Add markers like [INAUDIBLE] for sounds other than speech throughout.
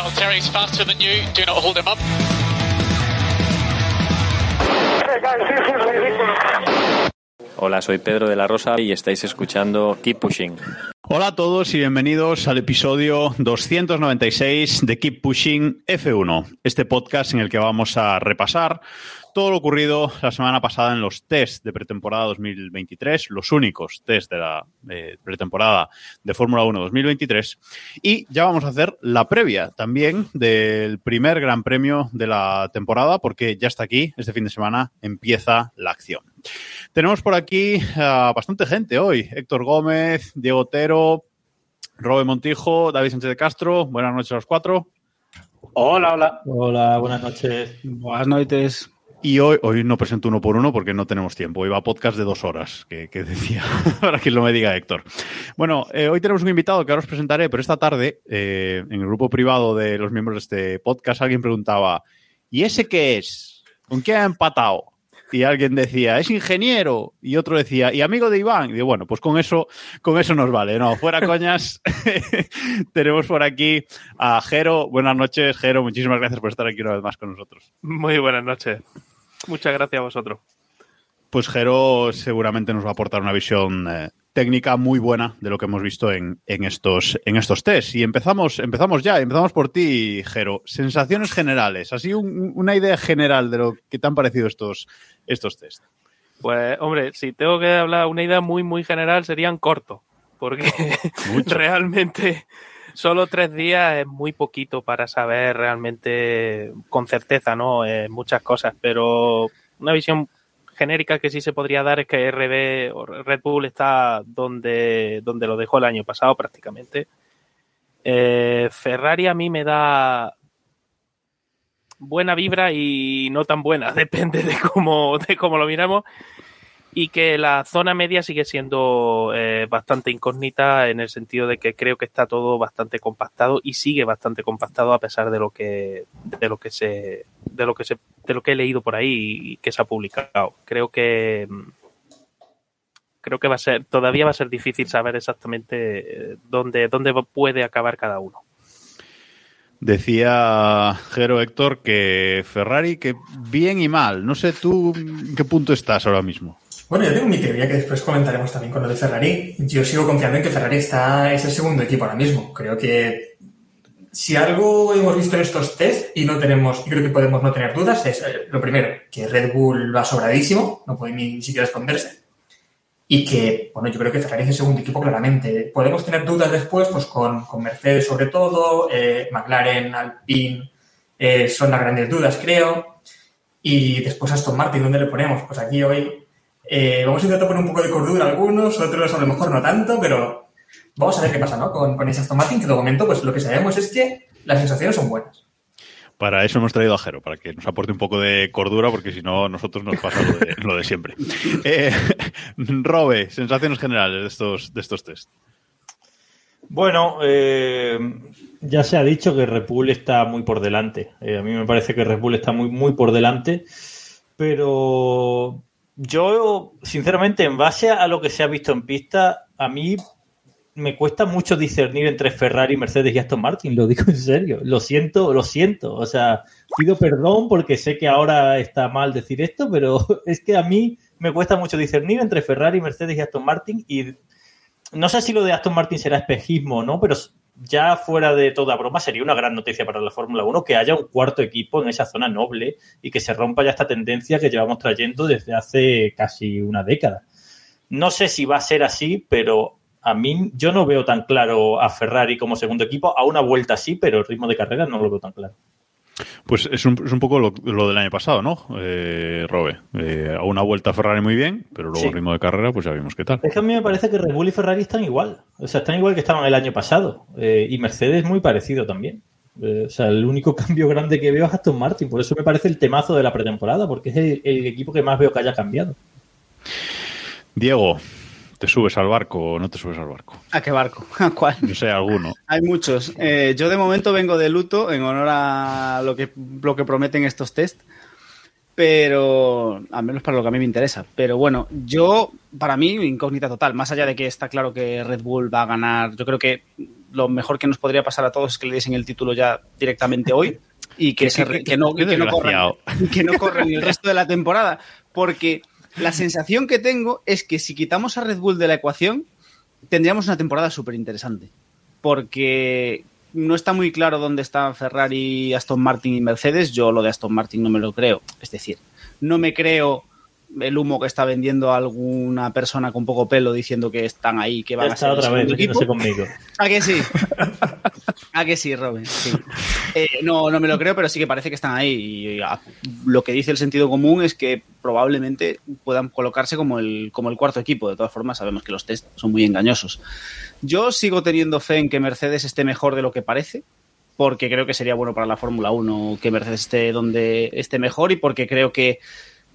Valtteri's faster than you. Do not hold him up. Hey guys, this is ridiculous. Hola, soy Pedro de la Rosa y estáis escuchando Keep Pushing. Hola a todos y bienvenidos al episodio 296 de Keep Pushing F1, este podcast en el que vamos a repasar todo lo ocurrido la semana pasada en los test de pretemporada 2023, los únicos test de la eh, pretemporada de Fórmula 1 2023. Y ya vamos a hacer la previa también del primer Gran Premio de la temporada, porque ya está aquí, este fin de semana empieza la acción. Tenemos por aquí a bastante gente hoy. Héctor Gómez, Diego Otero, Robe Montijo, David Sánchez de Castro. Buenas noches a los cuatro. Hola, hola. Hola, buenas noches. Buenas noches. Y hoy, hoy no presento uno por uno porque no tenemos tiempo. Hoy va podcast de dos horas, que, que decía, [LAUGHS] para que lo me diga Héctor. Bueno, eh, hoy tenemos un invitado que ahora os presentaré, pero esta tarde, eh, en el grupo privado de los miembros de este podcast, alguien preguntaba, ¿y ese qué es? ¿Con qué ha empatado? Y alguien decía, es ingeniero. Y otro decía, y amigo de Iván. Y digo, bueno, pues con eso, con eso nos vale. No, fuera [LAUGHS] coñas. [LAUGHS] Tenemos por aquí a Jero. Buenas noches, Jero. Muchísimas gracias por estar aquí una vez más con nosotros. Muy buenas noches. Muchas gracias a vosotros. Pues Jero seguramente nos va a aportar una visión eh, técnica muy buena de lo que hemos visto en, en, estos, en estos test. Y empezamos, empezamos ya, empezamos por ti, Jero. Sensaciones generales, así un, una idea general de lo que te han parecido estos, estos test. Pues, hombre, si tengo que hablar una idea muy, muy general, serían cortos. Porque [LAUGHS] [LAUGHS] realmente solo tres días es muy poquito para saber realmente con certeza, ¿no? Eh, muchas cosas, pero una visión genérica que sí se podría dar es que RB o Red Bull está donde, donde lo dejó el año pasado prácticamente. Eh, Ferrari a mí me da buena vibra y no tan buena, [LAUGHS] depende de cómo, de cómo lo miramos. Y que la zona media sigue siendo eh, bastante incógnita en el sentido de que creo que está todo bastante compactado y sigue bastante compactado a pesar de lo que de lo que se de lo que se de lo que he leído por ahí y que se ha publicado. Creo que creo que va a ser todavía va a ser difícil saber exactamente dónde dónde puede acabar cada uno. Decía Jero Héctor que Ferrari que bien y mal. No sé tú en qué punto estás ahora mismo. Bueno, yo tengo mi teoría que después comentaremos también con lo de Ferrari. Yo sigo confiando en que Ferrari está, es el segundo equipo ahora mismo. Creo que si algo hemos visto en estos test y no tenemos, creo que podemos no tener dudas, es eh, lo primero, que Red Bull va sobradísimo, no puede ni, ni siquiera esconderse. Y que, bueno, yo creo que Ferrari es el segundo equipo claramente. Podemos tener dudas después, pues con, con Mercedes sobre todo, eh, McLaren, Alpine, eh, son las grandes dudas, creo. Y después Aston Martin, ¿dónde le ponemos? Pues aquí hoy eh, vamos a intentar poner un poco de cordura a algunos, otros a lo mejor no tanto, pero vamos a ver qué pasa, ¿no? Con, con ese Aston Martin, que de momento, pues lo que sabemos es que las sensaciones son buenas. Para eso hemos traído a Jero, para que nos aporte un poco de cordura, porque si no, a nosotros nos pasa lo de, lo de siempre. [LAUGHS] Eh, Robe, sensaciones generales de estos, de estos test. Bueno, eh, ya se ha dicho que Red Bull está muy por delante. Eh, a mí me parece que Red Bull está muy, muy por delante, pero yo, sinceramente, en base a lo que se ha visto en pista, a mí me cuesta mucho discernir entre Ferrari, Mercedes y Aston Martin, lo digo en serio. Lo siento, lo siento. O sea, pido perdón porque sé que ahora está mal decir esto, pero [LAUGHS] es que a mí me cuesta mucho discernir entre Ferrari, Mercedes y Aston Martin y no sé si lo de Aston Martin será espejismo o no, pero ya fuera de toda broma sería una gran noticia para la Fórmula 1 que haya un cuarto equipo en esa zona noble y que se rompa ya esta tendencia que llevamos trayendo desde hace casi una década. No sé si va a ser así, pero a mí yo no veo tan claro a Ferrari como segundo equipo. A una vuelta sí, pero el ritmo de carrera no lo veo tan claro. Pues es un, es un poco lo, lo, del año pasado, ¿no, eh, Robe? Eh, a una vuelta Ferrari muy bien, pero luego Sí. el ritmo de carrera, pues ya vimos qué tal. Es que a mí me parece que Red Bull y Ferrari están igual. O sea, están igual que estaban el año pasado. Eh, y Mercedes muy parecido también. Eh, o sea, el único [LAUGHS] cambio grande que veo es Aston Martin. Por eso me parece el temazo de la pretemporada, porque es el, el equipo que más veo que haya cambiado. Diego, ¿te subes al barco o no te subes al barco? ¿A qué barco? [LAUGHS] ¿A cuál? No sé, alguno. Hay muchos. Eh, yo de momento vengo de luto en honor a lo que, lo que prometen estos test, pero al menos para lo que a mí me interesa. Pero bueno, yo, para mí, incógnita total. Más allá de que está claro que Red Bull va a ganar, yo creo que lo mejor que nos podría pasar a todos es que le diesen el título ya directamente hoy y que, [LAUGHS] se re- que no, que no corran, [LAUGHS] que no corran el resto de la temporada. Porque la sensación que tengo es que si quitamos a Red Bull de la ecuación, tendríamos una temporada súper interesante. Porque no está muy claro dónde están Ferrari, Aston Martin y Mercedes. Yo lo de Aston Martin no me lo creo. Es decir, no me creo el humo que está vendiendo alguna persona con poco pelo diciendo que están ahí, que van a ser otra vez equipo. conmigo. ¿A que sí? ¿A que sí, Robin? Sí. Eh, no, no me lo creo, pero sí que parece que están ahí. Y ah, lo que dice el sentido común es que probablemente puedan colocarse como el, como el cuarto equipo. De todas formas, sabemos que los test son muy engañosos. Yo sigo teniendo fe en que Mercedes esté mejor de lo que parece, porque creo que sería bueno para la Fórmula 1 que Mercedes esté donde esté mejor y porque creo que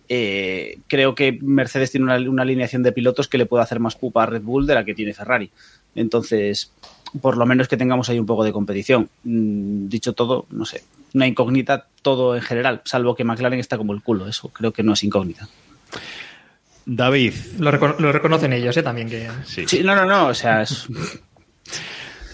eh, creo que Mercedes tiene una, una alineación de pilotos que le puede hacer más pupa a Red Bull de la que tiene Ferrari. Entonces, por lo menos que tengamos ahí un poco de competición. Mm, dicho todo, no sé, una incógnita todo en general, salvo que McLaren está como el culo, eso creo que no es incógnita. David. Lo, recono- lo reconocen ellos, ¿eh? También que... Sí. Sí, no, no, no, o sea, es... [LAUGHS]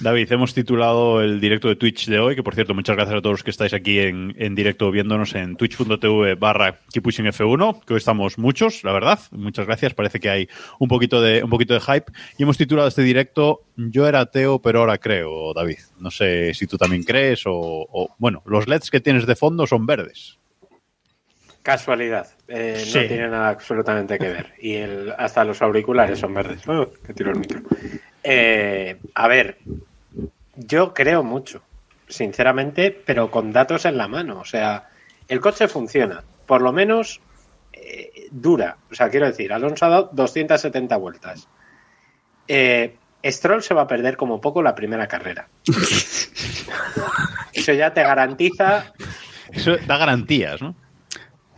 David, hemos titulado el directo de Twitch de hoy, que por cierto, muchas gracias a todos los que estáis aquí en, en directo viéndonos en twitch.tv barra F1, que hoy estamos muchos, la verdad. Muchas gracias, parece que hay un poquito de, un poquito de hype. Y hemos titulado este directo Yo era ateo, pero ahora creo, David. No sé si tú también crees o, o- bueno, los LEDs que tienes de fondo son verdes. Casualidad. Eh, Sí. No tiene nada absolutamente que ver. Y el, hasta los auriculares son verdes. Oh, que tiro el micro. Eh, a ver, yo creo mucho, sinceramente, pero con datos en la mano. O sea, el coche funciona. Por lo menos eh, dura. O sea, quiero decir, Alonso ha dado 270 vueltas. Eh, Stroll se va a perder como poco la primera carrera. [LAUGHS] Eso ya te garantiza Eso da garantías, ¿no?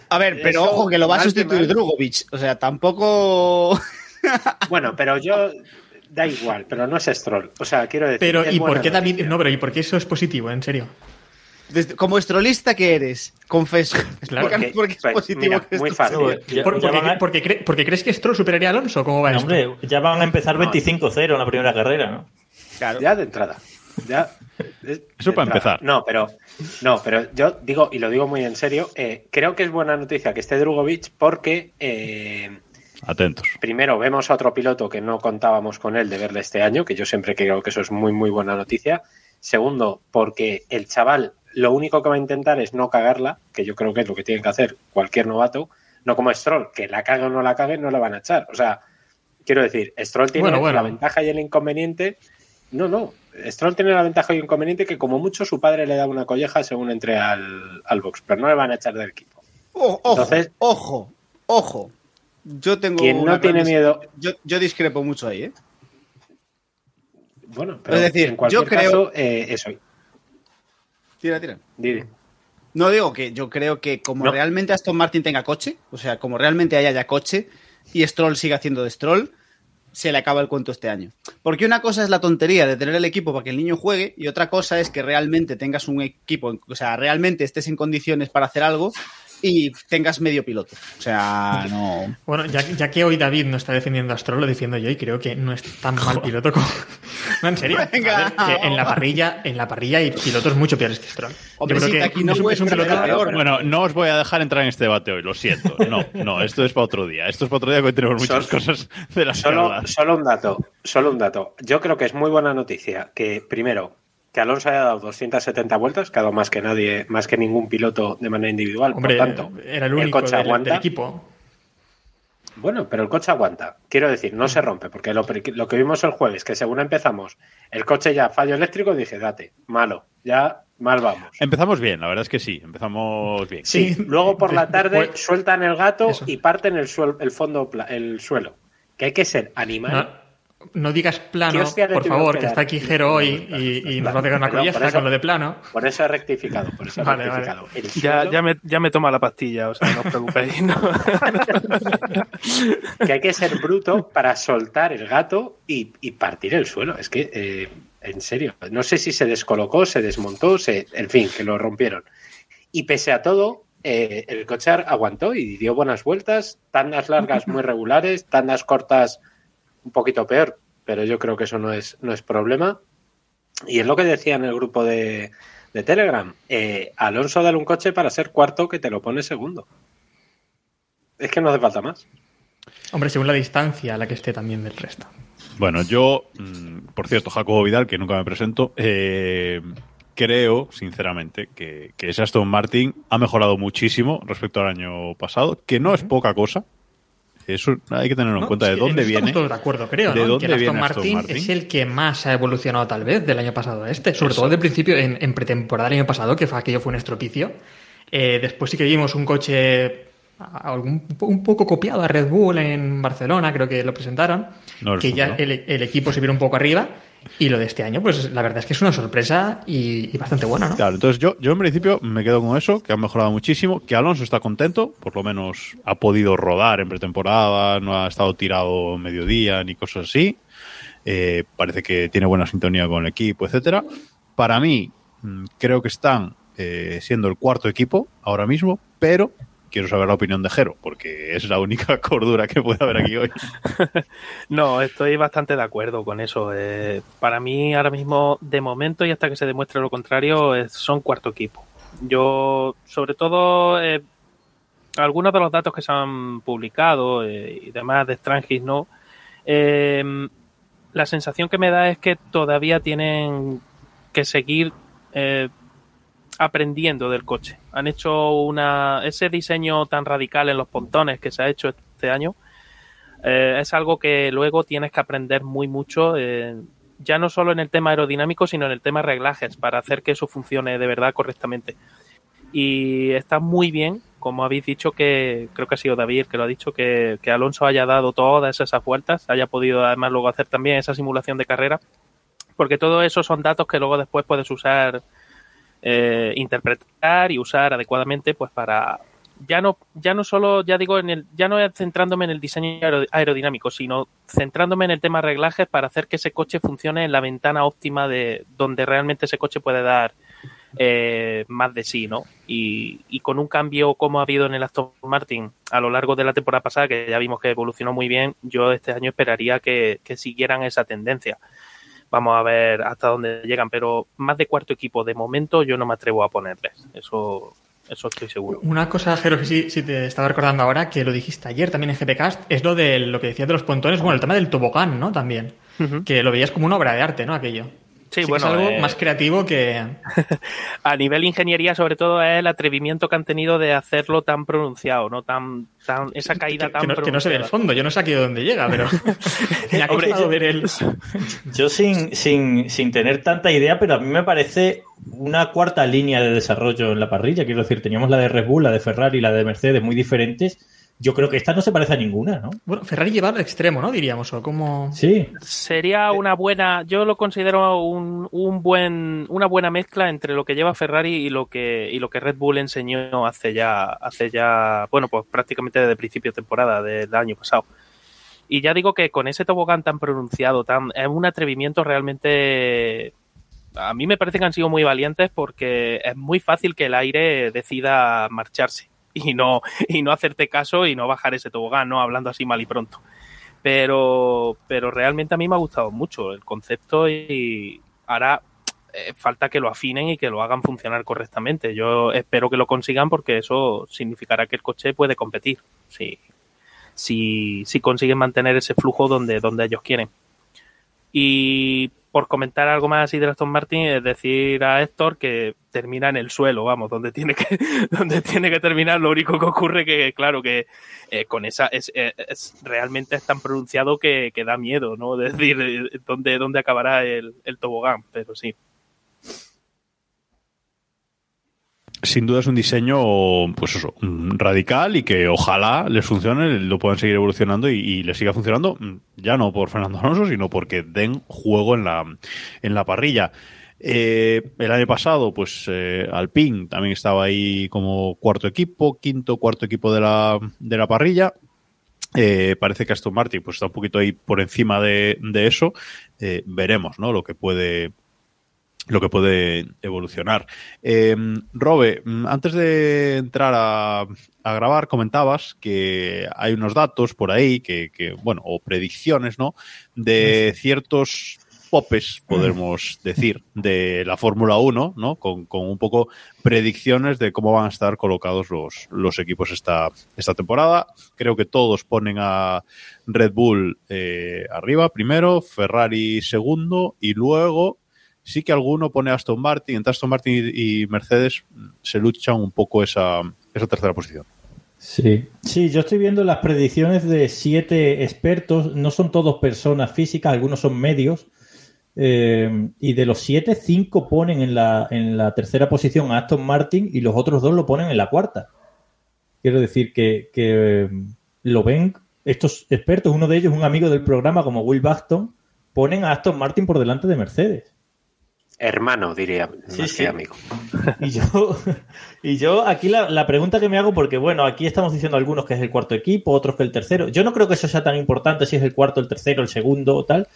A ver, pero Eso, ojo que lo va a sustituir mal. Drugovic, o sea, tampoco... [LAUGHS] Bueno, pero yo da igual, pero no es Stroll. O sea, quiero decir. Pero, es ¿y por qué David? No, pero ¿y por qué eso es positivo, en serio? Desde- como estrolista que eres, confeso. [LAUGHS] Claro. Es Pues, positivo mira, que muy esto fácil. Por- porque, a- porque cre- porque crees que Stroll superaría a Alonso? ¿Cómo va esto? Hombre, ya van a empezar 25-0 en la primera carrera, ¿no? Claro. Ya de entrada. Ya, [LAUGHS] de- Eso de para entrada. empezar. No, pero, no, pero yo digo, y lo digo muy en serio, eh, creo que es buena noticia que esté Drugovic porque eh, Atentos. primero vemos a otro piloto que no contábamos con él de verle este año, que yo siempre creo que eso es muy, muy buena noticia. Segundo, porque el chaval lo único que va a intentar es no cagarla, que yo creo que es lo que tiene que hacer cualquier novato, no como Stroll, que la cague o no la cague, no la van a echar. O sea, quiero decir, Stroll tiene Bueno, bueno. la ventaja y el inconveniente. No, no. Stroll tiene la ventaja y el inconveniente que como mucho su padre le da una colleja según entre al, al box, pero no le van a echar del equipo. O- ojo, Entonces- ojo, ojo. Yo tengo. Quien no tiene miedo- Yo, yo discrepo mucho ahí, ¿eh? Bueno, pero Es decir, en cualquier yo creo- caso, eh, eso. Tira, tira. Dile. No digo que yo creo que como No. realmente Aston Martin tenga coche, o sea, como realmente haya ya coche y Stroll siga haciendo de Stroll, se le acaba el cuento este año. Porque una cosa es la tontería de tener el equipo para que el niño juegue y otra cosa es que realmente tengas un equipo, o sea, realmente estés en condiciones para hacer algo y tengas medio piloto. O sea, no. Bueno, ya, ya que hoy David no está defendiendo a Stroll, lo defiendo yo y creo que no es tan mal piloto como. [LAUGHS] No, en serio. Venga. ver, que en la parrilla, en la parrilla hay pilotos mucho peores que Stroll. Yo Hombre, creo sí, que aquí no es un- es piloto peor. Bueno, no os voy a dejar entrar en este debate hoy, lo siento. No, no, esto es para otro día. Esto es para otro día que hoy tenemos muchas Solo- cosas de las que Solo, hablar. solo un dato, solo un dato. Yo creo que es muy buena noticia que, primero, que Alonso haya dado 270 vueltas, que ha dado más que nadie, más que ningún piloto de manera individual. Hombre, por tanto, era el único coche del, aguanta. del equipo. Bueno, pero el coche aguanta. Quiero decir, no se rompe, porque lo, lo que vimos el jueves, que según empezamos, el coche ya fallo eléctrico, dije, date, malo, ya mal vamos. Empezamos bien, la verdad es que sí, empezamos bien. Sí. Luego por la tarde Después- sueltan el gato Eso. y parten el, suel- el fondo, el suelo. Que hay que ser animal. No, no digas ¿Qué plano, por favor, que está aquí Jero hoy y, y nos va a pegar una colleja eso- con lo de plano. Por eso he rectificado, por eso he Vale, rectificado. El Ya, suelo- ya, me, ya me toma la pastilla, o sea, no os preocupéis. ¿no? [LAUGHS] que hay que ser bruto para soltar el gato y, y partir el suelo. Es que, eh, en serio, no sé si se descolocó, se desmontó, se, en fin, que lo rompieron. Y pese a todo, eh, el coche aguantó y dio buenas vueltas, tandas largas muy regulares, tandas cortas un poquito peor, pero yo creo que eso no es, no es problema. Y es lo que decía en el grupo de, de Telegram. eh, Alonso dale un coche para ser cuarto que te lo pone segundo. Es que no hace falta más. Hombre, según la distancia a la que esté también del resto. Bueno, yo, mm, por cierto, Jacobo Vidal, que nunca me presento, eh, creo, sinceramente, que, que ese Aston Martin ha mejorado muchísimo respecto al año pasado, que no es poca cosa. Eso hay que tenerlo en No, cuenta de dónde viene. Estamos todos de acuerdo, creo, ¿De ¿no? dónde que el viene Aston Martin, Martin? es el que más ha evolucionado tal vez del año pasado a este. Sobre Eso. todo de principio, en, en pretemporada del año pasado, que fue, aquello fue un estropicio. Eh, después sí que vimos un coche algún- un poco copiado a Red Bull en Barcelona, creo que lo presentaron. No que ya el equipo se vio un poco arriba. Y lo de este año, pues la verdad es que es una sorpresa y, bastante buena, ¿no? Claro, entonces yo, yo en principio me quedo con eso, que ha mejorado muchísimo, que Alonso está contento, por lo menos ha podido rodar en pretemporada, no ha estado tirado mediodía ni cosas así. Eh, parece que tiene buena sintonía con el equipo, etcétera. Para mí, mm, creo que están eh, siendo el cuarto equipo ahora mismo, pero quiero saber la opinión de Jero, porque es la única [LAUGHS] cordura que puede haber aquí hoy. [LAUGHS] No, estoy bastante de acuerdo con eso. Eh, para mí, ahora mismo, de momento y hasta que se demuestre lo contrario, son cuarto equipo. Yo, sobre todo, eh, algunos de los datos que se han publicado eh, y demás de Strangis, ¿no? La sensación que me da es que todavía tienen que seguir aprendiendo del coche. Han hecho una ese diseño tan radical en los pontones que se ha hecho este año. eh, es algo que luego tienes que aprender muy mucho, eh, ya no solo en el tema aerodinámico, sino en el tema reglajes, para hacer que eso funcione de verdad correctamente. Y está muy bien, como habéis dicho, que creo que ha sido David que lo ha dicho, que, que Alonso haya dado todas esas vueltas, haya podido además luego hacer también esa simulación de carrera, porque todo eso son datos que luego después puedes usar, eh, interpretar y usar adecuadamente, pues para ya no ya no solo ya digo en el ya no centrándome en el diseño aero- aerodinámico, sino centrándome en el tema reglajes para hacer que ese coche funcione en la ventana óptima de donde realmente ese coche puede dar eh, más de sí, ¿no? Y, con un cambio como ha habido en el Aston Martin a lo largo de la temporada pasada, que ya vimos que evolucionó muy bien, yo este año esperaría que siguieran esa tendencia. Vamos a ver hasta dónde llegan, pero más de cuarto equipo de momento yo no me atrevo a ponerles. Eso, eso estoy seguro. Una cosa, Jero, que sí, sí te estaba recordando ahora, que lo dijiste ayer también en GPcast, es lo de lo que decías de los pontones, bueno, el tema del tobogán, ¿no? También. Que lo veías como una obra de arte, ¿no? Aquello. Sí, bueno, es algo eh, más creativo que. [LAUGHS] a nivel ingeniería, sobre todo, es el atrevimiento que han tenido de hacerlo tan pronunciado, ¿no? Tan, tan, esa caída tan que, no, que no se ve el fondo. Yo no sé aquí de dónde llega, pero. [LAUGHS] [LAUGHS] me ha Hombre, costado yo- ver el. Yo sin, sin, sin tener tanta idea, pero a mí me parece una cuarta línea de desarrollo en la parrilla. Quiero decir, teníamos la de Red Bull, la de Ferrari, la de Mercedes, muy diferentes. Yo creo que esta no se parece a ninguna, ¿no? Bueno, Ferrari lleva al extremo, ¿no? Diríamos, o como. Sí. Sería una buena, yo lo considero un, un buen, una buena mezcla entre lo que lleva Ferrari y lo que, y lo que Red Bull enseñó hace ya, hace ya, bueno, pues prácticamente desde principio de temporada del año pasado. Y ya digo que con ese tobogán tan pronunciado, tan, es un atrevimiento realmente a mí me parece que han sido muy valientes porque es muy fácil que el aire decida marcharse y no, y no hacerte caso y no bajar ese tobogán, ¿no? Hablando así mal y pronto. Pero, pero realmente a mí me ha gustado mucho el concepto y ahora eh, falta que lo afinen y que lo hagan funcionar correctamente. Yo espero que lo consigan porque eso significará que el coche puede competir. Si, si, si consiguen mantener ese flujo donde, donde ellos quieren. Y por comentar algo más así de Aston Martin, es decir a Héctor que termina en el suelo, vamos, donde tiene que, [LAUGHS] donde tiene que terminar. Lo único que ocurre que, claro, que eh, con esa es, es- es- realmente es tan pronunciado que, que da miedo, ¿no? [LAUGHS] Es decir, eh, dónde, dónde acabará el, el tobogán, pero sí. Sin duda es un diseño, pues eso, radical y que ojalá les funcione, lo puedan seguir evolucionando y, y les siga funcionando, ya no por Fernando Alonso, sino porque den juego en la, en la parrilla. Eh, el año pasado, pues eh, Alpine también estaba ahí como cuarto equipo, quinto, cuarto equipo de la, de la parrilla. Eh, parece que Aston Martin pues está un poquito ahí por encima de, de eso. Eh, veremos, ¿no? Lo que puede lo que puede evolucionar. Eh, Robe, antes de entrar a, a, grabar, comentabas que hay unos datos por ahí, que, que bueno, o predicciones, ¿no? De ciertos popes, podemos decir, de la Fórmula 1, ¿no? Con, con, un poco predicciones de cómo van a estar colocados los, los equipos esta, esta temporada. Creo que todos ponen a Red Bull eh, arriba primero, Ferrari segundo y luego sí que alguno pone a Aston Martin, entre Aston Martin y, Mercedes se luchan un poco esa, esa tercera posición. Sí. sí, yo estoy viendo las predicciones de siete expertos, no son todos personas físicas, algunos son medios, eh, y de los siete, cinco ponen en la, en la tercera posición a Aston Martin y los otros dos lo ponen en la cuarta. Quiero decir que, que lo ven estos expertos, uno de ellos, un amigo del programa como Will Baxton, ponen a Aston Martin por delante de Mercedes. Hermano, diría, sí, más sí. que amigo. Y yo, [LAUGHS] y yo aquí la, la, pregunta que me hago, porque bueno, aquí estamos diciendo algunos que es el cuarto equipo, otros que el tercero. Yo no creo que eso sea tan importante si es el cuarto, el tercero, el segundo o tal.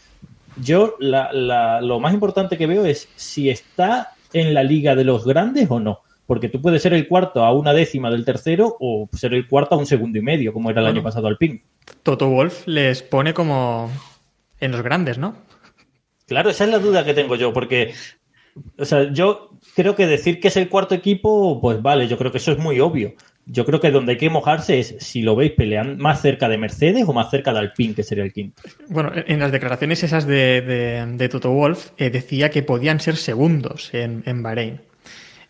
Yo la, la, lo más importante que veo es si está en la liga de los grandes o no. Porque tú puedes ser el cuarto a una décima del tercero o ser el cuarto a un segundo y medio, como era el bueno, año pasado al PIN. Toto Wolf les pone como en los grandes, ¿no? Claro, esa es la duda que tengo yo, porque, o sea, yo creo que decir que es el cuarto equipo, pues vale, yo creo que eso es muy obvio. Yo creo que donde hay que mojarse es si lo veis pelean más cerca de Mercedes o más cerca de Alpine, que sería el quinto. Bueno, en las declaraciones esas de, de, de Toto Wolf eh, decía que podían ser segundos en, en Bahrein.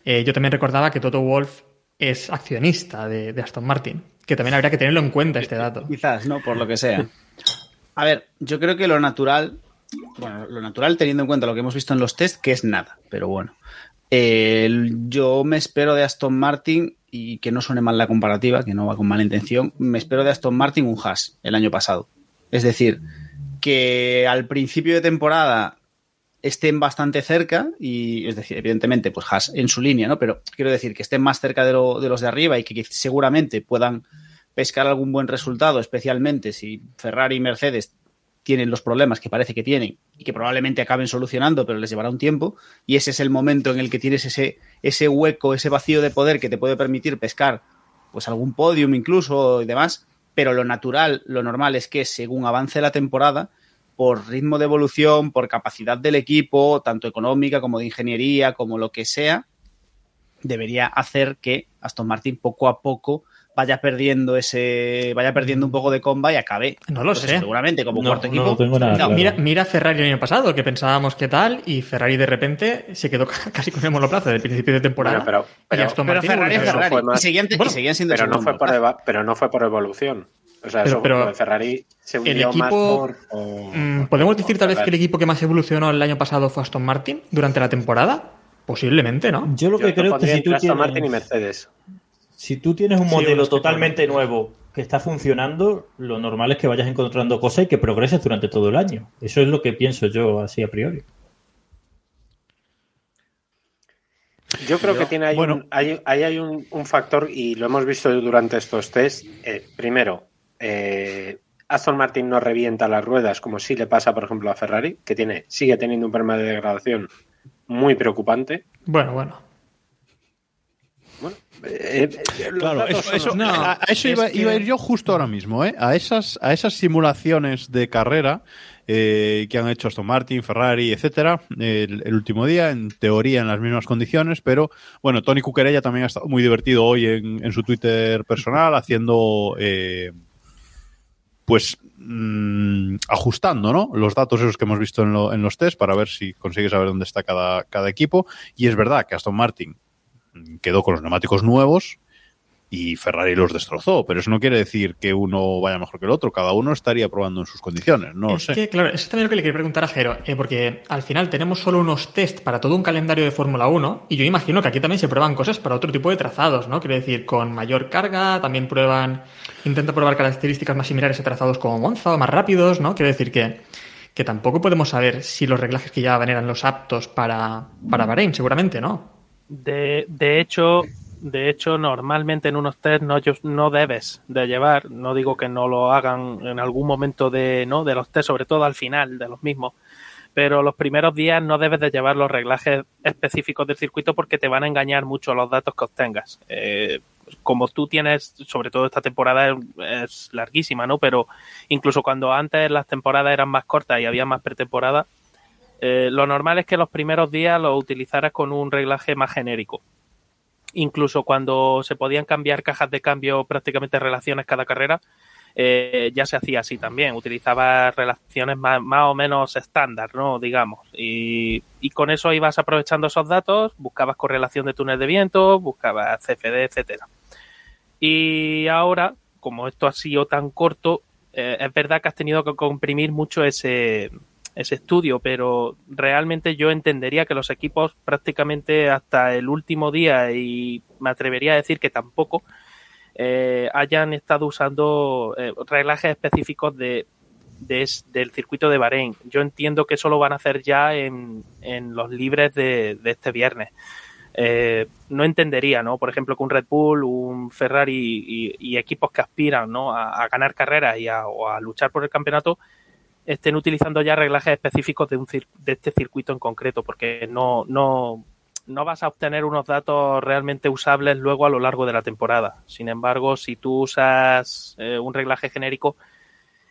Eh, yo también recordaba que Toto Wolf es accionista de, de, Aston Martin, que también habría que tenerlo en cuenta este dato. Quizás, ¿no? Por lo que sea. A ver, yo creo que lo natural, bueno, lo natural teniendo en cuenta lo que hemos visto en los test, que es nada, pero bueno. Yo me espero de Aston Martin y que no suene mal la comparativa, que no va con mala intención, me espero de Aston Martin un Haas el año pasado. Es decir, que al principio de temporada estén bastante cerca y es decir, evidentemente, pues Haas en su línea, ¿no? Pero quiero decir que estén más cerca de, lo, de los de arriba y que, que, seguramente puedan pescar algún buen resultado, especialmente si Ferrari y Mercedes tienen los problemas que parece que tienen y que probablemente acaben solucionando, pero les llevará un tiempo. Y ese es el momento en el que tienes ese, ese hueco, ese vacío de poder que te puede permitir pescar pues algún podium incluso y demás. Pero lo natural, lo normal es que según avance la temporada, por ritmo de evolución, por capacidad del equipo, tanto económica como de ingeniería, como lo que sea, debería hacer que Aston Martin poco a poco vaya perdiendo ese vaya perdiendo un poco de comba y acabe no lo Entonces, sé seguramente como no, cuarto no equipo tengo nada, claro. mira, mira Ferrari el año pasado que pensábamos que tal y Ferrari de repente se quedó [LAUGHS] casi con el monoplaza del principio de temporada bueno, pero, pero, Ferrari es. Ferrari más- y seguían, Bueno, y seguían siendo pero no, fue por eva- pero no fue por evolución. O sea, Pero- eso, de Ferrari se el hundió más equipo- por, Mm, ¿Podemos por decir tal vez que el equipo que más evolucionó el año pasado fue Aston Martin durante la temporada? Posiblemente, ¿no? Yo lo Yo que creo es que si tú, Aston tienes, Martin y Mercedes. Si tú tienes un modelo que totalmente nuevo que está funcionando, lo normal es que vayas encontrando cosas y que progreses durante todo el año. Eso es lo que pienso yo así a priori. Yo creo que tiene ahí, bueno. un, hay, ahí hay un, un factor y lo hemos visto durante estos test. Eh, primero, eh, Aston Martin no revienta las ruedas como sí le pasa, por ejemplo, a Ferrari, que tiene, sigue teniendo un problema de degradación muy preocupante. Bueno, bueno. Eh, eh, los Claro, eso, eso- a, a eso es iba, que- iba a ir yo justo ahora mismo, ¿eh? A esas, a esas simulaciones de carrera eh, que han hecho Aston Martin, Ferrari, etcétera, el, el último día, en teoría en las mismas condiciones, pero bueno, Tony Cuquerella también ha estado muy divertido hoy en, en su Twitter personal, haciendo eh, pues mm, ajustando, ¿no? Los datos esos que hemos visto en, lo- en los test para ver si consigue saber dónde está cada, cada equipo. Y es verdad que Aston Martin quedó con los neumáticos nuevos, y Ferrari los destrozó, pero eso no quiere decir que uno vaya mejor que el otro, cada uno estaría probando en sus condiciones, no lo es sé. que, claro, eso es también lo que le quería preguntar a Jero, eh, porque al final tenemos solo unos test para todo un calendario de Fórmula 1 y yo imagino que aquí también se prueban cosas para otro tipo de trazados, ¿no? Quiero decir, con mayor carga, también prueban, intentan probar características más similares a trazados como Monza o más rápidos, ¿no? Quiero decir que, que tampoco podemos saber si los reglajes que llevaban eran los aptos para, para Bahrein, seguramente, ¿no? De, de hecho, de hecho, normalmente en unos test no, no debes de llevar, no digo que no lo hagan en algún momento de, ¿no? de los test, sobre todo al final de los mismos, pero los primeros días no debes de llevar los reglajes específicos del circuito porque te van a engañar mucho los datos que obtengas. Eh, como tú tienes, sobre todo esta temporada es, es, larguísima, ¿no? Pero incluso cuando antes las temporadas eran más cortas y había más pretemporada, eh, lo normal es que los primeros días lo utilizaras con un reglaje más genérico incluso cuando se podían cambiar cajas de cambio prácticamente relaciones cada carrera, eh, ya se hacía así también, utilizaba relaciones más, más o menos estándar, ¿no? Digamos, y, y, con eso ibas aprovechando esos datos, buscabas correlación de túnel de viento, buscabas CFD, etcétera. Y ahora, como esto ha sido tan corto, eh, es verdad que has tenido que comprimir mucho ese, ese estudio, pero realmente yo entendería que los equipos prácticamente hasta el último día y me atrevería a decir que tampoco eh, hayan estado usando eh, reglajes específicos de, de, del circuito de Bahrein. Yo entiendo que eso lo van a hacer ya en, en los libres de, este viernes. Eh, no entendería, ¿no? Por ejemplo, que un Red Bull, un Ferrari y, y equipos que aspiran, ¿no? A, a ganar carreras y a, o a luchar por el campeonato estén utilizando ya reglajes específicos de, un de este circuito en concreto, porque no, no, no vas a obtener unos datos realmente usables luego a lo largo de la temporada. Sin embargo, si tú usas eh, un reglaje genérico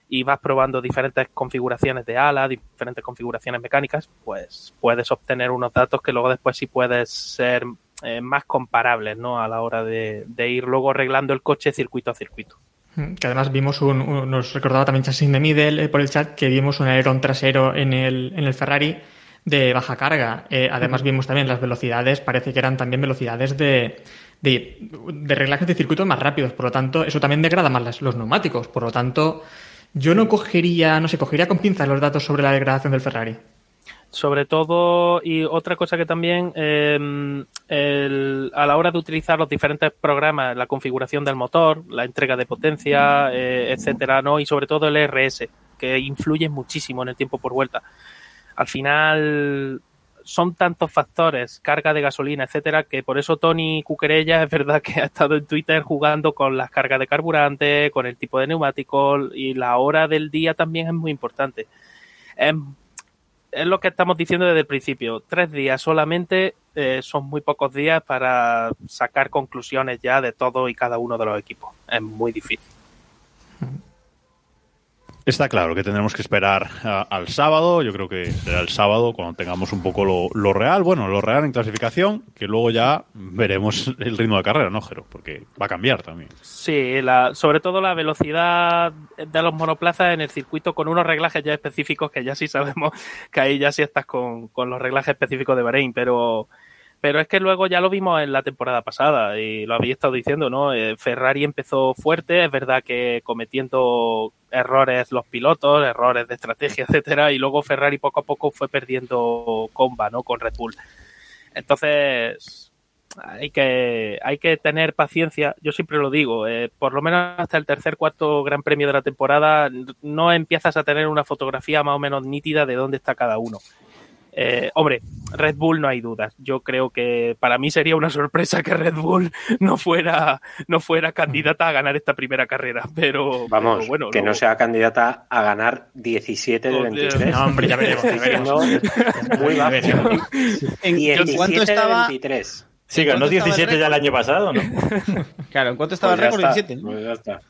y vas probando diferentes configuraciones de ala, diferentes configuraciones mecánicas, pues puedes obtener unos datos que luego después sí puedes ser eh, más comparables, ¿no? A la hora de, de ir luego arreglando el coche circuito a circuito. Que además vimos un, un nos recordaba también Chasing de Middle eh, por el chat que vimos un alerón trasero en el, en el Ferrari de baja carga. Eh, además vimos también las velocidades, parece que eran también velocidades de, de, de reglajes de circuito más rápidos, por lo tanto eso también degrada más las, los neumáticos, por lo tanto yo no cogería, no sé, cogería con pinzas los datos sobre la degradación del Ferrari sobre todo y otra cosa que también eh, el, a la hora de utilizar los diferentes programas la configuración del motor la entrega de potencia eh, etcétera no y sobre todo el RS que influye muchísimo en el tiempo por vuelta. Al final son tantos factores carga de gasolina etcétera que por eso Tony Cuquerella [LAUGHS] es verdad que ha estado en Twitter jugando con las cargas de carburante con el tipo de neumático y la hora del día también es muy importante. Es es lo que estamos diciendo desde el principio. Tres días solamente eh, son muy pocos días para sacar conclusiones ya de todo y cada uno de los equipos. Es muy difícil. Está claro que tendremos que esperar al sábado. Yo creo que será el sábado cuando tengamos un poco lo, lo, real. Bueno, lo real en clasificación, que luego ya veremos el ritmo de carrera, ¿no, Jero? Porque va a cambiar también. Sí, la, sobre todo la velocidad de los monoplazas en el circuito con unos reglajes ya específicos que ya sí sabemos [LAUGHS] que ahí ya sí estás con, con los reglajes específicos de Bahrein, pero pero es que luego ya lo vimos en la temporada pasada y lo habéis estado diciendo, ¿no? Eh, Ferrari empezó fuerte, es verdad que cometiendo errores los pilotos, errores de estrategia, [LAUGHS] etcétera, y luego Ferrari poco a poco fue perdiendo comba, ¿no? Con Red Bull. Entonces, hay que, hay que tener paciencia. Yo siempre lo digo, eh, por lo menos hasta el tercer, cuarto gran premio de la temporada, no empiezas a tener una fotografía más o menos nítida de dónde está cada uno. Eh, hombre, Red Bull no hay dudas. Yo creo que para mí sería una sorpresa que Red Bull [LAUGHS] no fuera, no fuera candidata a ganar esta primera carrera. Pero, vamos, pero bueno, que luego... no sea candidata a ganar 17 de 23. No, hombre, ya veremos. Ya [LAUGHS] veremos. Muy bajo. ¿En, 17 cuánto estaba? de 23. Sí, ganó 17 ya el año pasado, ¿no? [LAUGHS] Claro, ¿en cuánto estaba Pues el récord? está, 17. ¿no? pues ya está.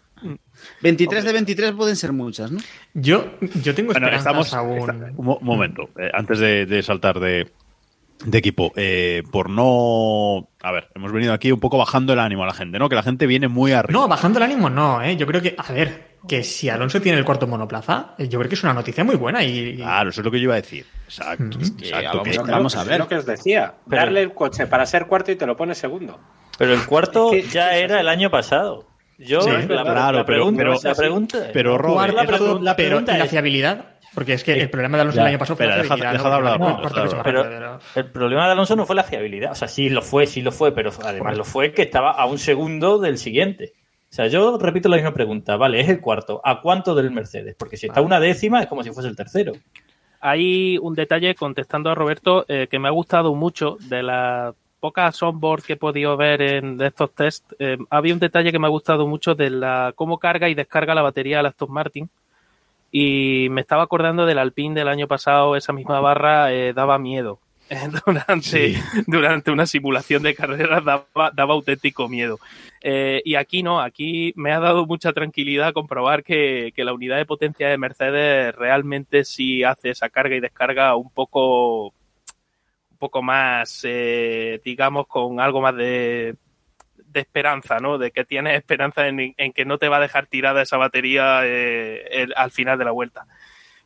23 de 23 pueden ser muchas, ¿no? Yo, yo tengo Bueno, estamos. aún. está- un mo- momento, eh, antes de, de saltar de, de equipo, eh, por no. A ver, hemos venido aquí un poco bajando el ánimo a la gente, ¿no? Que la gente viene muy arriba. No, bajando el ánimo no, ¿eh? Yo creo que, a ver, que si Alonso tiene el cuarto monoplaza, eh, yo creo que es una noticia muy buena y... Claro, eso es lo que yo iba a decir. Exacto. Exacto, vamos que- vamos a Es ver. lo que os decía. Pero- Darle el coche para ser cuarto y te lo pones segundo. Pero el cuarto ya era el año pasado. Yo, Sí, la, claro, la pero- pregunta, pero- la pregunta, pero, Robert, la, Pero- pregunta- la pero pregunta ¿y la fiabilidad? Porque es que el problema de Alonso Ya. el año pasado fue la deja- fiabilidad. deja de hablar, no, Pablo, cuarto deja pero el problema de Alonso no fue la fiabilidad. O sea, sí lo fue, sí lo fue, pero además lo fue que estaba a un segundo del siguiente. O sea, yo repito la misma pregunta. Vale, es el cuarto. ¿A cuánto del Mercedes? Porque si está una décima es como si fuese el tercero. Hay un detalle, contestando a Roberto, eh, que me ha gustado mucho de las pocas onboard que he podido ver en de estos test. eh, había un detalle que me ha gustado mucho de la cómo carga y descarga la batería la Aston Martin. Y me estaba acordando del Alpine del año pasado, esa misma barra eh, daba miedo. [LAUGHS] durante, durante una simulación de carreras daba, daba auténtico miedo. Eh, y aquí no, aquí me ha dado mucha tranquilidad comprobar que, que la unidad de potencia de Mercedes realmente sí hace esa carga y descarga un poco, un poco más, eh, digamos, con algo más de, de esperanza, ¿no? De que tienes esperanza en, en que no te va a dejar tirada esa batería eh, el- al final de la vuelta.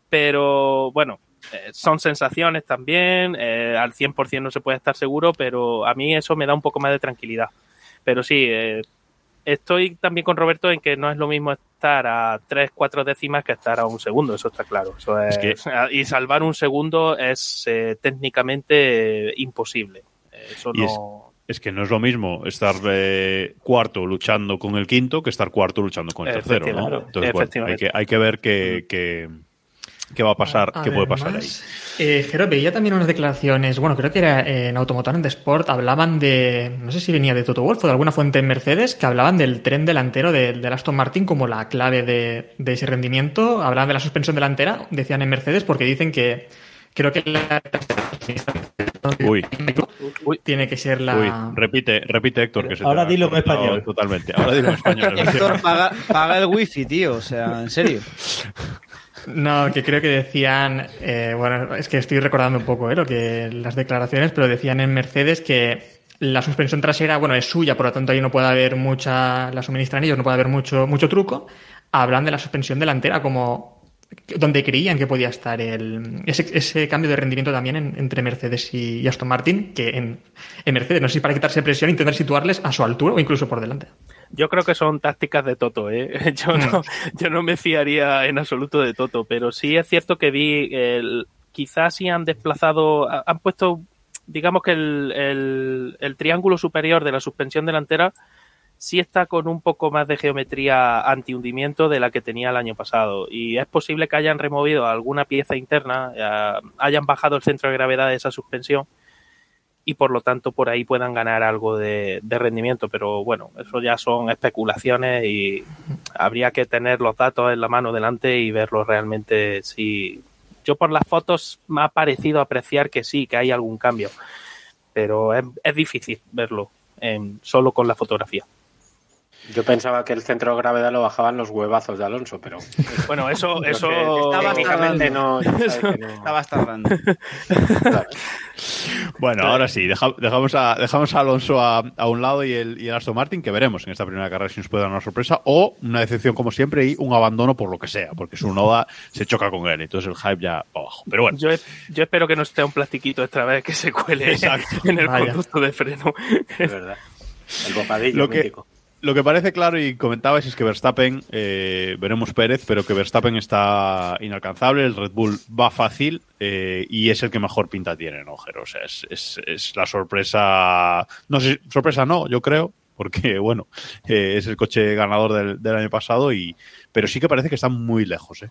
Pero bueno, eh, son sensaciones también, eh, al 100% no se puede estar seguro, pero a mí eso me da un poco más de tranquilidad. Pero sí, estoy también con Roberto en que no es lo mismo estar a 3, 4 décimas que estar a un segundo, eso está claro. Eso es- Es [LAUGHS] Y salvar un segundo es eh, técnicamente eh, imposible. Eso Y es, que no es lo mismo estar eh, cuarto luchando con el quinto que estar cuarto luchando con el tercero, ¿no? Efectivamente, Entonces, bueno, hay que, hay que ver qué, qué, qué va a pasar, qué puede pasar ahí. Eh, Jero, veía también unas declaraciones, bueno, creo que era en Automotor en The Sport, hablaban de, no sé si venía de Toto Wolff o de alguna fuente en Mercedes, que hablaban del tren delantero de- del Aston Martin como la clave de, de ese rendimiento. Hablaban de la suspensión delantera, decían en Mercedes, porque dicen que creo que la Uy, tiene que ser la... uy, repite, repite Héctor, que se Ahora dilo en español. Totalmente. Ahora dilo en español. [LAUGHS] Héctor, paga, paga el wifi, tío. O sea, en serio. [LAUGHS] No, que creo que decían, eh, bueno, es que estoy recordando un poco eh, lo que las declaraciones, pero decían en Mercedes que la suspensión trasera, bueno, es suya, por lo tanto ahí no puede haber mucha, la suministran ellos, no puede haber mucho, mucho truco. Hablan de la suspensión delantera como donde creían que podía estar el, ese, ese cambio de rendimiento también en- entre Mercedes y, Aston Martin, que en, en Mercedes, no sé si para quitarse presión, intentar situarles a su altura o incluso por delante. Yo creo que son tácticas de Toto, ¿eh? [LAUGHS] Yo no, yo no me fiaría en absoluto de Toto, pero sí es cierto que vi, el, quizás sí han desplazado, ha- han puesto, digamos que el, el, el triángulo superior de la suspensión delantera sí está con un poco más de geometría antihundimiento de la que tenía el año pasado. Y es posible que hayan removido alguna pieza interna, eh, hayan bajado el centro de gravedad de esa suspensión y por lo tanto por ahí puedan ganar algo de, rendimiento. Pero bueno, eso ya son especulaciones y habría que tener los datos en la mano delante y verlos realmente si... Yo por las fotos me ha parecido apreciar que sí, que hay algún cambio, pero es, es difícil verlo en- solo con la fotografía. Yo pensaba que el centro de gravedad lo bajaban los huevazos de Alonso, pero. Bueno, eso, [LAUGHS] eso que técnicamente no. que no- [LAUGHS] Estabas tardando. Bueno, ahora sí, deja- dejamos, a, dejamos a Alonso a, a un lado y el, y el Aston Martin, que veremos en esta primera carrera si nos puede dar una sorpresa, o una decepción como siempre y un abandono por lo que sea, porque su Noda se choca con él, entonces el hype ya va abajo. Pero bueno, Yo, yo espero que no esté un plastiquito esta vez que se cuele Exacto. en el Vaya. conducto de freno. Es verdad. El bocadillo Lo que- mítico. Lo que parece claro y comentabais es que Verstappen, eh, veremos Pérez, pero que Verstappen está inalcanzable, el Red Bull va fácil eh, y es el que mejor pinta tiene, ¿no, Jero? O sea, es, la sorpresa, no sé, sorpresa no, yo creo, porque [LAUGHS] bueno, eh, es el coche ganador del, año pasado, y pero sí que parece que está muy lejos, ¿eh?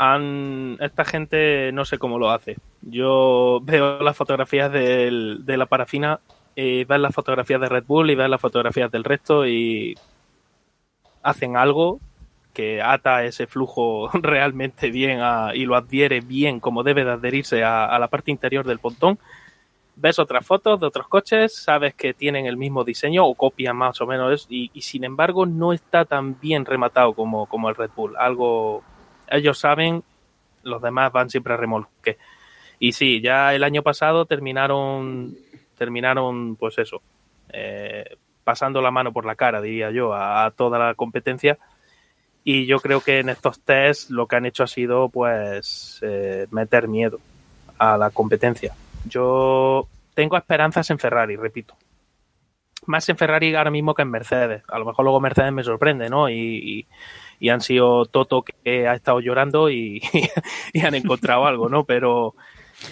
Han, esta gente no sé cómo lo hace. Yo veo las fotografías de la parafina y ves las fotografías de Red Bull y ves las fotografías del resto y hacen algo que ata ese flujo [LAUGHS] realmente bien y lo adhiere bien como debe de adherirse a, la parte interior del pontón. Ves otras fotos de otros coches, sabes que tienen el mismo diseño o copian más o menos y, y sin embargo no está tan bien rematado como, como el Red Bull. Algo, ellos saben, los demás van siempre a remolque. Y sí, ya el año pasado terminaron, terminaron, pues eso, eh, pasando la mano por la cara, diría yo, a, toda la competencia. Y yo creo que en estos tests lo que han hecho ha sido, pues, eh, meter miedo a la competencia. Yo tengo esperanzas en Ferrari, repito. más en Ferrari ahora mismo que en Mercedes. A lo mejor luego Mercedes me sorprende, ¿no? Y, y, y han sido Toto que ha estado llorando y, [LAUGHS] y han encontrado algo, ¿no? Pero,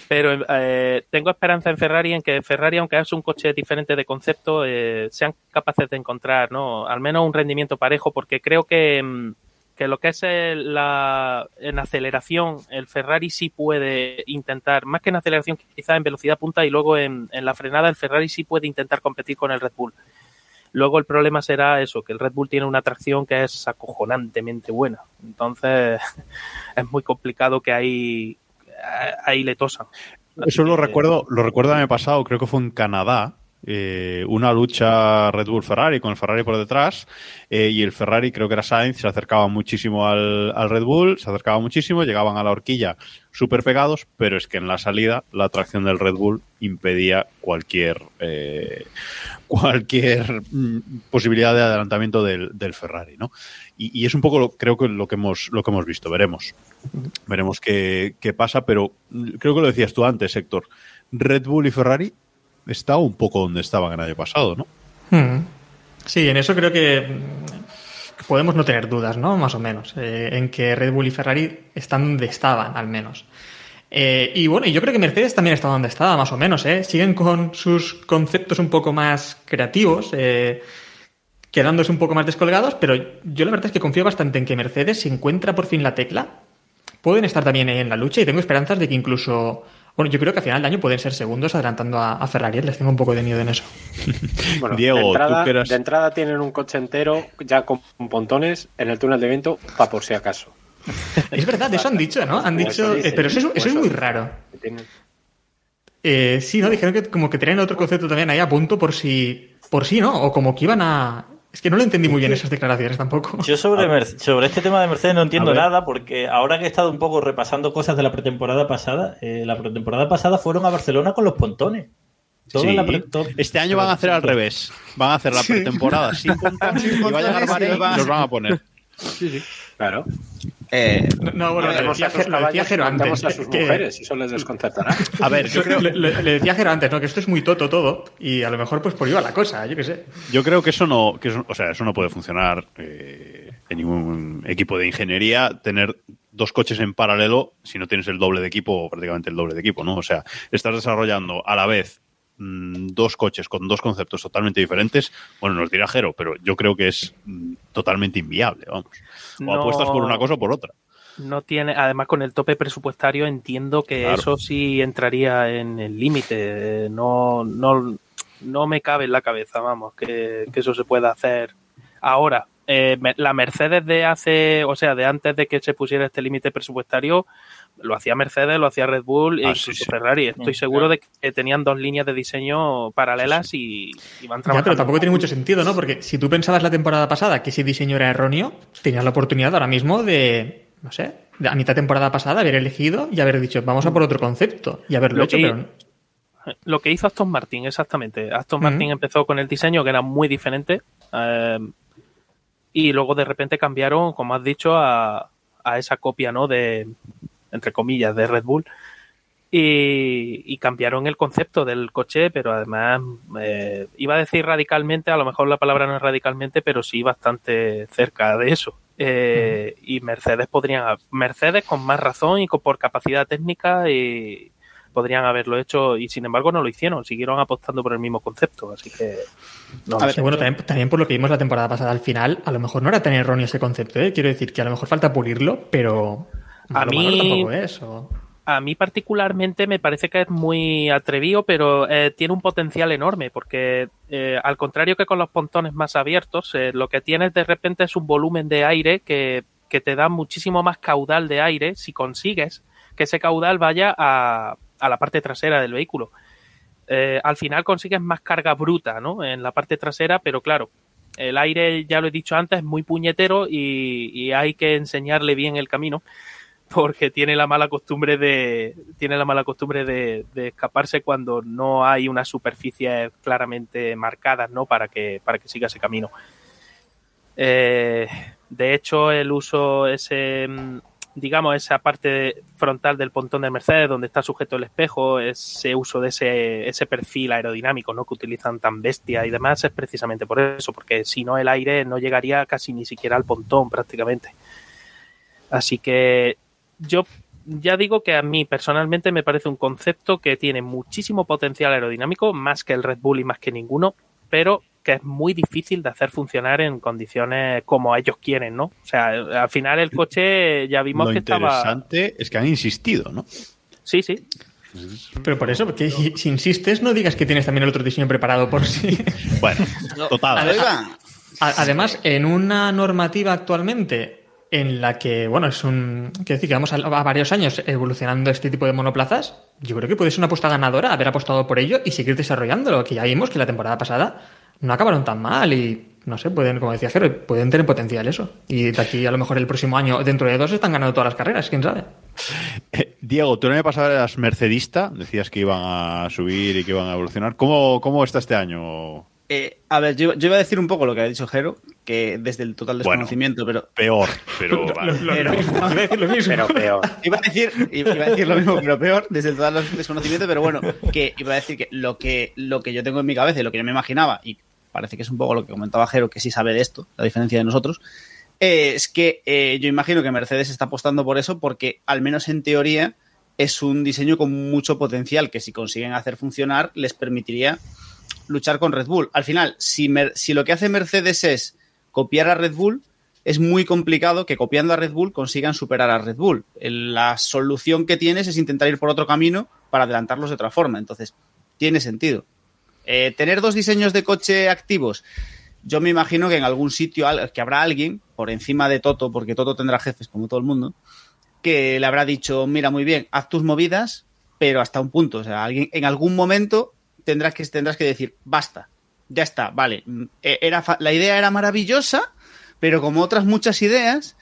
pero eh, tengo esperanza en Ferrari en que Ferrari, aunque es un coche diferente de concepto, eh, sean capaces de encontrar, ¿no? Al menos un rendimiento parejo, porque creo que, mm, que lo que es el- la, en aceleración, el Ferrari sí puede intentar, más que en aceleración, quizá en velocidad punta y luego en, en la frenada, el Ferrari sí puede intentar competir con el Red Bull. Luego el problema será eso, que el Red Bull tiene una tracción que es acojonantemente buena. Entonces [LAUGHS] es muy complicado que ahí, ahí le tosan. Eso lo recuerdo, lo recuerdo el año pasado, creo que fue en Canadá, eh, una lucha Red Bull Ferrari con el Ferrari por detrás eh, y el Ferrari creo que era Sainz se acercaba muchísimo al, al Red Bull se acercaba muchísimo llegaban a la horquilla súper pegados pero es que en la salida la tracción del Red Bull impedía cualquier eh, cualquier mm, posibilidad de adelantamiento del, del Ferrari ¿no? y, es un poco lo, creo que lo que hemos lo que hemos visto veremos veremos qué, qué pasa pero mm, creo que lo decías tú antes Héctor Red Bull y Ferrari está un poco donde estaban el año pasado, ¿no? Hmm. Sí, en eso creo que mm, podemos no tener dudas, ¿no? Más o menos. eh, en que Red Bull y Ferrari están donde estaban, al menos. Eh, y bueno, y yo creo que Mercedes también está donde estaba, más o menos, ¿eh? Siguen con sus conceptos un poco más creativos, eh, quedándose un poco más descolgados, pero yo la verdad es que confío bastante en que Mercedes, si encuentra por fin la tecla, pueden estar también ahí en la lucha y tengo esperanzas de que incluso. Bueno, yo creo que a final de año pueden ser segundos adelantando a, a Ferrari. Les tengo un poco de miedo en eso. [LAUGHS] Bueno, Diego, de, entrada, de entrada tienen un coche entero ya con pontones en el túnel de viento para por si acaso. Es verdad, eso han dicho, ¿no? Han Eso dicho. eh, pero eso es, eso es eso muy raro. Eh, sí, ¿no? Dijeron que como que tenían otro concepto también ahí a punto por si. Por si, ¿no? O como que iban a. Es que no lo entendí muy bien esas declaraciones tampoco. Yo sobre, sobre este tema de Mercedes no entiendo nada porque ahora que he estado un poco repasando cosas de la pretemporada pasada, eh, la pretemporada pasada fueron a Barcelona con los pontones. Sí. la Este año van a hacer al revés. Van a hacer la pretemporada [LAUGHS] sin pontones y va a llegar y los van a poner. Claro. Eh, No, no, bueno, lo Tenemos decía, a sus lo decía Jero antes. a sus que- mujeres, eso les desconcertará. A ver, yo [LAUGHS] creo, Le, le- le decía Jero antes, ¿no? Que esto es muy toto todo. Y a lo mejor, pues por va la cosa, yo qué sé. yo creo que eso no, que eso, o sea, eso no puede funcionar eh, en ningún equipo de ingeniería tener dos coches en paralelo si no tienes el doble de equipo o prácticamente el doble de equipo, ¿no? O sea, estás desarrollando a la vez mm, dos coches con dos conceptos totalmente diferentes. Bueno, nos dirá Jero, pero yo creo que es mm, totalmente inviable, vamos. O No. apuestas por una cosa o por otra. No tiene, además con el tope presupuestario entiendo que Claro. eso sí entraría en el límite. No, no, no me cabe en la cabeza, vamos, que, que eso se pueda hacer ahora. Eh, la Mercedes de hace, o sea, de antes de que se pusiera este límite presupuestario, lo hacía Mercedes, lo hacía Red Bull e Ah, incluso sí, sí. Ferrari. Estoy seguro de que tenían dos líneas de diseño paralelas y, Ya, trabajando. pero tampoco tiene mucho sentido, ¿no? Porque si tú pensabas la temporada pasada que ese diseño era erróneo, tenías la oportunidad ahora mismo de, no sé, de a mitad de temporada pasada haber elegido y haber dicho, vamos a por otro concepto y haberlo Lo hecho, que- pero Lo que hizo Aston Martin, exactamente. Aston. Martin empezó con el diseño que era muy diferente eh, y luego de repente cambiaron, como has dicho, a, a esa copia, ¿no? De, entre comillas, de Red Bull. Y, y cambiaron el concepto del coche, pero además eh, iba a decir radicalmente, a lo mejor la palabra no es radicalmente, pero sí bastante cerca de eso. Eh, Y Mercedes podrían, Mercedes con más razón y con, por capacidad técnica y podrían haberlo hecho y sin embargo no lo hicieron, siguieron apostando por el mismo concepto, así que no A ver, bueno, también, también por lo que vimos la temporada pasada al final, a lo mejor no era tan erróneo ese concepto, ¿eh? Quiero decir que a lo mejor falta pulirlo, pero A mí- malo tampoco es. o- A mí particularmente me parece que es muy atrevido, pero eh, tiene un potencial enorme, porque eh, al contrario que con los pontones más abiertos, eh, lo que tienes de repente es un volumen de aire que, que te da muchísimo más caudal de aire si consigues que ese caudal vaya a, a la parte trasera del vehículo. Eh, al final consigues más carga bruta ¿no? en la parte trasera, pero claro, el aire, ya lo he dicho antes, es muy puñetero y, y hay que enseñarle bien el camino porque tiene la mala costumbre de tiene la mala costumbre de, de escaparse cuando no hay unas superficies claramente marcadas no para que para que siga ese camino Eh, de hecho el uso ese mm, digamos, esa parte frontal del pontón del Mercedes donde está sujeto el espejo, ese uso de ese, ese perfil aerodinámico ¿no? que utilizan tan bestia y demás, es precisamente por eso, porque si no el aire no llegaría casi ni siquiera al pontón prácticamente. Así que yo ya digo que a mí personalmente me parece un concepto que tiene muchísimo potencial aerodinámico, más que el Red Bull y más que ninguno, pero que es muy difícil de hacer funcionar en condiciones como ellos quieren, ¿no? O sea, al final el coche ya vimos Lo que estaba... interesante es que han insistido, ¿no? Sí, sí. Pero por eso, porque si, si insistes, no digas que tienes también el otro diseño preparado por si. Bueno, total. Además, en una normativa actualmente en la que, bueno, es un. Quiero decir que vamos a, varios años evolucionando este tipo de monoplazas, yo creo que puede ser una apuesta ganadora haber apostado por ello y seguir desarrollándolo. Que ya vimos que la temporada pasada no acabaron tan mal y. No sé, pueden, como decía Jero, pueden tener potencial eso. Y de aquí a lo mejor el próximo año, dentro de dos, están ganando todas las carreras, quién sabe. Eh, Diego, tú el año pasado eras mercedista, decías que iban a subir y que iban a evolucionar. ¿Cómo, cómo está este año? Eh, a ver, yo, yo iba a decir un poco lo que ha dicho Jero, que desde el total Bueno, desconocimiento, pero. Peor, pero. [LAUGHS] vale. Pero, Pero peor. Iba a, decir, iba a decir lo mismo, pero peor, desde el total desconocimiento, pero bueno, que iba a decir que lo que, lo que yo tengo en mi cabeza y lo que yo me imaginaba, y parece que es un poco lo que comentaba Jero, que sí sabe de esto, a diferencia de nosotros, eh, es que eh, yo imagino que Mercedes está apostando por eso porque, al menos en teoría, es un diseño con mucho potencial que si consiguen hacer funcionar les permitiría luchar con Red Bull. Al final, si, Mer- si lo que hace Mercedes es copiar a Red Bull, es muy complicado que copiando a Red Bull consigan superar a Red Bull. La solución que tienes es intentar ir por otro camino para adelantarlos de otra forma. Entonces, tiene sentido. Eh, tener dos diseños de coche activos, yo me imagino que en algún sitio que habrá alguien por encima de Toto, porque Toto tendrá jefes como todo el mundo, que le habrá dicho, mira, muy bien, haz tus movidas, pero hasta un punto. O sea, alguien en algún momento tendrás que, tendrás que decir, basta, ya está, vale. mm, eh, Era, la idea era maravillosa, pero como otras muchas ideas,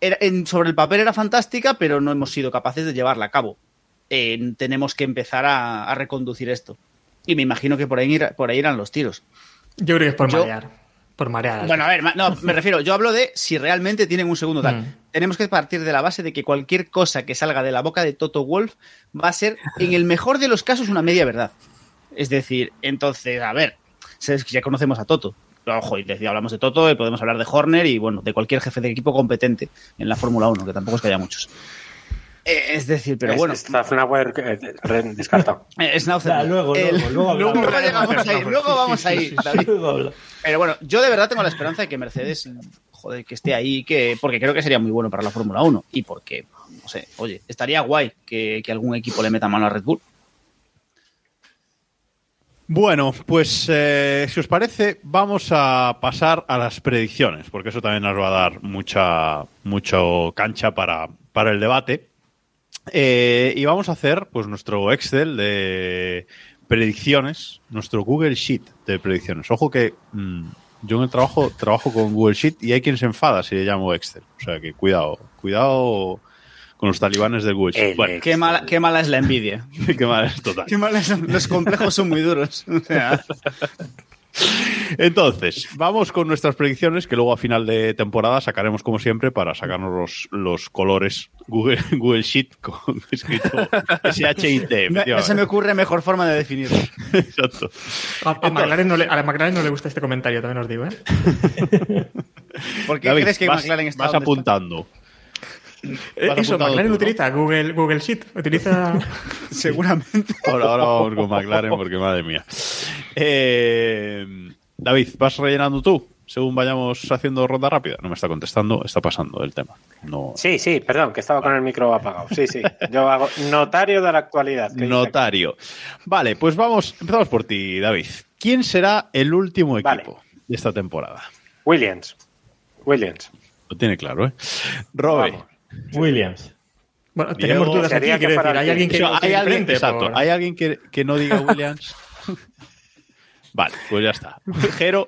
era- en- sobre el papel era fantástica, pero no hemos sido capaces de llevarla a cabo. Eh, tenemos que empezar a, a reconducir esto. Y me imagino que por ahí, por ahí irán los tiros. Yo creo que es por Yo- marear. Por marear. Bueno, a ver, no, me refiero, yo hablo de si realmente tienen un segundo tal. Mm. Tenemos que partir de la base de que cualquier cosa que salga de la boca de Toto Wolf va a ser, en el mejor de los casos, una media verdad. Es decir, entonces, a ver, ya conocemos a Toto. Ojo, y decía, hablamos de Toto, y podemos hablar de Horner y, bueno, de cualquier jefe de equipo competente en la Fórmula 1, que tampoco es que haya muchos. Eh, es decir, pero Es- bueno. Stafnauer, eh, descartado. [LAUGHS] Eh, Schnauzer. Ya, luego, El- luego, luego llegamos ahí, luego vamos ahí. Pero bueno, yo de verdad tengo la esperanza de que Mercedes, joder, que esté ahí, que porque creo que sería muy bueno para la Fórmula 1 y porque, no sé, oye, estaría guay que, que algún equipo le meta mano a Red Bull. Bueno, pues eh, si os parece, vamos a pasar a las predicciones, porque eso también nos va a dar mucha, mucho cancha para, para el debate. Eh, y vamos a hacer pues nuestro Excel de predicciones, nuestro Google Sheet de predicciones. Ojo que mm, yo en el trabajo trabajo con Google Sheet y hay quien se enfada si le llamo Excel. O sea que cuidado, cuidado con los talibanes del Google Sheet. El Bueno, Qué mala, qué mala es la envidia. [LAUGHS] qué mal es total. Qué malas son, los complejos son muy duros. [LAUGHS] O sea, Entonces, vamos con nuestras predicciones que luego a final de temporada sacaremos como siempre para sacarnos los, los colores Google, [LAUGHS] Google Sheet con escrito SHIT. no, se me ocurre mejor forma de definirlo. Exacto. A, a McLaren no le, a la McLaren no le gusta este comentario, también os digo, ¿eh? ¿Por qué David, crees que vas, McLaren está vas está? Eh, Eso, McLaren tú, ¿no? utiliza Google, Google Sheet. Utiliza. [LAUGHS] Seguramente. Ahora, ahora vamos con McLaren porque madre mía. Eh, David, ¿vas rellenando tú? Según vayamos haciendo ronda rápida. No me está contestando, está pasando el tema. No, Sí, sí, perdón, que estaba con el micro apagado. Sí, sí. Yo hago notario de la actualidad. Notario. Vale, pues vamos, empezamos por ti, David. ¿Quién será el último equipo Vale. de esta temporada? Williams. Williams. Lo tiene claro, ¿eh? Robe. Williams. Bueno, Diego, tenemos dudas aquí, que decir. Hay alguien que. O sea, que hay alguien, enfrente exacto, hay alguien que, que no diga Williams. [LAUGHS] Vale, pues ya está. [LAUGHS] Jero.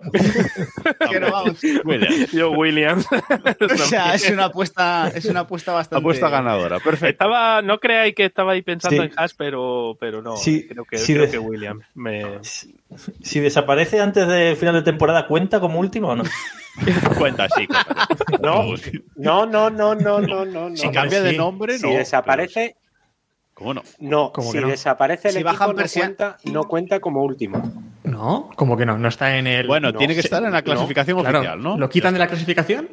[LAUGHS] Jero, vamos. Williams. Yo, Williams. [LAUGHS] O sea, es una apuesta, es una apuesta bastante. Apuesta ganadora, perfecto. Estaba, no creáis que estaba ahí pensando Sí. en Haas, pero, pero no. Sí, creo que, sí, creo de- que Williams. Me... Si desaparece antes de final de temporada, ¿cuenta como último o no? Cuenta, sí. cuenta. No, no, no, no, no, no, no. Si cambia de nombre, Si no. desaparece, ¿Cómo no? no. ¿Cómo Si que no? desaparece el Si equipo, no cuenta, no cuenta como último. No, como que no, no está en el. Bueno, No, tiene que estar en la no, clasificación Claro, oficial, ¿no? ¿Lo quitan de la clasificación?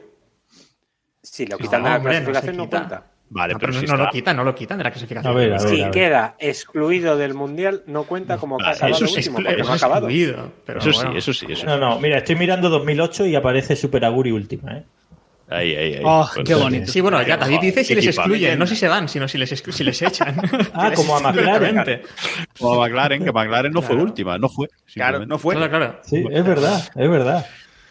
Si lo quitan No, de la hombre, no clasificación, no, quita. cuenta. Vale, No, pero, pero si no, no está- lo quitan, no lo quitan de la clasificación. A ver, a ver. Si queda excluido del mundial, no cuenta como que ha acabado eso último, porque no eso ha es acabado. excluido, pero Eso sí, eso sí, eso sí. No, no, mira, estoy mirando 2008 y aparece Super Aguri última, ¿eh? Ahí, ahí, ahí. Oh, Pues, qué bonito. Sí, bueno, ya David dice si les excluyen, no si se van, sino si les, exclu- si les echan. [LAUGHS] Ah, como a McLaren. Directamente. O a McLaren, que McLaren no fue Claro. última, no fue. Claro, no fue. Claro, claro. Sí, es verdad, es verdad.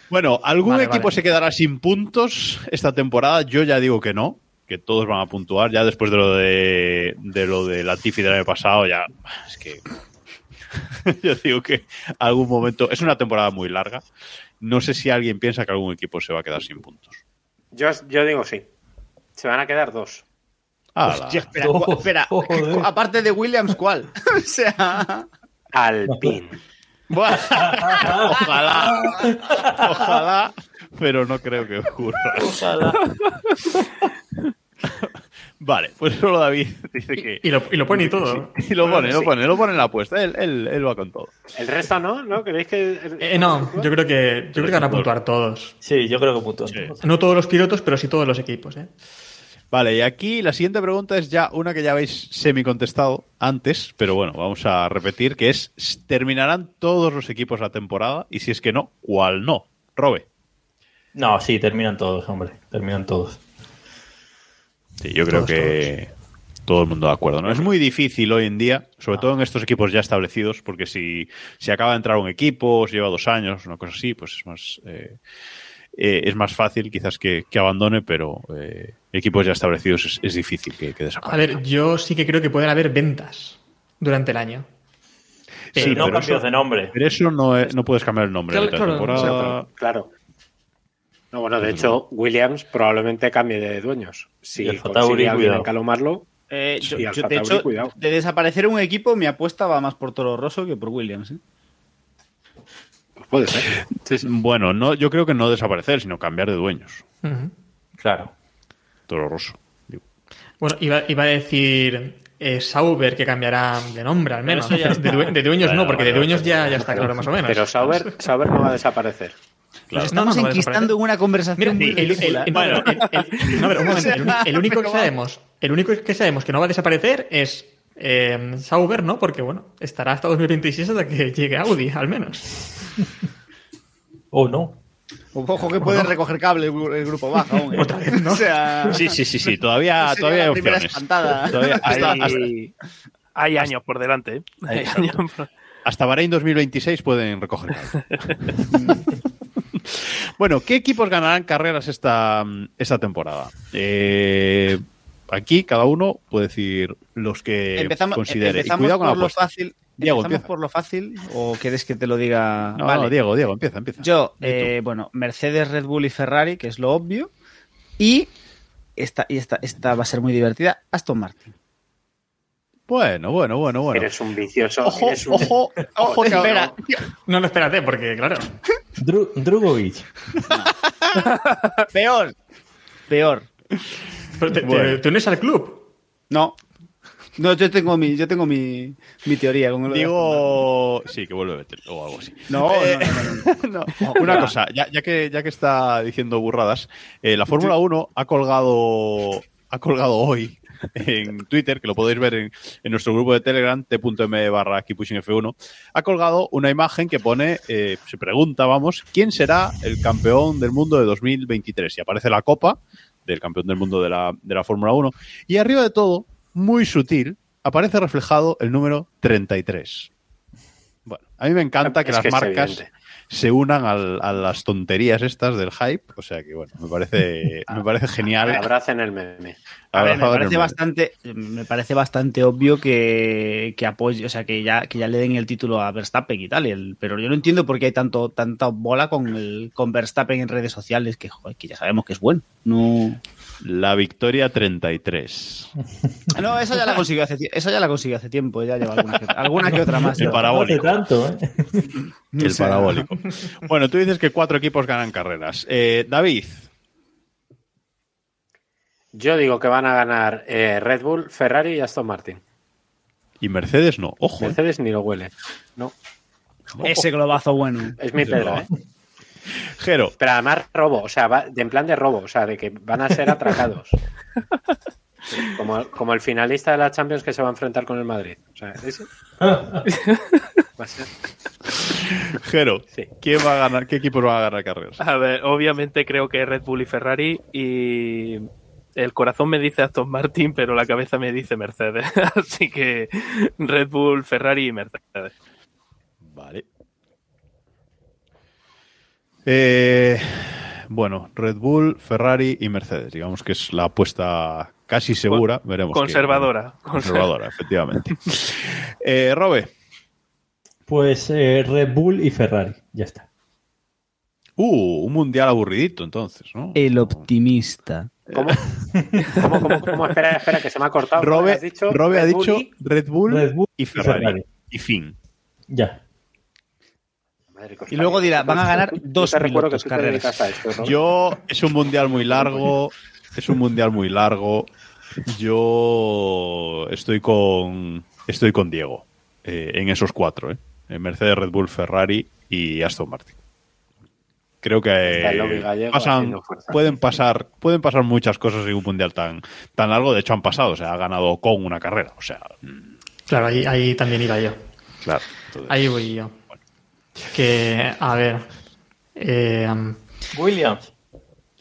Bueno, ¿algún Vale, equipo vale. se quedará sin puntos esta temporada? Yo ya digo que no, que todos van a puntuar. Ya después de lo de, de lo de Latifi del año pasado, ya es que [LAUGHS] yo digo que algún momento es una temporada muy larga. No sé si alguien piensa que algún equipo se va a quedar sin puntos. Yo, yo digo sí. Se van a quedar dos. Hostia, espera, Oh, espera. joder. Aparte de Williams, ¿cuál? [LAUGHS] o sea. Bueno, ojalá, ojalá, pero no creo que ocurra. [LAUGHS] Vale, pues solo David [LAUGHS] dice que. Y lo, y lo pone y [LAUGHS] todo. Y lo pone, lo Sí. pone, lo pone en la apuesta. Él, él, él va con todo. El resto no, ¿no? ¿Queréis que.? Eh, no, yo creo que yo creo que van a puntuar todos. Sí, yo creo que punto. No todos los pilotos, pero sí todos los equipos, ¿eh? Vale, y aquí la siguiente pregunta es ya una que ya habéis semi contestado antes, pero bueno, vamos a repetir, que es, ¿terminarán todos los equipos la temporada? Y si es que no, ¿cuál no? Robe. No, sí, terminan todos, hombre. Terminan todos. Sí, yo creo Todos, que todo el mundo de acuerdo. ¿no? Es muy difícil hoy en día, sobre todo en estos equipos ya establecidos, porque si, si acaba de entrar un equipo, si lleva dos años, una cosa así, pues es más, eh, eh, es más fácil quizás que, que abandone, pero eh, equipos ya establecidos es, es difícil que, que A desaparezcan. ver, yo sí que creo que pueden haber ventas durante el año. Sí, Pero- no pero cambios de nombre. Pero eso no, es- no puedes cambiar el nombre Claro, de la claro, temporada. Claro. No, bueno, de hecho, Williams probablemente cambie de dueños. Si Alfa consigue alguien encalomarlo, Eh, Sí, yo, de hecho, cuidado. de desaparecer un equipo, mi apuesta va más por Toro Rosso que por Williams. ¿eh? pues puede ser. Bueno, no, yo creo que no desaparecer, sino cambiar de dueños. Claro. Toro Rosso. digo. Bueno, iba, iba a decir eh, Sauber que cambiará de nombre al menos. [LAUGHS] De, due- de dueños Bueno, no, porque de dueños ya, ya está claro más o menos. Pero Sauber, Sauber no va a desaparecer. Claro. Estamos No, no, enquistando en una conversación Mira, muy el, el- ridícula. el- no, pero el- el- no, pero un momento, el, único [LAUGHS] que sabemos, el único que sabemos que no va a desaparecer es eh, Sauber, ¿no? Porque bueno, estará hasta 2026 hasta que llegue Audi, al menos. O no. Ojo que puede recoger cable el, grupo baja aún. [LAUGHS] ¿eh? Otra vez, ¿no? O sea, Sí, sí, sí, sí. Todavía, todavía hay la primera opciones. espantada. Todavía- hasta, hasta, Hay, años por delante, ¿eh? Hay años por- hasta Bahrein 2026 pueden recoger. algo. [LAUGHS] bueno, ¿qué equipos ganarán carreras esta, esta temporada? Eh, aquí cada uno puede decir los que empezamos considere. Y empezamos cuidado con la por lo fácil. Diego, ¿Empezamos empieza. por lo fácil o quieres que te lo diga? No, Vale. no, Diego, Diego, empieza, empieza. Yo, eh, bueno, Mercedes, Red Bull y Ferrari, que es lo obvio. Y esta, y esta, esta va a ser muy divertida, Aston Martin. Bueno, bueno, bueno, bueno. Eres un vicioso. Ojo, eres un- ojo, ojo, espera. No, no, espérate, porque claro. Dru- Drugovic. Peor. Peor. Pero te, Bueno. ¿Te unes al club? No. No, yo tengo mi, yo tengo mi, mi teoría con lo de Aston Digo, sí, que vuelve a meter o algo así. No, Eh, no, no, no, no. [LAUGHS] No, una cosa, ya, ya que, ya que está diciendo burradas, eh, la Fórmula 1 ha colgado, ha colgado hoy en Twitter, que lo podéis ver en, en nuestro grupo de Telegram, t.m barra F1, ha colgado una imagen que pone, eh, se pregunta, vamos, ¿quién será el campeón del mundo de 2023? Y aparece la copa del campeón del mundo de la, de la Fórmula 1. Y arriba de todo, muy sutil, aparece reflejado el número 33. Bueno, a mí me encanta que Es las que marcas. Se unan al- a las tonterías estas del hype. O sea que, bueno, me parece, [LAUGHS] me parece genial. Abracen el meme. A ver, me parece meme. bastante, me parece bastante obvio que, que apoye, o sea, que ya, que ya le den el título a Verstappen y tal, y el- pero yo no entiendo por qué hay tanto, tanta bola con el, con Verstappen en redes sociales, que, joder, que ya sabemos que es bueno. No, La victoria 33. [LAUGHS] no, esa ya la consiguió hace, esa ya la consiguió hace tiempo, ya lleva alguna que, alguna que otra más. El parabólico. No hace tanto, ¿eh? No El parabólico. Bueno, tú dices que cuatro equipos ganan carreras. Eh, David, Yo digo que van a ganar eh, Red Bull, Ferrari y Aston Martin. y Mercedes no. Ojo. eh. Mercedes ni lo huele. No. Ese globazo bueno. Es mi Ese pedra, ¿eh? Jero, Pero además robo, o sea, va- de, en plan de robo, o sea, de que van a ser atracados. [LAUGHS] Como, como el finalista de la Champions que se va a enfrentar con el Madrid. O sea, ese [LAUGHS] va a ser. Jero, Sí. ¿quién va a ganar? ¿Qué equipos van a ganar carreras? A ver, obviamente creo que Red Bull y Ferrari y el corazón me dice Aston Martin, pero la cabeza me dice Mercedes. [LAUGHS] Así que Red Bull, Ferrari y Mercedes. Vale. Eh, bueno, Red Bull, Ferrari y Mercedes. Digamos que es la apuesta casi segura. Veremos. qué- Conservadora. [LAUGHS] Conservadora, efectivamente. [LAUGHS] Eh, Robe. Pues eh, Red Bull y Ferrari, ya está. Uh, un mundial aburridito entonces, ¿no? El optimista. ¿Cómo? ¿Cómo, cómo, cómo? Espera, espera, que se me ha cortado. ¿Cómo Robe, has dicho? Robe ha dicho y- Red Bull, Red Bull y y Ferrari. Ferrari. Y fin. Ya. Madre Y luego dirá, van a ganar dos carreras. Yo, es un mundial muy largo. Es un mundial muy largo. Yo estoy con. Estoy con Diego. eh, en esos cuatro, ¿eh? En Mercedes, Red Bull, Ferrari y Aston Martin. Creo que eh, pasan, pueden pasar, pueden pasar muchas cosas en un mundial tan, tan largo. De hecho, han pasado. O sea, ha ganado con una carrera. O sea, Claro, ahí, ahí también iba yo. claro. entonces- Ahí voy yo. Que, a ver. eh, Williams.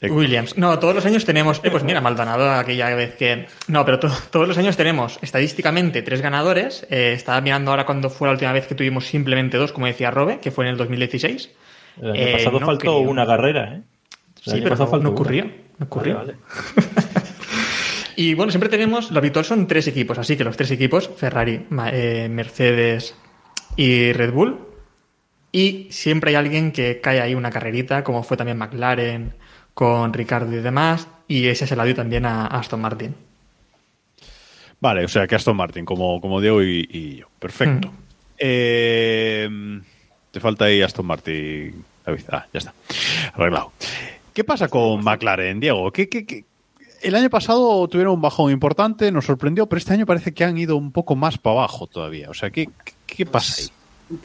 Williams. No, todos los años tenemos. Eh, pues mira, Maldonado aquella vez que. No, pero to- todos los años tenemos estadísticamente tres ganadores. Eh, estaba mirando ahora cuando fue la última vez que tuvimos simplemente dos, como decía Robe, que fue en el 2016. El año Eh, pasado no faltó creo. una carrera, ¿eh? El Sí, año pero pasado no, faltó no una. ocurrió. No ocurrió. Vale, [LAUGHS] Y bueno, siempre tenemos, lo habitual son tres equipos, así que los tres equipos, Ferrari, eh, Mercedes y Red Bull. Y siempre hay alguien que cae ahí una carrerita, como fue también McLaren con Ricardo y demás. Y ese se la dio también a Aston Martin. Vale, o sea que Aston Martin, como, como Diego y, y yo. Perfecto. Mm. Eh, te falta ahí Aston Martin, David. Ah, ya está. Arreglado. ¿Qué pasa con McLaren, Diego? ¿Qué, qué- qué? El año pasado tuvieron un bajón importante, nos sorprendió, pero este año parece que han ido un poco más para abajo todavía. O sea, ¿qué, qué, qué pasa ahí?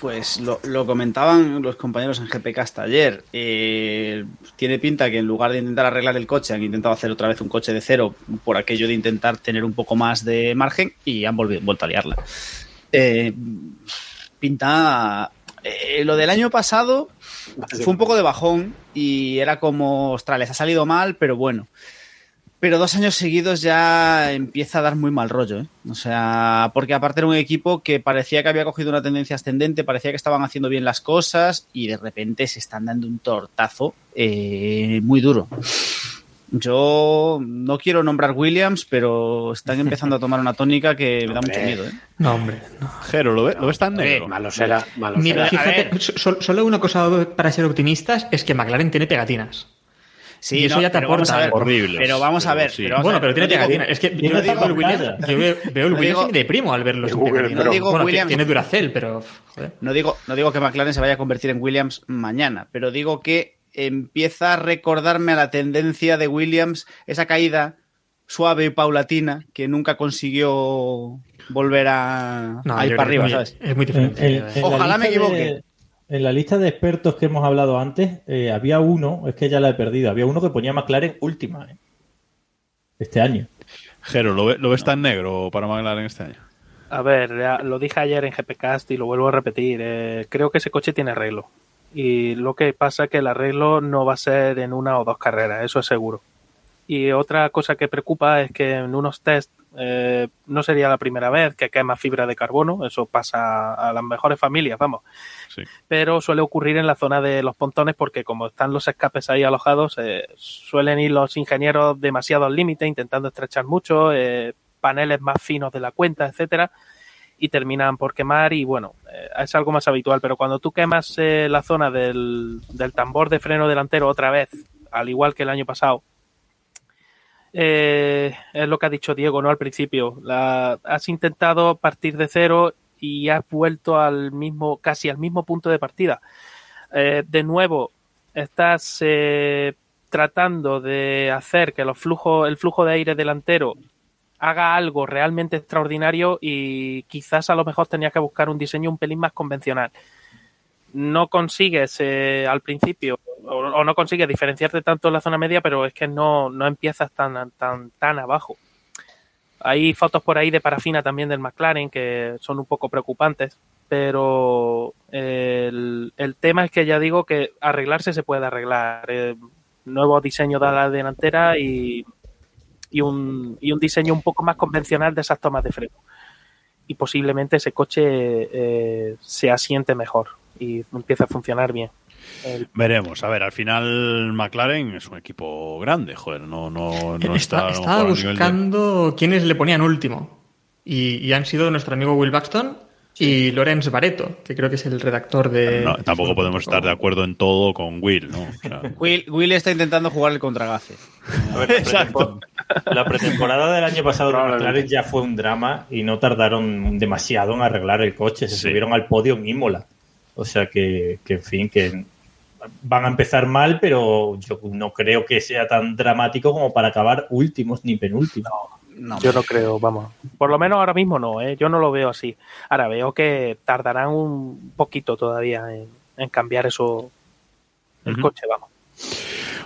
Pues lo, lo comentaban los compañeros en GPK hasta ayer. Eh, tiene pinta que en lugar de intentar arreglar el coche, han intentado hacer otra vez un coche de cero por aquello de intentar tener un poco más de margen y han vuelto a liarla. Eh, pinta. eh, lo del año pasado fue un poco de bajón y era como, ostras, les ha salido mal, pero bueno. Pero dos años seguidos ya empieza a dar muy mal rollo, ¿eh? O sea, porque aparte era un equipo que parecía que había cogido una tendencia ascendente, parecía que estaban haciendo bien las cosas y de repente se están dando un tortazo eh, muy duro. Yo no quiero nombrar Williams, pero están empezando a tomar una tónica que me da mucho miedo, ¿eh? No, hombre. Jero, ¿lo, ve- lo ves tan negro? Malo será, malo Mira, será. fíjate, so- solo una cosa para ser optimistas es que McLaren tiene pegatinas. Sí, Y eso no, ya te pero vamos a aporta. ver, Horribles, Pero vamos a ver. sí. pero vamos bueno, a pero tiene pegatinas. Es que yo digo el Williams, pegatinas. yo veo, veo el No Williams me deprimo al verlo no digo Bueno, Williams- tiene Duracell, pero joder. No digo, no digo que McLaren se vaya a convertir en Williams mañana, pero digo que empieza a recordarme a la tendencia de Williams, esa caída suave y paulatina que nunca consiguió volver a, No, a ir para arriba. Es muy En- diferente. en- en la Ojalá me equivoque. de- en la lista de expertos que hemos hablado antes, eh, había uno, es que ya la he perdido, había uno que ponía McLaren última eh, este año. Jero, ¿lo, ve- ¿lo ves tan negro para McLaren este año? A ver, lo dije ayer en GPcast y lo vuelvo a repetir. eh, creo que ese coche tiene arreglo. Y lo que pasa es que el arreglo no va a ser en una o dos carreras, eso es seguro. Y otra cosa que preocupa es que en unos test Eh, no sería la primera vez que quema fibra de carbono, eso pasa a las mejores familias, vamos. Pero suele ocurrir en la zona de los pontones porque como están los escapes ahí alojados, eh, suelen ir los ingenieros demasiado al límite, intentando estrechar mucho, eh, paneles más finos de la cuenta, etcétera, y terminan por quemar y bueno, eh, es algo más habitual, pero cuando tú quemas eh, la zona del, del tambor de freno delantero otra vez, al igual que el año pasado, eh, es lo que ha dicho Diego, ¿no? Al principio. La, has intentado partir de cero y has vuelto al mismo, casi al mismo punto de partida. Eh, de nuevo, estás eh, tratando de hacer que los flujos, el flujo de aire delantero haga algo realmente extraordinario y quizás a lo mejor tenías que buscar un diseño un pelín más convencional. No consigues eh, al principio o, o no consigues diferenciarte tanto en la zona media, pero es que no, no empiezas tan, tan, tan abajo. Hay fotos por ahí de parafina también del McLaren que son un poco preocupantes, pero el, el tema es que ya digo que arreglarse se puede arreglar. Eh, nuevo diseño de la delantera y, y, un, y un diseño un poco más convencional de esas tomas de freno. Y posiblemente ese coche eh, se asiente mejor y empiece a funcionar bien. El- Veremos. A ver, al final McLaren es un equipo grande, joder, no, no, no está, estaba nivel de- buscando quiénes le ponían último. Y, y han sido nuestro amigo Will Buxton y Lorenz Bareto, que creo que es el redactor de. No, tampoco podemos estar de acuerdo en todo con Will, ¿no? O sea, [LAUGHS] Will, Will está intentando jugar el contragafe. A ver, la [LAUGHS] pretempo- La pretemporada del año pasado de. McLaren ya fue un drama y no tardaron demasiado en arreglar el coche. Se Sí. subieron al podio en Imola. O sea que, que, en fin, que van a empezar mal, pero yo no creo que sea tan dramático como para acabar últimos ni penúltimos. No, Yo no creo, vamos. Por lo menos ahora mismo no, ¿eh? yo no lo veo así. Ahora veo que tardarán un poquito todavía en, en cambiar eso, el coche, vamos.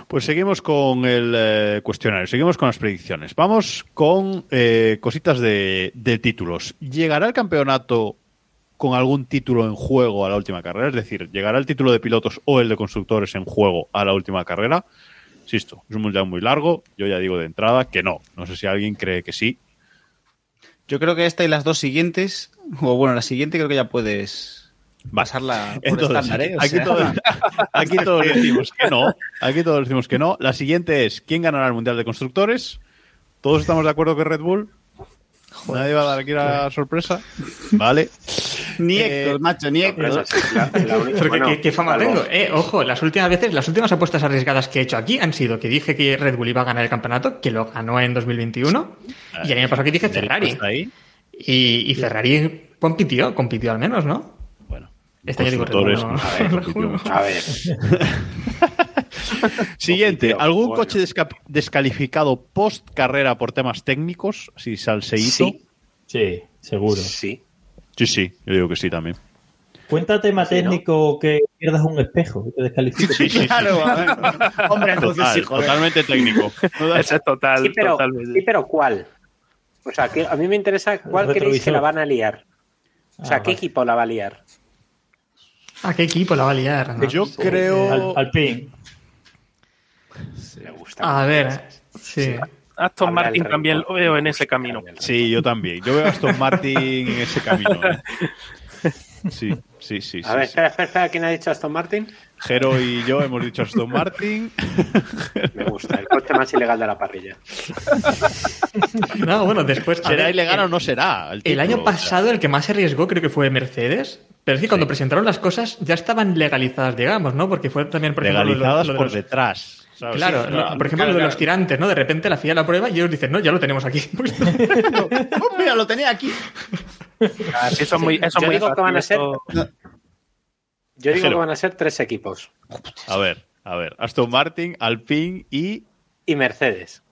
Pues seguimos con el eh, cuestionario, seguimos con las predicciones. Vamos con eh, cositas de, de títulos. ¿Llegará el campeonato con algún título en juego a la última carrera? Es decir, ¿llegará el título de pilotos o el de constructores en juego a la última carrera? Insisto, es un mundial muy largo. Yo ya digo de entrada que no. No sé si alguien cree que sí. Yo creo que esta y las dos siguientes, o bueno, la siguiente creo que ya puedes pasarla por Entonces, estándar, ¿eh? O aquí, sea, [LAUGHS] todos, aquí todos decimos que no. Aquí todos decimos que no. La siguiente es ¿quién ganará el Mundial de Constructores? ¿Todos estamos de acuerdo que Red Bull? Nadie va a dar aquí la sorpresa. [LAUGHS] Vale. Ni Eh, Héctor, macho, ni Héctor. Bueno, ¿qué, qué fama algo- tengo. Eh, ojo, las últimas veces, las últimas apuestas arriesgadas que he hecho aquí han sido que dije que Red Bull iba a ganar el campeonato, que lo ganó en 2021, y el año pasado que dije Ferrari. Y, y Ferrari compitió, compitió al menos, ¿no? Bueno. Este año digo Red Bull, no. a ver. A ver, [LAUGHS] [LAUGHS] Siguiente, ¿algún coche desca- descalificado post carrera por temas técnicos? Si salseíto. Sí. Sí, seguro. sí. sí, sí, yo digo que sí también. Cuenta tema Sí, ¿no? técnico que pierdas un espejo y te descalifiques. Sí, sí. Claro, [LAUGHS] hombre, entonces Total, sí, joder. totalmente técnico. [LAUGHS] Ese es total, Sí, pero, totalmente. sí, pero ¿cuál? O sea, que a mí me interesa cuál creéis que la van a liar. O sea, Ah, ¿qué vale. equipo la va a liar? ¿A qué equipo la va a liar? no? Yo creo. Al, Alpine. Me gusta. A ver, sí. Aston Habla Martin también lo veo en ese camino. Sí, yo también. Yo veo a Aston Martin en ese camino. ¿eh? [LAUGHS] Sí, sí, sí. A sí, ver, sí. espera, espera, espera, ¿quién ha dicho Aston Martin? Jero y yo hemos dicho Aston Martin. [LAUGHS] Me gusta, el coche más ilegal de la parrilla. [LAUGHS] No, bueno, después. ¿Será ver, ilegal el- o no será? El año O sea, pasado el que más se arriesgó creo que fue Mercedes, pero es que cuando presentaron las cosas ya estaban legalizadas, digamos, ¿no? Porque fue también, por ejemplo, legalizadas lo de por los- detrás. ¿Sabes? Claro, Sí, no, por ejemplo, lo de los tirantes, ¿no? De repente la FIA la prueba y ellos dicen, no, ya lo tenemos aquí. [LAUGHS] Pues, [LAUGHS] Oh, mira, lo tenía aquí. Ah, sí, eso es muy, eso es Yo muy digo que van a ser- Yo digo que van a ser tres equipos. A ver, a ver. Aston Martin, Alpine y. Y Mercedes. [LAUGHS]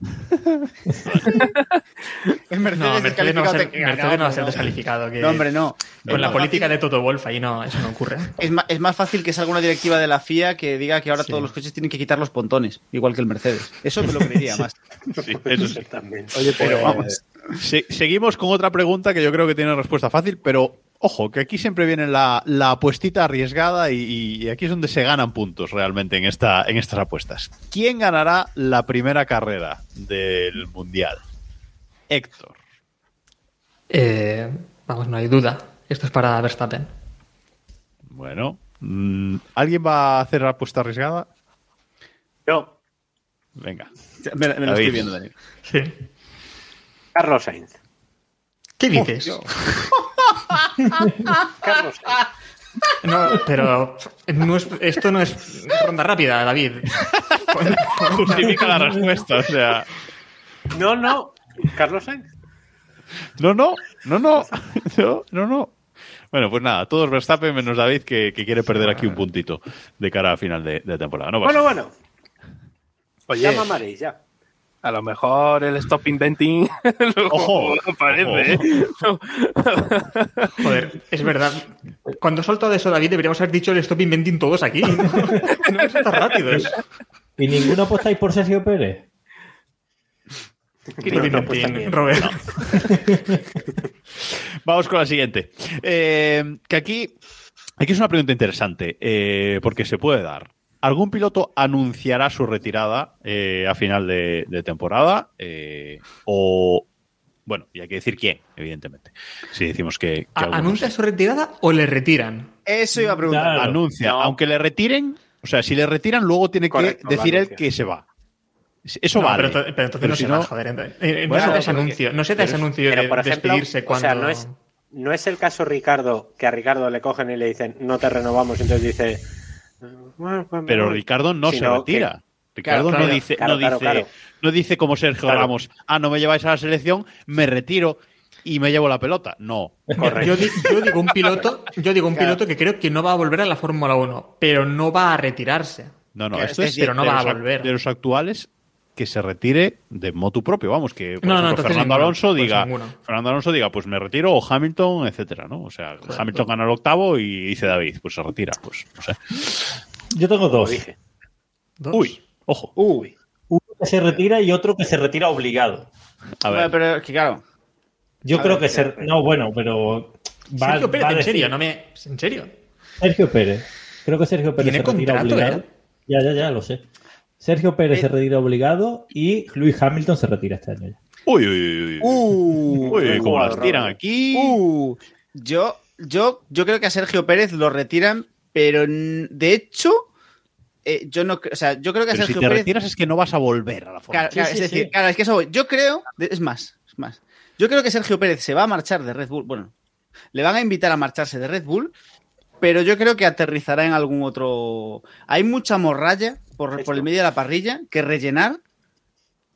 Es Mercedes, no, Mercedes no va a ser, Mercedes no va a ser no. descalificado. Que No, hombre, no. Con Es la más política fácil- de Toto Wolf ahí no, eso no ocurre. Es más, es más fácil que salga una directiva de la FIA que diga que ahora Sí. todos los coches tienen que quitar los pontones, igual que el Mercedes. Eso me lo creería [LAUGHS] más. Sí, eso sí. también. Oye, pero pues, vamos. Se- seguimos con otra pregunta que yo creo que tiene respuesta fácil, pero ojo, que aquí siempre viene la, la apuestita arriesgada y, y aquí es donde se ganan puntos realmente en, esta, en estas apuestas. ¿Quién ganará la primera carrera del Mundial? Héctor, Eh, vamos, no hay duda. Esto es para Verstappen. Bueno, mm, ¿alguien va a hacer la apuesta arriesgada? Yo. Venga. Me, me lo estoy viendo, Daniel. Sí. Carlos Sainz. ¿Qué dices? [LAUGHS] [LAUGHS] Carlos. No, pero no es- esto no es ronda rápida, David. [LAUGHS] Justifica la respuesta, o sea. No, no. Carlos Sainz. No, no, no, no, no, no, no. Bueno, pues nada, todos Verstappen menos David que, que quiere perder aquí un puntito de cara a final de, de temporada. No Bueno, bueno. Oye, Llama a Maris, ya. A lo mejor el stop inventing [LAUGHS] Ojo, aparece. ¿eh? Joder, es verdad. Cuando soltado eso, David, deberíamos haber dicho el stop inventing todos aquí. [LAUGHS] No, no es tan rápidos. ¿Y ninguno apostáis por Sergio Pérez? Stop inventing, Robert. [LAUGHS] Vamos con la siguiente. Eh, que aquí, aquí es una pregunta interesante, eh, porque se puede dar. ¿Algún piloto anunciará su retirada eh, a final de, de temporada? Eh, o, bueno, y hay que decir quién, evidentemente. Si decimos que... que ¿A- algunos- ¿Anuncia su retirada o le retiran? Eso iba a preguntar. Claro. anuncia, No. aunque le retiren, o sea, si le retiran, luego tiene Correcto, que decir él que se va. Eso No, vale. pero, ento- pero entonces Pero no si se no- va, joder. entonces- no se anuncio, no se anuncio Pero, de por ejemplo, despedirse o cuando... sea, no es, no es el caso Ricardo, que a Ricardo le cogen y le dicen, no te renovamos, y entonces dice... "Bueno, pues Pero voy". Ricardo no Sino se retira. Ricardo Claro, no claro, dice, claro, no, claro, dice claro. no dice como Sergio Claro. Ramos, ah, no me lleváis a la selección, me retiro y me llevo la pelota. No. Correcto. Yo, di- yo digo un piloto, yo digo un Claro. piloto que creo que no va a volver a la Fórmula 1, pero no va a retirarse. No, no, esto es pero no de va a los- volver. De los actuales que se retire de motu propio, vamos, que por No, no, ejemplo, entonces Fernando ninguno, Alonso pues diga, ninguno. Fernando Alonso diga, pues me retiro o Hamilton, etcétera, ¿no? O sea, Hamilton gana el octavo y dice David, pues se retira, pues. Yo tengo dos. dije. Dos. Uy, ojo. Uy. Uno que se retira y otro que se retira obligado. A ver. Bueno, pero es que claro. Yo A creo ver, que se... No, bueno, pero... Va, Sergio Pérez, va en decir- serio, no me... ¿En serio? Sergio Pérez. Creo que Sergio Pérez Tiene se retira contrato, obligado. ¿eh? Ya, ya, ya, lo sé. Sergio Pérez Eh. se retira obligado y Luis Hamilton se retira este año. ya. Uy, uy, uy, uy. Uh, Uy, jugador, las tiran aquí. uh, yo, yo, yo creo que a Sergio Pérez lo retiran, pero de hecho, eh, yo no, o sea, yo creo que a Pero si Sergio te Pérez. retiras es que no vas a volver a la Fórmula Claro, claro, sí, es decir, sí. claro, es que eso voy. Yo creo, es más, es más. Yo creo que Sergio Pérez se va a marchar de Red Bull. Bueno, le van a invitar a marcharse de Red Bull, pero yo creo que aterrizará en algún otro. Hay mucha morralla por, por el medio de la parrilla que rellenar.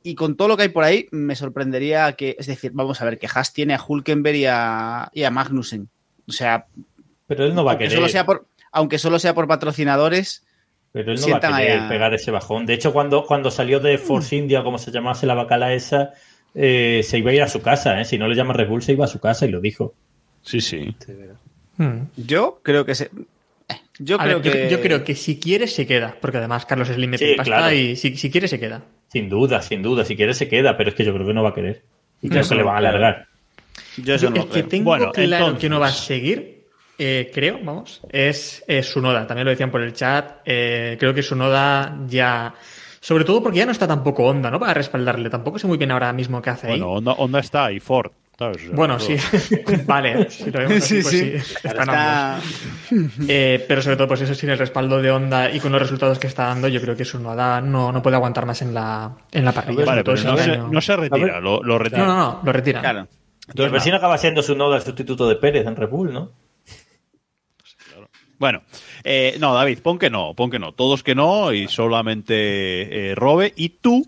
Y con todo lo que hay por ahí, me sorprendería que. Es decir, vamos a ver, que Haas tiene a Hulkenberg y a, y a Magnussen. O sea, Pero él no va a querer. solo, sea por, aunque solo sea por patrocinadores, Pero él no va a querer a- pegar ese bajón. De hecho, cuando, cuando salió de Force India, como se llamase la bacala esa, eh, se iba a ir a su casa. ¿eh? Si no le llama Red Bull, se iba a su casa y lo dijo. Sí, sí. Hmm. yo creo que se. eh, Yo creo ver, que. yo creo que si quiere se queda, porque además Carlos Slim mete Sí, pasta claro. y si, si quiere se queda. Sin duda, sin duda. Si quiere, se queda. Pero es que yo creo que no va a querer. Y creo que le no van a alargar. Yo eso Yo no que creo. tengo Bueno, claro entonces- que no va a seguir, eh, creo, vamos, es, es Sunoda. También lo decían por el chat. eh, creo que Sunoda ya. Sobre todo porque ya no está tampoco Honda, ¿no? Para respaldarle. Tampoco sé muy bien ahora mismo qué hace ahí. Bueno, Honda, está y Ford. Bueno, sí. [LAUGHS] vale, si lo vemos así, Sí, pues sí. sí. Están Está-. Eh, pero sobre todo, pues eso sin el respaldo de Honda y con los resultados que está dando, yo creo que Sunoda no, no puede aguantar más en la, en la parrilla. Vale, pero no se, año. no se retira, lo, lo retira. no, no, no, lo retiran. Claro. Y a ver si no acaba siendo su nodo el sustituto de Pérez en Red Bull, ¿no? Bueno, eh, no, David, pon que no, pon que no. Todos que no y solamente eh, Robe. Y tú,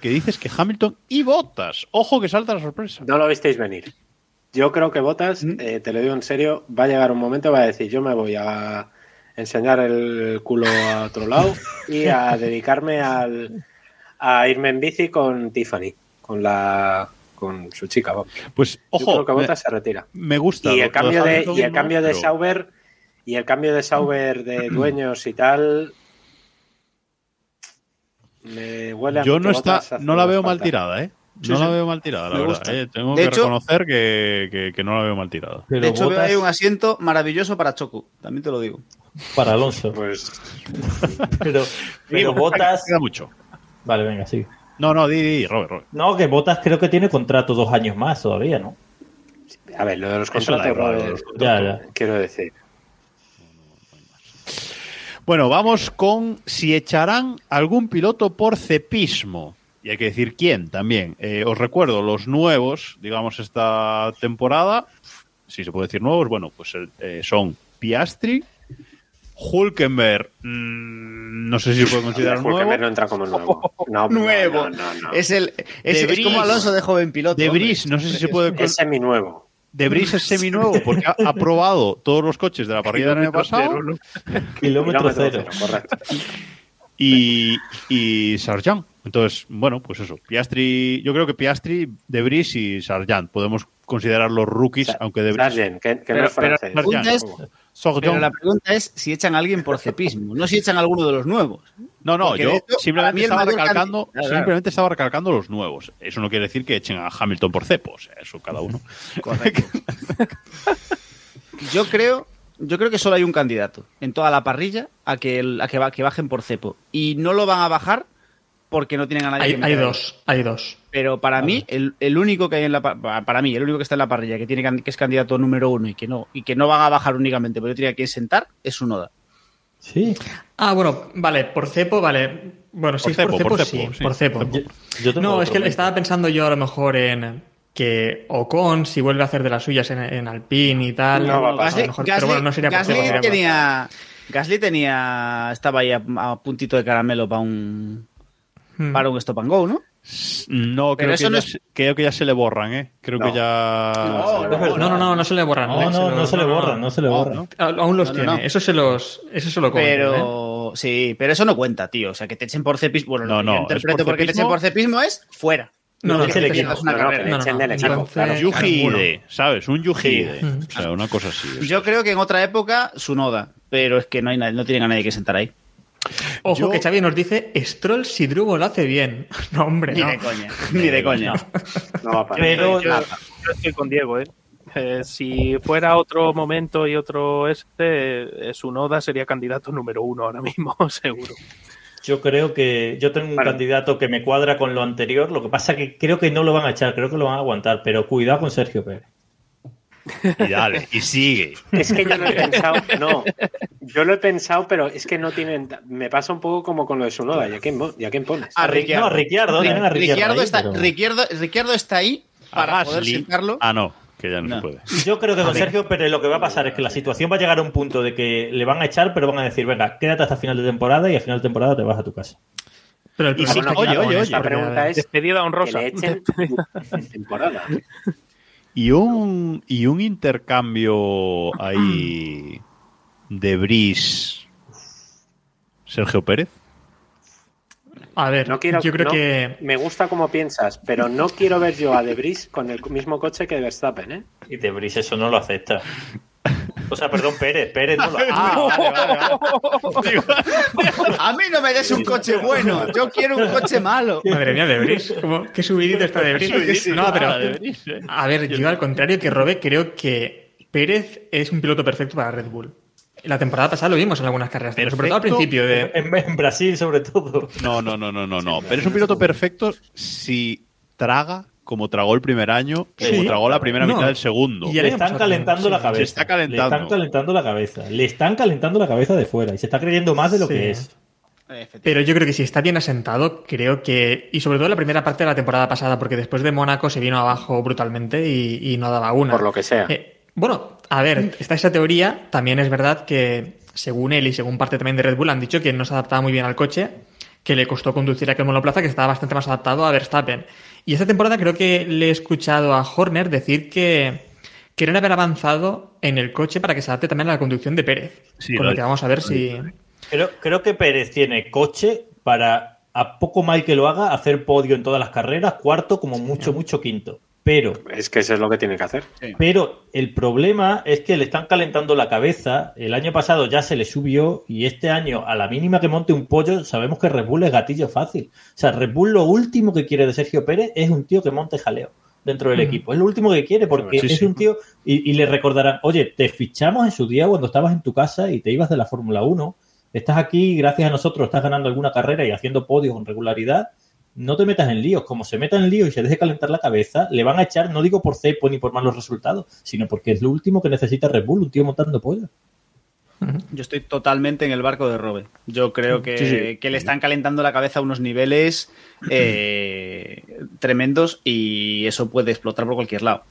que dices que Hamilton y Bottas. Ojo que salta la sorpresa. No lo visteis venir. Yo creo que Botas, eh, te lo digo en serio, va a llegar un momento, va a decir, yo me voy a enseñar el culo a otro lado y a [LAUGHS] dedicarme al, a irme en bici con Tiffany, con la con su chica. vamos. Pues, Yo ojo, creo que me, Botas se retira. me gusta. Y el cambio de, y el cambio de Sauber y el cambio de Sauber de dueños y tal me huele a Yo no está, no la veo mal tirada, ¿eh? Sí, No la sí. veo mal tirada, la Me verdad. ¿eh? Tengo De que hecho- reconocer que, que- que no la veo mal tirada. Pero de hecho, veo Bottas ahí un asiento maravilloso para Choco. También te lo digo. para Alonso. Pues [LAUGHS] Pero, pero Botas. Queda mucho. Vale, venga, sí. No, no, di, di, Robert, Robert. No, que Botas creo que tiene contrato dos años más todavía, ¿no? A ver, lo de los contratos, contratos. Ya, ya. quiero decir. Bueno, vamos con si echarán algún piloto por cepismo. Y hay que decir quién también. Eh, os recuerdo, los nuevos, digamos, esta temporada, si se puede decir nuevos, bueno, pues eh, son Piastri, Hulkenberg, mm, no sé si se puede considerar Hulkenberg nuevo. no entra como nuevo. No, Nuevo. no, no, no. Es, el, es, como. Alonso de joven piloto. De. Vries, no sé si se puede Es seminuevo. De Vries es seminuevo porque ha, ha probado todos los coches de la parrilla del año pasado. Kilómetro Kilómetro cero. cero, correcto. y, y Sargent. Entonces, bueno, pues eso. Piastri, yo creo que Piastri, De Vries y Sargent podemos considerar los rookies, aunque De Vries. Sargent, que, que Pero- no es francés. Sargent. Pero la pregunta es si echan a alguien por cepismo, no si echan a alguno de los nuevos. No, no, Porque yo simplemente estaba recalcando, candi- Claro, claro. simplemente estaba recalcando los nuevos. Eso no quiere decir que echen a Hamilton por cepo, o sea, eso cada uno. [LAUGHS] Yo creo, yo creo que solo hay un candidato en toda la parrilla a que, el- a que, ba- que bajen por cepo. Y no lo van a bajar porque no tienen a nadie Hay, que hay dos, hay dos. Pero para mí, el, el único que hay en la pa- para mí, el único que está en la parrilla, que tiene que es candidato número uno y que no, y que no van a bajar únicamente, pero tiene a quien sentar, es un Oda. Sí. Ah, bueno, vale, por cepo, vale. Bueno, Por es por cepo, cepo, por sí, cepo, sí, por cepo. cepo. Yo, yo tengo No, es que estaba pensando yo a lo mejor en que Ocon, si vuelve a hacer de las suyas en, en Alpine y tal. No va a a lo mejor- pero bueno, no sería por Gasly cepo, por- tenía, Gasly tenía, estaba ahí a, a puntito de caramelo para un, Hmm. para un stop and go, ¿no? No, creo que, eso ya no es- se, creo que ya se le borran, ¿eh? Creo No. que ya. No, No, no, no, no se le borran. No, no, no se le borran, no se le borran. ¿no? Aún los No, no, tiene. no. Eso se los. Eso se lo comen, ¿eh? Pero sí, pero eso no cuenta, tío. O sea, que te echen por cepismo. Bueno, No, no, yo interpreto por porque te echen por cepismo es fuera. No, no, es el equipo. una No, no, equipo. ¿sabes? Un Yujide. Sí. O sea, una cosa así. Yo creo que en otra época su noda, pero es que no hay nadie, no tienen a nadie que sentar ahí. Ojo Yo- que Xavi nos dice: Stroll si Drugo lo hace bien. [LAUGHS] No, hombre, Ni no. de coña, [LAUGHS] ni de coña. No va a pasar. Pero yo, yo estoy con Diego, ¿eh? Eh, si fuera otro momento y otro este, eh, su Noda sería candidato número uno ahora mismo, [LAUGHS] seguro. yo creo que yo tengo un Vale. candidato que me cuadra con lo anterior. Lo que pasa que creo que no lo van a echar, creo que lo van a aguantar. Pero cuidado con Sergio Pérez. Y dale, y sigue. Es que yo lo he pensado, no, yo lo he pensado, pero es que no tienen, me pasa un poco como con lo de Sunoda, ¿y a quién, y a quién pones? A No, a Ricciardo, tienen a Ricciardo Ricciardo ahí, está, pero- Ricciardo, Ricciardo está ahí para A poder sentarlo. Ah, no, que ya no, No. se puede. Yo creo que con Sergio Pérez lo que va a pasar es que la situación va a llegar a un punto de que le van a echar, pero van a decir, venga, quédate hasta final de temporada y a final de temporada te vas a tu casa. Pero el Y es no, que oye, oye, la pregunta es Despedida que honrosa. le echen [LAUGHS] en temporada. Y un, y un intercambio ahí de Bris Sergio Pérez. A ver, No quiero, yo creo no, que. me gusta como piensas, pero no quiero ver yo a Debris con el mismo coche que Verstappen, ¿eh? Y De Vries eso no lo acepta. [LAUGHS] O sea, perdón, Pérez, Pérez no lo [LAUGHS] Ah, vale, vale, vale. A mí no me des un coche bueno, yo quiero un coche malo. Madre mía, de Bris. ¿Cómo- ¿Qué subidito está de Bris? No, pero. Eh. A ver, yo al contrario que Robe, creo que Pérez es un piloto perfecto para Red Bull. La temporada pasada lo vimos en algunas carreras, pero sobre todo al principio de. En, en Brasil, sobre todo. No, no, no, no, no, no. Pero es un piloto perfecto si traga como tragó el primer año, como tragó la primera No. mitad del segundo. Y Le están calentando la cabeza. Se está calentando. Le están calentando la cabeza. Le están calentando la cabeza de fuera y se está creyendo más de lo Sí. que es. Pero yo creo que si está bien asentado, creo que. Y sobre todo en la primera parte de la temporada pasada, porque después de Mónaco se vino abajo brutalmente y, y no daba una. Por lo que sea. Eh, bueno, a ver, está esa teoría. También es verdad que, según él y según parte también de Red Bull, han dicho que no se adaptaba muy bien al coche, que le costó conducir aquel monoplaza, que estaba bastante más adaptado a Verstappen. Y esta temporada creo que le he escuchado a Horner decir que quieren haber avanzado en el coche para que se adapte también a la conducción de Pérez. Sí, con lo que vamos a ver si. Creo, creo que Pérez tiene coche para, a poco mal que lo haga, hacer podio en todas las carreras, cuarto, como mucho, mucho quinto. Pero, Es que eso es lo que tiene que hacer. pero el problema es que le están calentando la cabeza. El año pasado ya se le subió y este año, a la mínima que monte un pollo, sabemos que Red Bull es gatillo fácil. O sea, Red Bull lo último que quiere de Sergio Pérez es un tío que monte jaleo dentro del equipo. Es lo último que quiere porque Sí, es sí. un tío y, y le recordarán, oye, te fichamos en su día cuando estabas en tu casa y te ibas de la Fórmula 1. Estás aquí, gracias a nosotros, estás ganando alguna carrera y haciendo podio con regularidad. No te metas en líos. Como se meta en líos y se deje calentar la cabeza, le van a echar, no digo por cepo ni por malos resultados, sino porque es lo último que necesita Red Bull, un tío montando pollo. Yo estoy totalmente en el barco de Robin. Yo creo que, Sí, sí. que le están calentando la cabeza a unos niveles eh, tremendos y eso puede explotar por cualquier lado.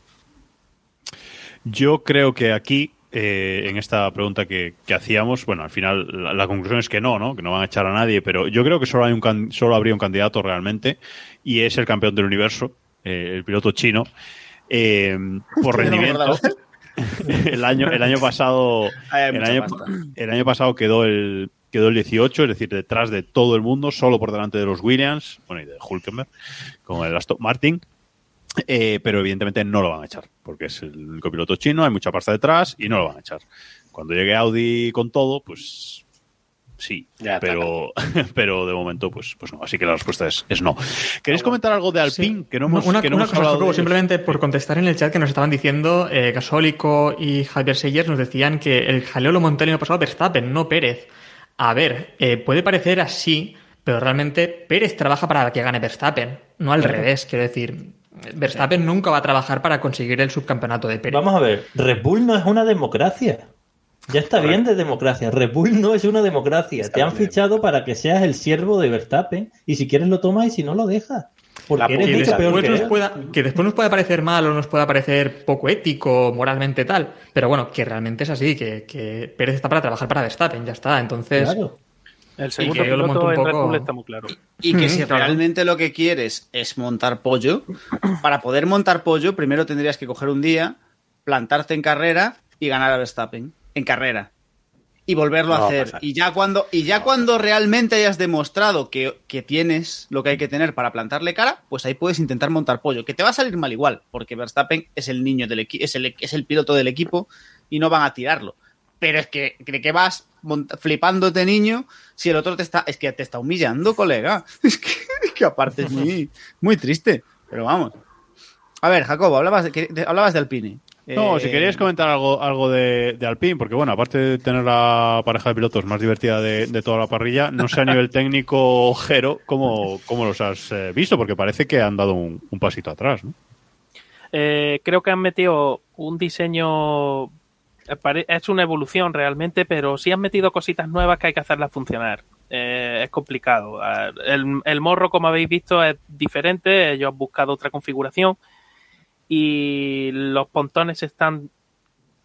Yo creo que aquí, eh, en esta pregunta que, que hacíamos, bueno, al final la, la conclusión es que no, ¿no? Que no van a echar a nadie, pero yo creo que solo, hay un can- solo habría un candidato realmente y es el campeón del universo, eh, el piloto chino, eh, por rendimiento. [LAUGHS] el año el año pasado [LAUGHS] el año, el año pasado quedó el quedó el 18 es decir detrás de todo el mundo solo por delante de los Williams bueno y de Hulkenberg con el Aston Martin Eh, pero evidentemente no lo van a echar porque es el único piloto chino hay mucha pasta detrás y no lo van a echar. Cuando llegue Audi con todo pues sí pero [LAUGHS] pero de momento pues pues no. Así que la respuesta es, es no. Queréis comentar algo de Alpine que no hemos, una, que no una hemos cosa, hablado simplemente por contestar en el chat que nos estaban diciendo, eh, Gasólico y Javier Seyers nos decían que el jaleo lo montó el año pasado Verstappen, no Pérez. A ver, eh, puede parecer así, pero realmente Pérez trabaja para que gane Verstappen, no al Claro. [LAUGHS] revés. Quiero decir, Verstappen nunca va a trabajar para conseguir el subcampeonato de Pérez. Vamos a ver, Red Bull no es una democracia. Ya está bien de democracia. Red Bull no es una democracia. Te han fichado para que seas el siervo de Verstappen y si quieres lo tomas y si no lo dejas. Porque eres que mucho peor después, que nos pueda, que después nos pueda parecer mal o nos pueda parecer poco ético, moralmente tal, pero bueno, que realmente es así, que, que Pérez está para trabajar para Verstappen, ya está. Entonces, Claro. El Y segundo piloto en Red Bull está muy claro. Y que Mm, si claro. realmente lo que quieres es montar pollo, para poder montar pollo, primero tendrías que coger un día, plantarte en carrera y ganar a Verstappen. En carrera. Y volverlo No a hacer. y ya cuando, y ya cuando realmente hayas demostrado que, que tienes lo que hay que tener para plantarle cara, pues ahí puedes intentar montar pollo. Que te va a salir mal igual, porque Verstappen es el niño del equipo, es el, es el piloto del equipo y no van a tirarlo. Pero es que, ¿de qué vas flipándote, niño? Si el otro te está. Es que te está humillando, colega. [LAUGHS] Es que, es que aparte es muy, muy triste. Pero vamos. A ver, Jacobo, hablabas de, de- hablabas de Alpine. No, Eh, si queríais comentar algo, algo de, de Alpine, porque bueno, aparte de tener la pareja de pilotos más divertida de, de toda la parrilla, no sé a nivel [LAUGHS] técnico, Jero, cómo, cómo los has eh, visto, porque parece que han dado un, un pasito atrás, ¿no? Eh, creo que han metido un diseño. Es una evolución realmente, pero sí han metido cositas nuevas que hay que hacerlas funcionar. Eh, es complicado. Ah, El, el morro, como habéis visto, es diferente. Ellos han buscado otra configuración. Y los pontones están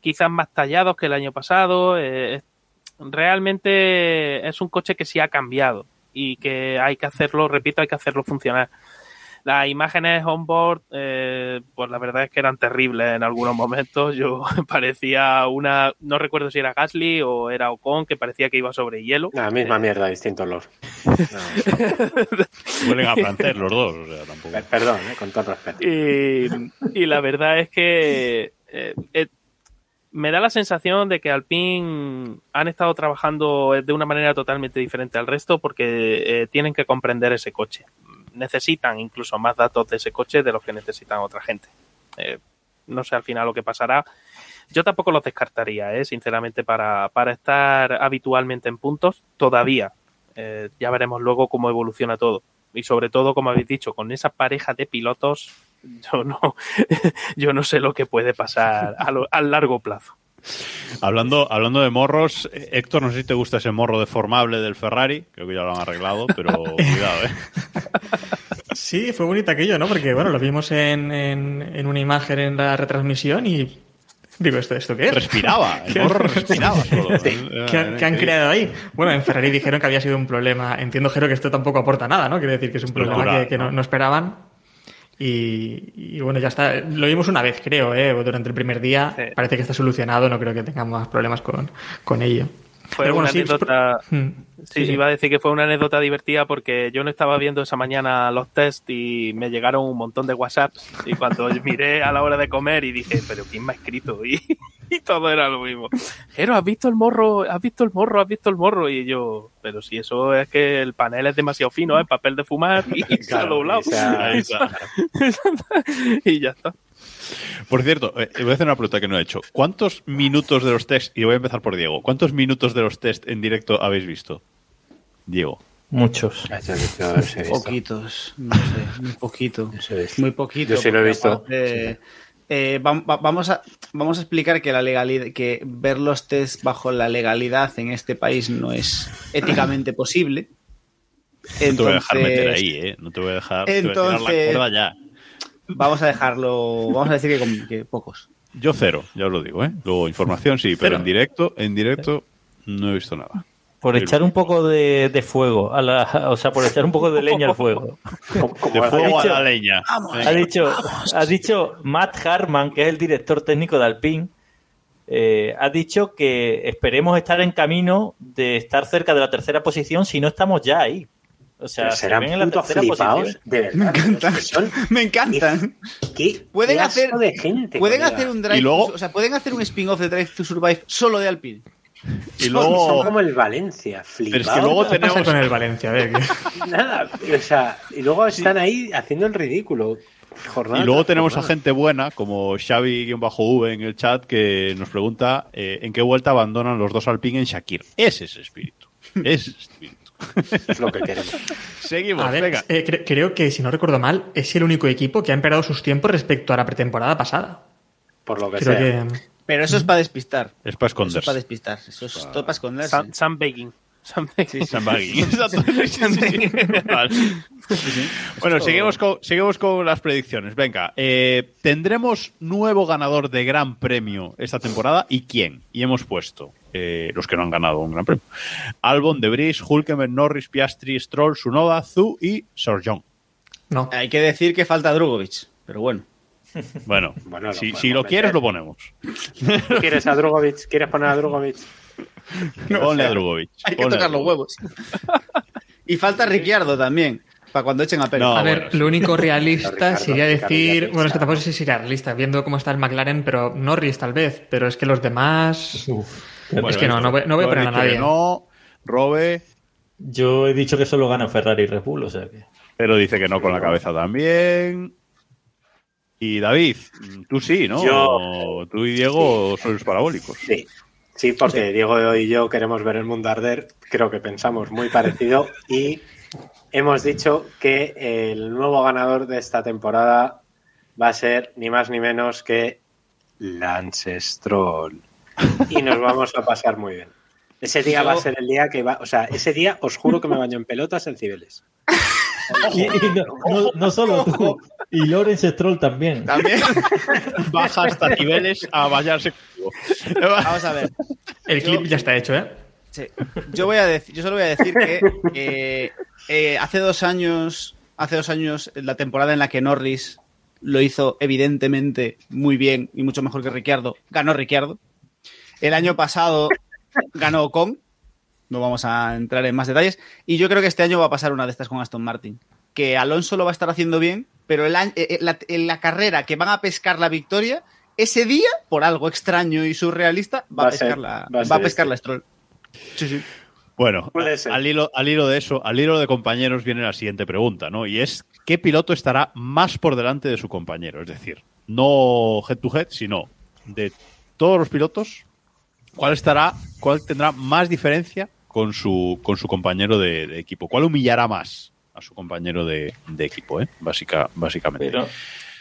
quizás más tallados que el año pasado. Eh, realmente es un coche que sí ha cambiado y que hay que hacerlo, repito, hay que hacerlo funcionar. Las imágenes on-board, eh, pues la verdad es que eran terribles en algunos momentos. Yo [LAUGHS] parecía una, no recuerdo si era Gasly o era Ocon, que parecía que iba sobre hielo. La misma mierda, distinto olor. [LAUGHS] Huelen a planter los dos, o sea, tampoco. Perdón, eh, con todo respeto. Y, y la verdad es que eh, eh, me da la sensación de que Alpine han estado trabajando de una manera totalmente diferente al resto porque eh, tienen que comprender ese coche. Necesitan incluso más datos de ese coche de los que necesitan otra gente. Eh, no sé al final lo que pasará. Yo tampoco los descartaría, ¿eh? sinceramente, para, para estar habitualmente en puntos todavía. Eh, ya veremos luego cómo evoluciona todo. Y sobre todo, como habéis dicho, con esa pareja de pilotos, yo no, [LAUGHS] yo no sé lo que puede pasar a, lo- a largo plazo. Hablando, hablando de morros, eh, Héctor, no sé si te gusta ese morro deformable del Ferrari, creo que ya lo han arreglado, pero [LAUGHS] cuidado, ¿eh? Sí, fue bonito aquello, ¿no? Porque, bueno, lo vimos en, en, en una imagen en la retransmisión y digo, ¿esto, esto qué es? Respiraba, el [LAUGHS] ¿Qué- morro respiraba [LAUGHS] solo. ¿Qué, han- qué han creado ahí? Bueno, en Ferrari dijeron que había sido un problema. Entiendo, Jero, que esto tampoco aporta nada, ¿no? Quiere decir que es un problema que, que ¿no? no esperaban. Y, y bueno, ya está. Lo vimos una vez, creo, ¿eh? durante el primer día. Sí. Parece que está solucionado. No creo que tengamos más problemas con, con ello. Fue bueno, una sí, anécdota. Hmm. Sí, Sí, sí. iba a decir que fue una anécdota divertida porque yo no estaba viendo esa mañana los test y me llegaron un montón de WhatsApps y cuando [LAUGHS] miré a la hora de comer y dije, pero ¿quién me ha escrito? [LAUGHS] Y, y todo era lo mismo. Jero, ¿has visto el morro? ¿Has visto el morro? ¿Has visto el morro? Y yo, pero si eso es que el panel es demasiado fino, es papel de fumar y [LAUGHS] se ha doblado. y se ha- Ahí está. y ya está. Por cierto, eh, voy a hacer una pregunta que no he hecho. ¿Cuántos minutos de los test, y voy a empezar por Diego, ¿cuántos minutos de los test en directo habéis visto? Diego. Muchos. Poquitos, no sé, muy poquito. Muy poquito. Yo sí lo he visto. aparte, eh, va- va- vamos, a, vamos a explicar que la legalidad, que ver los test bajo la legalidad en este país no es éticamente posible. No te voy a dejar Entonces- meter ahí, ¿eh? No te voy a dejar, te voy a tirar la Entonces- cuerda ya. Vamos a dejarlo, vamos a decir que, con- que pocos. Yo cero, ya os lo digo, ¿eh? Luego información sí, pero Cero. en directo, en directo no he visto nada. Por echar un poco de, de fuego, a la, o sea, por echar un poco de leña al fuego. De [LAUGHS] fuego a la leña. Ha dicho, ha dicho Matt Harman, que es el director técnico de Alpine, eh, ha dicho que esperemos estar en camino de estar cerca de la tercera posición si no estamos ya ahí. O sea, Pero se serán ven en la puto tercera flipaos, posición. de verdad. [LAUGHS] Me encantan. son- Me encantan. ¿Qué [LAUGHS] Pueden hacer, de gente, pueden colega. hacer un drive, Y luego- o sea, pueden hacer un spin-off de Drive to Survive solo de Alpine. Y Son luego, como el Valencia, pero flipaos. es que luego ¿Qué pasa tenemos, con el Valencia? A ver, que- [LAUGHS] Nada, o sea, y luego están ahí haciendo el ridículo. Jornada y luego tenemos a gente buena, como Xavi-V en el chat, que nos pregunta eh, en qué vuelta abandonan los dos Alpine en Shakir. Ese es el espíritu. Ese es el espíritu. Es lo que queremos. Seguimos, a ver, venga. eh, cre- creo que, si no recuerdo mal, es el único equipo que ha empeorado sus tiempos respecto a la pretemporada pasada. Por lo que Creo sea. que... Pero eso es para despistar. Es para Eso es para esconderse. despistar. Eso es todo para esconderse. Sam, Sam Begging. Sí, sí. [LAUGHS] Vale. Bueno, seguimos con, seguimos con las predicciones. Venga, eh, tendremos nuevo ganador de Gran Premio esta temporada. ¿Y quién? Y hemos puesto eh, los que no han ganado un Gran Premio. Albon, Debris, Hulkenberg, Norris, Piastri, Stroll, Sunoda, Zu y Sorjon. No. Hay que decir que falta Drugovic, pero bueno. Bueno, Bueno, lo si, si lo meter. quieres lo ponemos. ¿Quieres a Drugovic? ¿Quieres poner a [LAUGHS] Drugovic? Ponle a Drugovic. Hay que tocar los huevos. y falta Ricciardo también, para cuando echen a Pérez. No, a ver, bueno, lo único [LAUGHS] realista Ricardo, sería decir, bueno, es que tampoco sé si sería realista, viendo cómo está el McLaren, pero Norris tal vez, pero es que los demás... Bueno, es que no, no voy, no voy a poner a nadie. No, Robe, Yo he dicho que solo gana Ferrari y Red Bull, o sea que. pero dice que no con la cabeza también. Y David, tú sí, ¿no? Yo- Tú y Diego sois parabólicos. Sí. Sí, porque Diego y yo queremos ver el mundo arder. Creo que pensamos muy parecido [LAUGHS] y hemos dicho que el nuevo ganador de esta temporada va a ser ni más ni menos que Lance Stroll. Y nos vamos a pasar muy bien. Ese día va a ser el día que va, o sea, ese día os juro que me baño en pelotas en Cibeles. Y, y no, no- no solo tú, y Lawrence Stroll también. También. [LAUGHS] Baja hasta niveles a bañarse. Vamos a ver. El Yo- clip ya está hecho, ¿eh? Sí. Yo voy a decir, yo solo voy a decir que eh, eh, hace dos años, hace dos años, la temporada en la que Norris lo hizo evidentemente muy bien y mucho mejor que Ricciardo, ganó Ricciardo. El año pasado ganó Ocon. No vamos a entrar en más detalles. Y yo creo que este año va a pasar una de estas con Aston Martin. Que Alonso lo va a estar haciendo bien, pero el año- eh, eh, la, en la carrera que van a pescar la victoria, ese día, por algo extraño y surrealista, va, Va a pescar ser- la, va a va a ser pescar este. la Stroll. Sí, sí. Bueno, Puede ser. al hilo, al hilo de eso, al hilo de compañeros viene la siguiente pregunta, ¿no? Y es, ¿qué piloto estará más por delante de su compañero? Es decir, no head to head, sino de todos los pilotos, ¿cuál estará, cuál tendrá más diferencia con su, con su compañero de, de equipo? ¿Cuál humillará más a su compañero de, de equipo, eh? Básica, básicamente. Pero,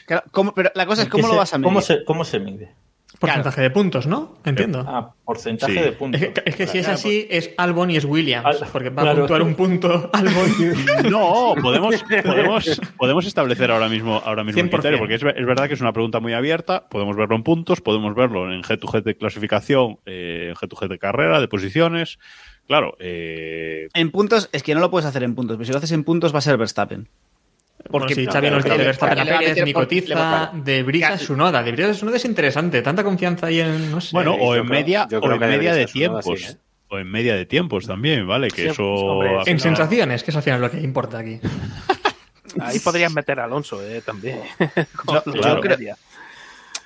Claro, ¿cómo- pero la cosa es ¿qué cómo lo se- vas a medir. ¿cómo se, ¿Cómo se mide? Porcentaje de puntos, ¿no? Entiendo. Ah, porcentaje Sí. de puntos. Es que, es que si es así, es Albon y es Williams, Al- porque va a puntuar un punto [LAUGHS] Albon. No, podemos, podemos, podemos establecer ahora mismo, ahora mismo el 100%. criterio, porque es, es verdad que es una pregunta muy abierta. Podemos verlo en puntos, podemos verlo en head to head de clasificación, eh, en to head de carrera, de posiciones. Claro, eh, En puntos, es que no lo puedes hacer en puntos, pero si lo haces en puntos va a ser Verstappen. Porque si no, Xavi pero- nos dice Verstappen a le va a Pérez, Nicotiza, de Brisa Sunoda. De Brisa Sunoda es interesante. Tanta confianza ahí en. No sé. bueno, o en media, o en media de tiempos. sí, ¿eh? O en media de tiempos también, ¿vale? Que Sí, eso. hombre, en sensaciones, que es al final lo que importa aquí. [LAUGHS] Ahí podrías meter a Alonso eh, también. [LAUGHS] Yo- creo-.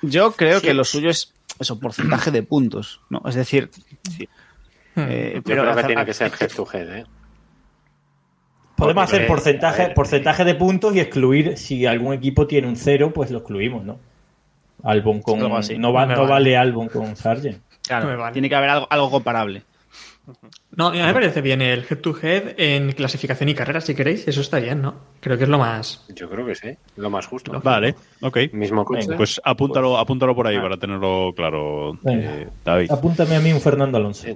Yo creo Sí. que lo suyo es eso, porcentaje de puntos, ¿no? Es decir. Eh, Yo pero creo que hacer- tiene que ser head to head, ¿eh? Podemos hacer porcentaje, ver, porcentaje de puntos y excluir, si algún equipo tiene un cero, pues lo excluimos, ¿no? Albon con. Así. No, va- Me no vale. vale Albon con Sargent. claro, vale. tiene que haber algo, algo comparable. No, a mí me parece bien el head to head en clasificación y carrera, si queréis. Eso está bien, ¿no? Creo que es lo más. Yo creo que sí, lo más justo. Vale, ok. Mismo coche. Pues apúntalo, apúntalo por ahí para tenerlo claro, eh, David. Apúntame a mí un Fernando Alonso.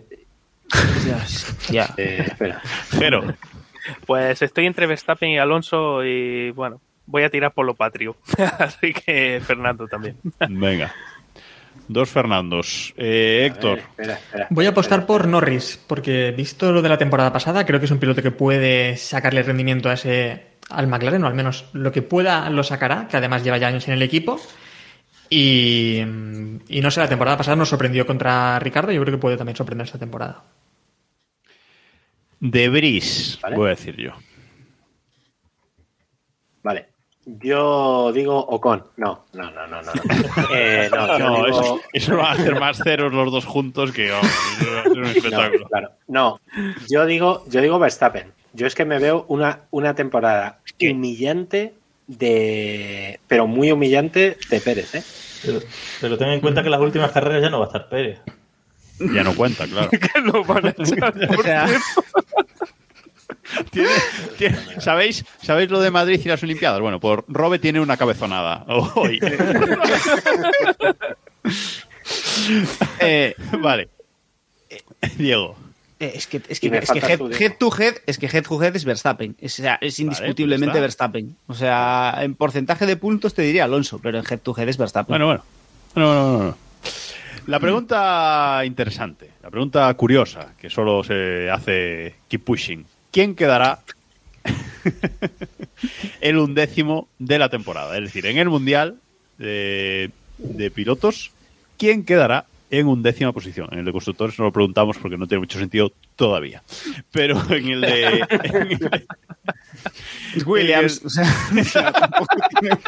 Ya. Eh, espera. Jero, Pues estoy entre Verstappen y Alonso y bueno, voy a tirar por lo patrio. [LAUGHS] Así que Fernando también. venga. Dos Fernandos. Eh, Héctor, Espera, espera. Voy a apostar por Norris, porque visto lo de la temporada pasada, creo que es un piloto que puede sacarle rendimiento a ese al McLaren, o al menos lo que pueda lo sacará, que además lleva ya años en el equipo. Y, y no sé, la temporada pasada nos sorprendió contra Ricardo, yo creo que puede también sorprender esta temporada. De Bris, Vale. voy a decir yo. Vale. Yo digo Ocon. No, no, no, no, no. no. [LAUGHS] Eh, no, yo No, digo- eso, eso va a hacer más ceros los dos juntos que vamos, eso va a ser un [LAUGHS] No, espectáculo. claro. No, yo digo, yo digo Verstappen. Yo es que me veo una, una temporada humillante de. Pero muy humillante de Pérez, ¿eh? Pero, pero ten en cuenta que las últimas carreras ya no va a estar Pérez. Ya no cuenta, [LAUGHS] claro. que lo van a [LAUGHS] echar por O sea, Tiene- tiene- ¿sabéis, ¿Sabéis lo de Madrid y las Olimpiadas? Bueno, por Robe tiene una cabezonada hoy. [LAUGHS] Eh, vale. Eh, Diego. Eh, Es que, es que, es que head, to head, es que head to head es Verstappen. Es, o sea, es indiscutiblemente pues. Verstappen. O sea, en porcentaje de puntos te diría Alonso, pero en head to head es Verstappen. Bueno, bueno. No, no, no, no. La pregunta interesante, la pregunta curiosa, que solo se hace keep pushing. ¿Quién quedará [LAUGHS] el undécimo de la temporada? Es decir, en el Mundial de, de pilotos, ¿quién quedará en undécima posición? En el de constructores no lo preguntamos porque no tiene mucho sentido todavía. Pero en el de... en el de- Es Williams. [LAUGHS] O sea, tampoco tiene-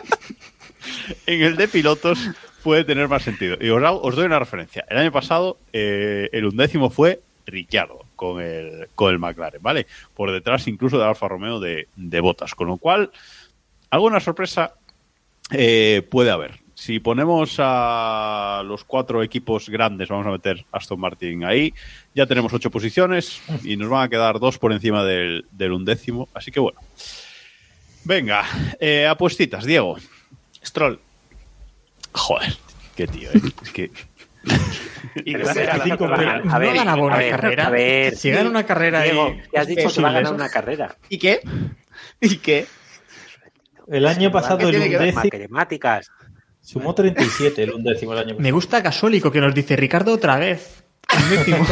en el de pilotos puede tener más sentido. Y os, doy una referencia. El año pasado, eh, el undécimo fue Ricciardo con el, con el McLaren, ¿vale? Por detrás incluso de Alfa Romeo de, Botas. Con lo cual, alguna sorpresa eh, puede haber. Si ponemos a los cuatro equipos grandes, vamos a meter Aston Martin ahí, ya tenemos ocho posiciones y nos van a quedar dos por encima del, del undécimo. Así que bueno. Venga, eh, apuestitas, Diego. Stroll. Joder, qué tío, ¿eh? Es que. Y [LAUGHS] gracias a cinco no ver, carrera. a ver. si gana una carrera Diego, y ya has dicho que va a ganar una carrera. ¿Y qué? ¿Y qué? El año pasado ¿Qué el undécimo Matemáticas. sumó 37 el undécimo el año pasado. Me gusta Gasólico que nos dice Ricardo otra vez. Undécimo.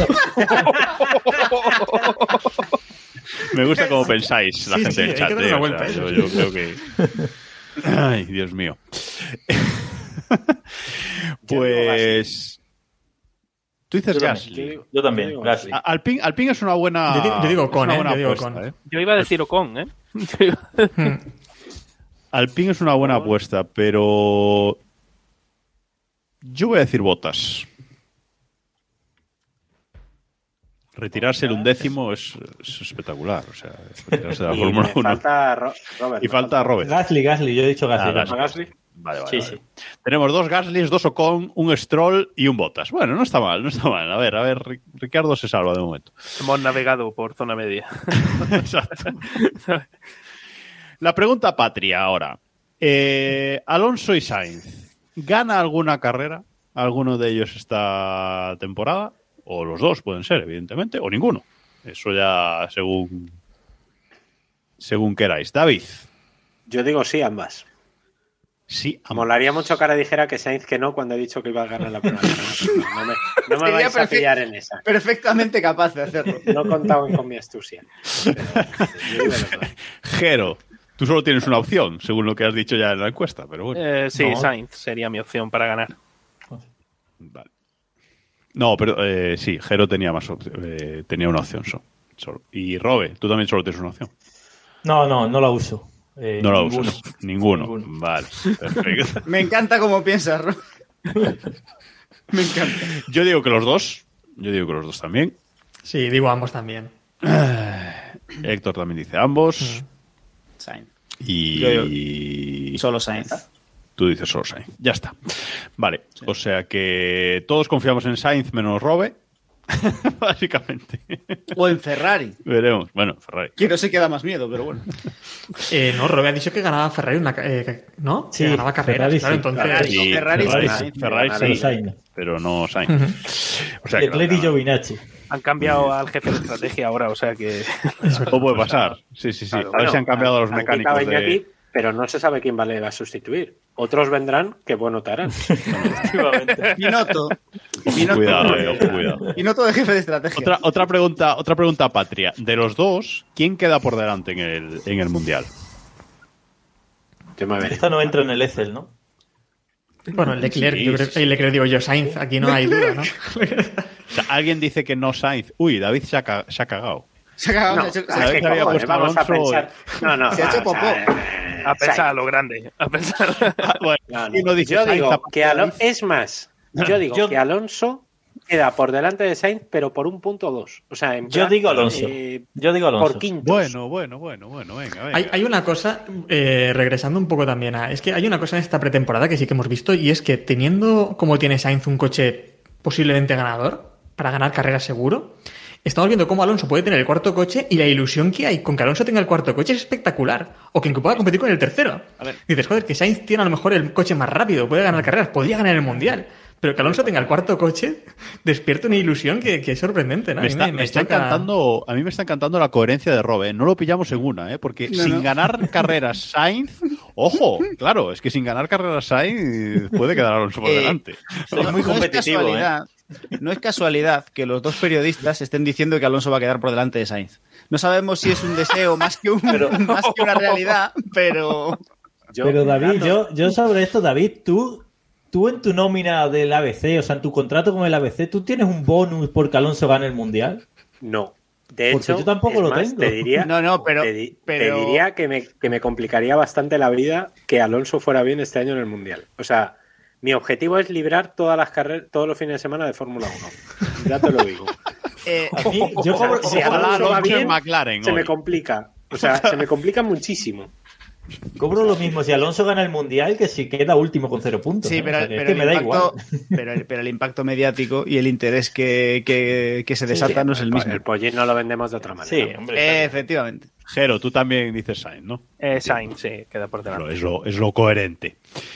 Me gusta cómo pensáis la Sí, gente sí, del chat. eh, yo creo que. Ay, Dios mío. [LAUGHS] pues. Tú dices Yo también, Gasly. Yo también, Yo Gasly. A- Alpine, Alpine es una buena. Yo digo- yo digo es Ocon, eh, yo digo apuesta, eh. Yo iba a decir Ocon, ¿eh? [LAUGHS] Alpine es una buena apuesta, pero. Yo voy a decir botas. Retirarse el undécimo es, es espectacular. O sea, retirarse de la Y Fórmula me 1. falta Ro- Robert. Y falta Robert. Gasly, Gasly, yo he dicho Gasly. Ah, Gasly. Vale, vale, Sí, vale. sí. Tenemos dos Gaslys, dos Ocon, un Stroll y un Bottas. Bueno, no está mal, no está mal. A ver, a ver, Ri- Ricardo se salva de momento. Hemos navegado por zona media. [LAUGHS] Exacto. La pregunta patria ahora. Eh, Alonso y Sainz, ¿gana alguna carrera? ¿Alguno de ellos esta temporada? O los dos pueden ser, evidentemente, o ninguno. Eso ya según según queráis. David, Yo digo sí, ambas. Sí, am- Molaría mucho que ahora dijera que Sainz que no cuando he dicho que iba a ganar la primera carrera. [LAUGHS] No me, no me vais a pillar en esa. Perfectamente capaz de hacerlo. No contaban con mi astucia. Jero, tú solo tienes una opción, según lo que has dicho ya en la encuesta, pero bueno. Eh, sí, No. Sainz sería mi opción para ganar. Vale. No, pero eh, sí, Jero tenía más op- eh, tenía una opción so- solo. Y Robe, tú también solo tienes una opción. No, no, no la uso. Eh, No la ninguno. usas. Ninguno. Ninguno. Vale, [LAUGHS] perfecto. Me encanta cómo piensas, Ro. [LAUGHS] Me encanta. Yo digo que los dos. Yo digo que los dos también. Sí, digo ambos también. Héctor también dice ambos. Sainz. Y. Solo Sainz. Tú dices solo Sainz. Ya está. Vale. O sea que todos confiamos en Sainz menos Robe. [LAUGHS] Básicamente. O en Ferrari. Veremos. Bueno, Ferrari. Que no se queda más miedo, pero bueno. Eh, no, Robe ha dicho que ganaba Ferrari una. eh, ¿No? Sí, que ganaba carreras, Ferrari claro, sí. entonces. Ferrari, Sí, Ferrari, Ferrari, sí. sí, Ferrari Pero sí, pero no Sainz. O sea, Leclerc y Giovinacci. Han cambiado al jefe de estrategia ahora, o sea que. todo puede pasar. Sí, sí, sí. Claro, a ver si han bueno, cambiado los han mecánicos quitado a de... Pero no se sabe quién vale va a sustituir. Otros vendrán que bueno te harán. Pinoto. Pinoto. Cuidado, eh, cuidado. Pinoto de jefe de estrategia. Otra, otra pregunta, otra pregunta patria. De los dos, ¿quién queda por delante en el, en el mundial? Yo me veré. Esta no entra en el Excel, ¿no? Bueno, Leclerc, Sí, yo creo, eh, Leclerc digo yo, Sainz, aquí no hay duda, ¿no? [LAUGHS] O sea, alguien dice que no Sainz. Uy, David se ha, se ha cagado. Se ha cagado, No, se que había puesto vamos a pensar. No, no, Se ha hecho popó. eh, A pensar a lo grande. A pensar. [LAUGHS] Bueno, No, no. ¿quién no dice Yo digo que. David? Es más, yo digo Yo- que Alonso queda por delante de Sainz, pero por un punto o dos. O sea, en Yo plan, digo Alonso. eh, Yo digo Alonso. por quintos. Bueno, bueno, bueno, bueno, venga, venga. Hay, hay una cosa, eh, regresando un poco también a. Es que hay una cosa en esta pretemporada que sí que hemos visto y es que teniendo como tiene Sainz un coche posiblemente ganador, para ganar carreras seguro, estamos viendo cómo Alonso puede tener el cuarto coche y la ilusión que hay con que Alonso tenga el cuarto coche es espectacular. O que pueda competir con el tercero. Dices, joder, que Sainz tiene a lo mejor el coche más rápido, puede ganar carreras, podría ganar el mundial. Pero que Alonso tenga el cuarto coche [LAUGHS] despierta una ilusión que, que es sorprendente, ¿no? A Me mí está, me está encantando, a mí me está encantando la coherencia de Robe. No lo pillamos en una, ¿eh? porque No, sin no. ganar [LAUGHS] carreras Sainz, ojo, claro, es que sin ganar carreras Sainz puede quedar Alonso por Eh, delante. Es muy competitivo, ¿eh? No es casualidad que los dos periodistas estén diciendo que Alonso va a quedar por delante de Sainz. No sabemos si es un deseo más que, un, [LAUGHS] más que una realidad, pero Yo- Pero David, yo, yo sobre esto, David, tú, tú en tu nómina del ABC, o sea, en tu contrato con el ABC, ¿tú tienes un bonus porque Alonso gane el Mundial? No. De Porque hecho, yo tampoco lo más, tengo. Te diría, No, no, pero- te, di- te pero- diría que me, que me complicaría bastante la vida que Alonso fuera bien este año en el Mundial. O sea, mi objetivo es librar todas las carreras, todos los fines de semana de Fórmula 1. [LAUGHS] Ya te lo digo. eh, A mí, yo Si Alonso va Alonso en bien, McLaren se hoy. me complica. O sea, se me complica muchísimo. Cobro lo mismo si Alonso gana el Mundial que si queda último con cero puntos. Sí, pero, O sea, que es pero que el me da impacto, igual. [LAUGHS] pero, el, pero el impacto mediático y el interés que, que- que se desata no es el mismo. El pollín no lo vendemos de otra manera. Sí, hombre. Efectivamente. Jero, tú también dices Sainz, ¿no? Eh, Sainz, sí, queda por delante. es lo, es lo coherente.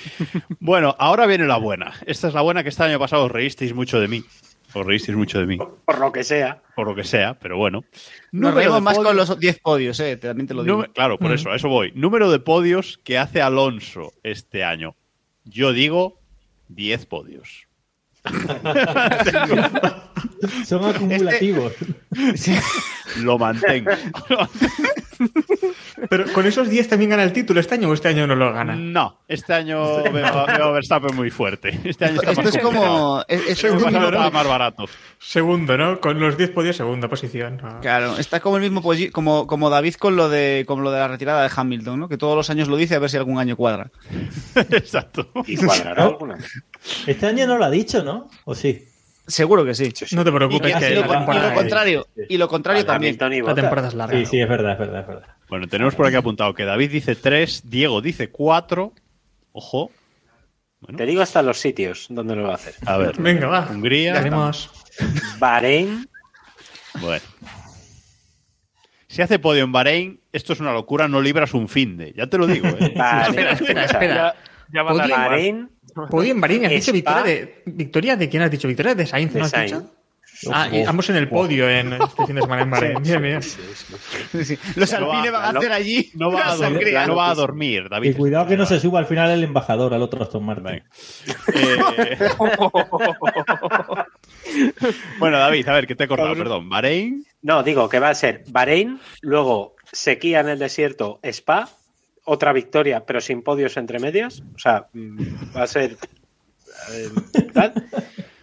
[LAUGHS] bueno, ahora viene la buena. Esta es la buena que este año pasado os reísteis mucho de mí. Os reísteis mucho de mí, Por lo que sea. por lo que sea, pero bueno. Nos reímos más podios- con los 10 podios, eh, también te lo digo. Número- claro, por eso, a eso voy. Número de podios que hace Alonso este año. Yo digo 10 podios. Son acumulativos. [LAUGHS] Lo mantengo. [LAUGHS] Pero con esos 10 también gana el título este año o este año no lo gana. No, este año veo, veo a Verstappen muy fuerte. Este año está Esto más es como. es- es El un pasado mismo- estaba más barato. Segundo, ¿no? Con los 10 podios, segunda posición. Ah. Claro, está como el mismo como, como David con lo de como lo de la retirada de Hamilton, ¿no? Que todos los años lo dice a ver si algún año cuadra. [LAUGHS] Exacto. Y cuadrará alguna. Este año no lo ha dicho, ¿no? ¿O sí? Seguro que sí. No te Y, preocupes, que- que y lo, la y lo contrario, y lo contrario también. Y la temporada es larga. Sí, sí, es verdad, es verdad, es verdad. Bueno, tenemos por aquí apuntado que David dice 3, Diego dice 4. Ojo. Te digo hasta los sitios donde lo va a hacer. A ver. Venga, va. Hungría. Tenemos. Bahrein, Bueno. Si hace podio en Bahrein, esto es una locura, no libras un fin de. Ya te lo digo, ¿eh? [LAUGHS] Espera, espera, espera. Ya, ya va a dar. Bahrein, [LAUGHS] Podio en Bahrein, has dicho victoria de. ¿Victoria de quién has dicho? ¿Victoria de Sainz? De ¿no has Sainz. dicho? Ah, y ambos en el podio en este fin de semana en Bahrein. Bien. Los No va- Alpine van a hacer allí. No va, a [LAUGHS] dormir, sangría. no va a dormir, David. Y cuidado que no se suba al final el embajador al otro Aston Martin. Eh, [LAUGHS] bueno, David, a ver, que te he cortado, perdón. Bahrein. No, digo que va a ser Bahrein, luego sequía en el desierto, Spa, otra victoria, pero sin podios entre medias. O sea, mm, va a ser. eh. [LAUGHS]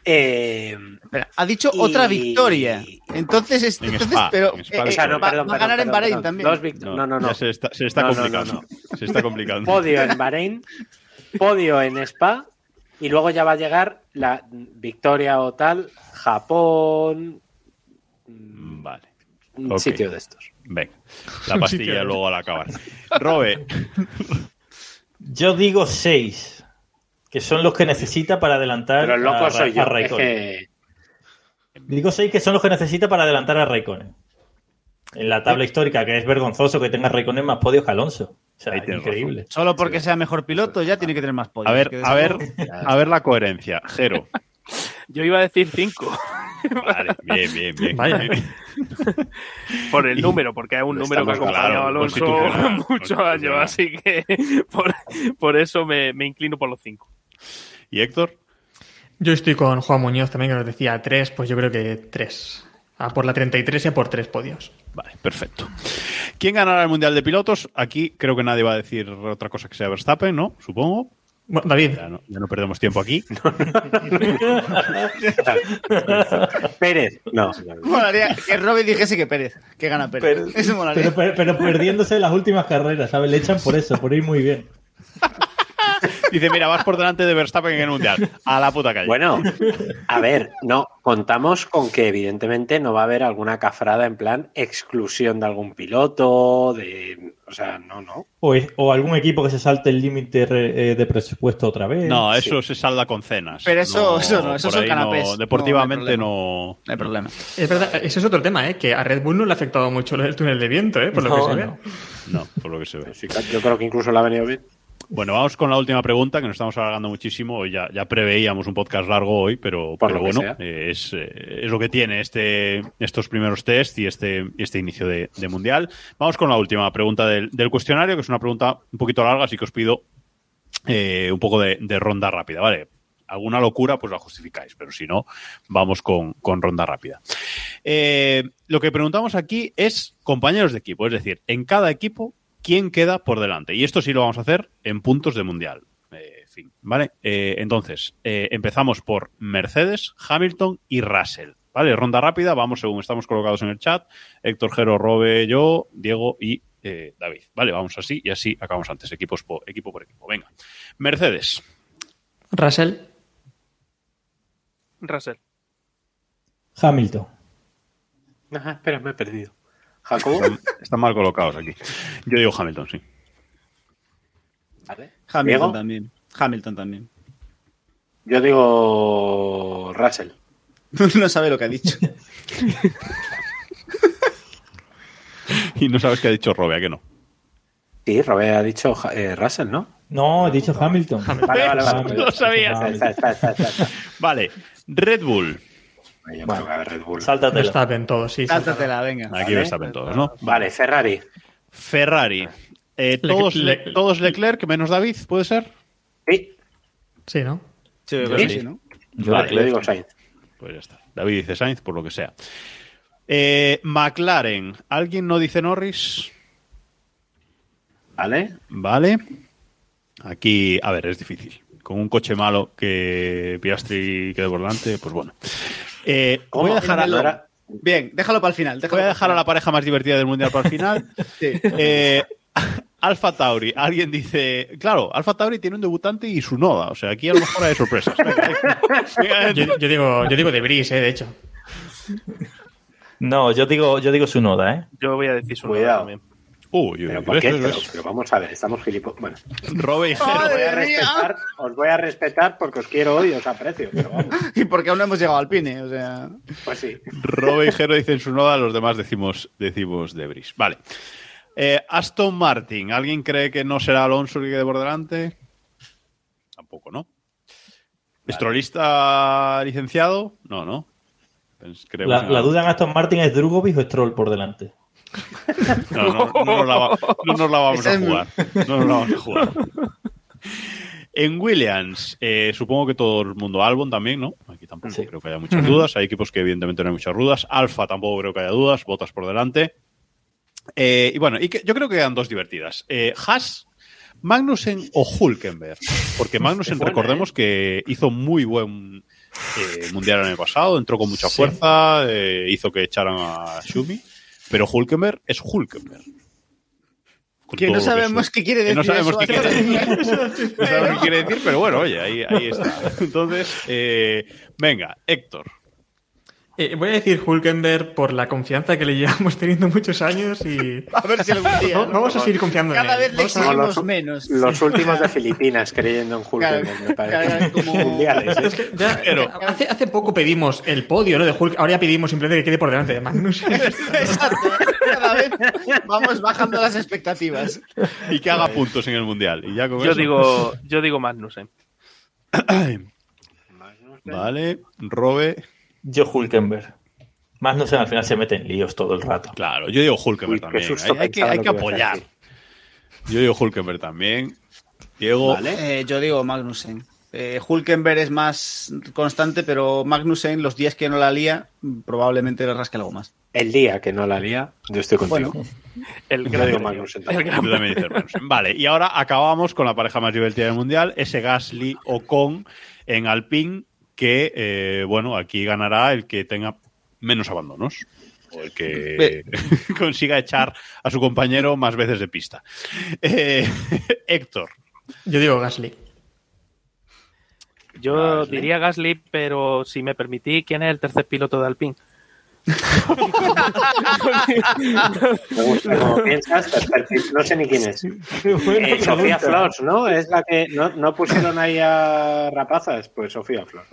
Eh, Espera, ha dicho Y- otra victoria. Entonces, es- En entonces Spa, pero en Spa eh, o sea, eh, no, va, perdón, va a perdón, ganar en Bahrein perdón. también. Dos vict- no, no, no. ya se está, se está No, no, complicando. no, Se está complicando. Podio en Bahrein, podio en Spa, y luego ya va a llegar la victoria o tal, Japón, Mm, Vale. un sitio de estos. Venga. La [LAUGHS] pastilla luego al acabar. Robe. [LAUGHS] Yo digo 6, que son los que necesita para adelantar Pero el loco a, soy yo. a Es Raikkonen. que Digo 6 que son los que necesita para adelantar a Raikkonen. En la tabla histórica, que es vergonzoso que tenga Raikkonen más podios que Alonso. O sea, increíble. Solo porque sea mejor piloto ya tiene que tener más podios. A ver, a ver, a ver la coherencia. Jero. [LAUGHS] Yo iba a decir 5. Vale, bien, bien, bien. Vaya. [LAUGHS] por el número, porque es un número que ha acompañado a Alonso [LAUGHS] muchos años, así que [LAUGHS] por, por eso me, me inclino por los 5. ¿Y Héctor? Yo estoy con Juan Muñoz también, que nos decía 3, pues yo creo que 3. A por la 33 y a por 3 podios. Vale, perfecto. ¿Quién ganará el Mundial de Pilotos? Aquí creo que nadie va a decir otra cosa que sea Verstappen, ¿no? Supongo. Bueno, David. Ya no, ya no perdemos tiempo aquí. [LAUGHS] Pérez, no. Molaría que Robin dijese que Pérez, que gana Pérez. Pero, Eso molaría. pero, pero perdiéndose las últimas carreras, ¿sabes? Le echan por eso, por ir muy bien. [LAUGHS] Dice, mira, vas por delante de Verstappen en el Mundial. A la puta calle. Bueno, a ver, no, contamos con que evidentemente no va a haber alguna cafrada en plan exclusión de algún piloto, de... O sea, no, no. O, es- o algún equipo que se salte el límite eh, de presupuesto otra vez. No, eso se salda con cenas. Pero eso- eso no, eso son canapés. deportivamente No, no. No hay problema. Es verdad, ese es otro tema, ¿eh? Que a Red Bull no le ha afectado mucho el túnel de viento, ¿eh? Por lo No, que se ve. no. No, por lo que se ve. Sí, Yo creo que incluso le ha venido bien. Bueno, vamos con la última pregunta, que nos estamos alargando muchísimo. Ya, ya preveíamos un podcast largo hoy, pero, pero bueno, eh, es, eh, es lo que tiene este, estos primeros test y este, este inicio de, de Mundial. Vamos con la última pregunta del, del cuestionario, que es una pregunta un poquito larga, así que os pido eh, un poco de, de ronda rápida, ¿vale? Alguna locura, pues la justificáis, pero si no, vamos con, con ronda rápida. Eh, lo que preguntamos aquí es compañeros de equipo, es decir, en cada equipo, ¿quién queda por delante? Y esto sí lo vamos a hacer en puntos de mundial. Eh, fin, ¿vale? Eh, entonces, eh, empezamos por Mercedes, Hamilton y Russell. ¿Vale? Ronda rápida, vamos según estamos colocados en el chat. Héctor, Jero, Robe, yo, Diego y eh, David. ¿Vale? Vamos así y así acabamos antes, equipos equipo por equipo. Venga. Mercedes, Russell, Russell. Hamilton. Ajá, espera, me he perdido. Jacobo, están, están mal colocados aquí. Yo digo Hamilton, sí. ¿vale? Hamilton Diego, también. Hamilton también. yo digo Russell. [LAUGHS] no sabe lo que ha dicho. [LAUGHS] Y no sabes qué ha dicho Robe, ¿a que no? Sí, Robert ha dicho eh, Russell, ¿no? No, he dicho Hamilton. Vale, vale, vale. [LAUGHS] Hamilton. Lo sabía. Espera, espera, espera, espera, espera. Vale, Red Bull. Yo creo que va a haber Red Bull. Sáltatelo. Verstappen, todos, sí. Sáltatela, venga. Aquí Verstappen todos, ¿no? Vale, Ferrari. Ferrari. Eh, Le- todos, Le- Le- todos Leclerc menos David, ¿puede ser? Sí, Sí, ¿no? Sí, yo sí, ¿no? Yo vale, Leclerc. digo Sainz. Pues ya está. David dice Sainz, por lo que sea. Eh, McLaren. ¿Alguien no dice Norris? ¿Vale? Vale. Aquí, a ver, es difícil. Con un coche malo que Piastri quede por delante, pues bueno. Eh, voy, a dejar a, era- Bien, déjalo para el final. déjalo voy a dejar a la pareja más divertida del mundial para el final. [LAUGHS] Sí. Eh, Alfa Tauri, alguien dice, claro, Alfa Tauri tiene un debutante y su noda, o sea, aquí a lo mejor hay sorpresas. [LAUGHS] Yo, yo digo, yo digo de Brice, eh, de hecho. No, yo digo, yo digo su noda, ¿eh? Yo voy a decir su Cuidado. nombre también. Uy, uy, ¿Pero vamos a ver, estamos gilipollas. Bueno, Robe [LAUGHS] y os voy a respetar, os voy a respetar porque os quiero hoy y os aprecio. Pero vamos, [LAUGHS] Y porque aún no hemos llegado al pine, o sea. pues sí. Robe y Jero dicen su noda, los demás decimos, decimos Debris. Vale. Eh, Aston Martin, ¿alguien cree que no será Alonso el que quede por delante? Tampoco, ¿no? ¿Estrolista licenciado? No, no. Creo La, que la no. duda en Aston Martin es Drugovic o Stroll por delante. No, no, no nos la, va- no nos la vamos a jugar. No nos la vamos a jugar. En Williams, eh, supongo que todo el mundo Albon también, ¿no? Aquí tampoco Sí. creo que haya muchas dudas. Hay equipos que evidentemente no hay muchas dudas. Alfa tampoco creo que haya dudas. Botas por delante. Eh, y bueno, y que, yo creo que quedan dos divertidas. Eh, Haas, Magnussen o Hulkenberg. Porque Magnussen, buena, recordemos que hizo muy buen eh, mundial el año pasado, entró con mucha fuerza, eh, hizo que echaran a Schumi. Pero Hulkenberg es Hulkenberg. Que no sabemos qué quiere que decir. no sabemos eso qué quiere hasta- decir. [LAUGHS] No sabemos qué quiere decir, pero bueno, oye, ahí, ahí está. Entonces, eh, venga, Héctor. Eh, voy a decir Hulkenberg por la confianza que le llevamos [LAUGHS] teniendo muchos años y... [LAUGHS] A ver si algún día. No- vamos a seguir confiando en Cada él. vez le exigimos los, menos. los últimos de Filipinas creyendo en Hulkenberg, me parece. [LAUGHS] como- Mundiales, ¿eh? Es que ya- Pero- hace, hace poco pedimos el podio ¿no? de Hulk, ahora ya pedimos simplemente que quede por delante de Magnus. Exacto. Cada vez vamos bajando las expectativas. Y que haga puntos en el mundial. Y ya con Yo eso- digo, yo digo Magnussen. [COUGHS] Vale, Robe. Yo Hulkenberg. Más no sé, al final se mete en líos todo el rato. Claro, yo digo Hulkenberg Uy, también. Hay, hay que, hay apoyar. Yo digo Hulkenberg también. Diego. Eh, yo digo Magnussen. Eh, Hulkenberg es más constante, pero Magnussen, los días que no la lía, probablemente le rasque algo más. El día que no la lía, yo estoy contigo. Bueno, El gran. Magnussen El también. gran dices Magnussen. Vale, y ahora acabamos con la pareja más divertida del mundial, ese Gasly Ocon en Alpine, que, eh, bueno, aquí ganará el que tenga menos abandonos. O el que [LAUGHS] consiga echar a su compañero más veces de pista. Eh, [LAUGHS] Héctor. Yo digo Gasly. Yo Gasly. diría Gasly, pero si me permití, ¿quién es el tercer piloto de Alpine? Me gusta cómo piensas, perfecto. no sé ni quién es. Eh, Sofía Flores, ¿no? Es la que no, no pusieron ahí a rapazas, pues Sofía Flores.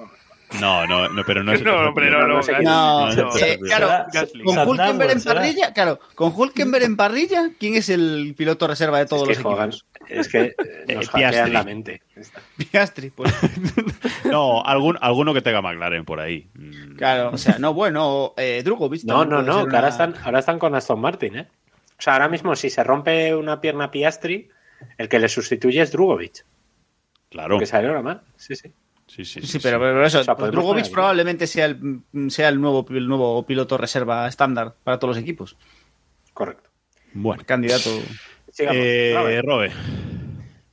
No, no, no, pero no es No, hombre, no, no, No claro, con Hulkenberg en parrilla, claro, con Hulkenberg en parrilla, ¿quién es el piloto reserva de todos Es que los equipos? Es que eh, [LAUGHS] nos hackean Piastri. la mente. Piastri, pues. [LAUGHS] No, algún, alguno que tenga McLaren por ahí. Mm, Claro, o sea, no, bueno, eh, Drugovic. No, no, no, ahora están, ahora están con Aston Martin, ¿eh? O sea, ahora mismo si se rompe una pierna Piastri, el que le sustituye es Drugovic, Claro. que salió la mal. Sí, sí. Sí, sí, Sí, sí, pero, sí. pero eso, O sea, Drugovic probablemente sea el, sea el nuevo, el nuevo piloto reserva estándar para todos los equipos. Correcto. Bueno. Candidato. Sigamos. Eh. Robe.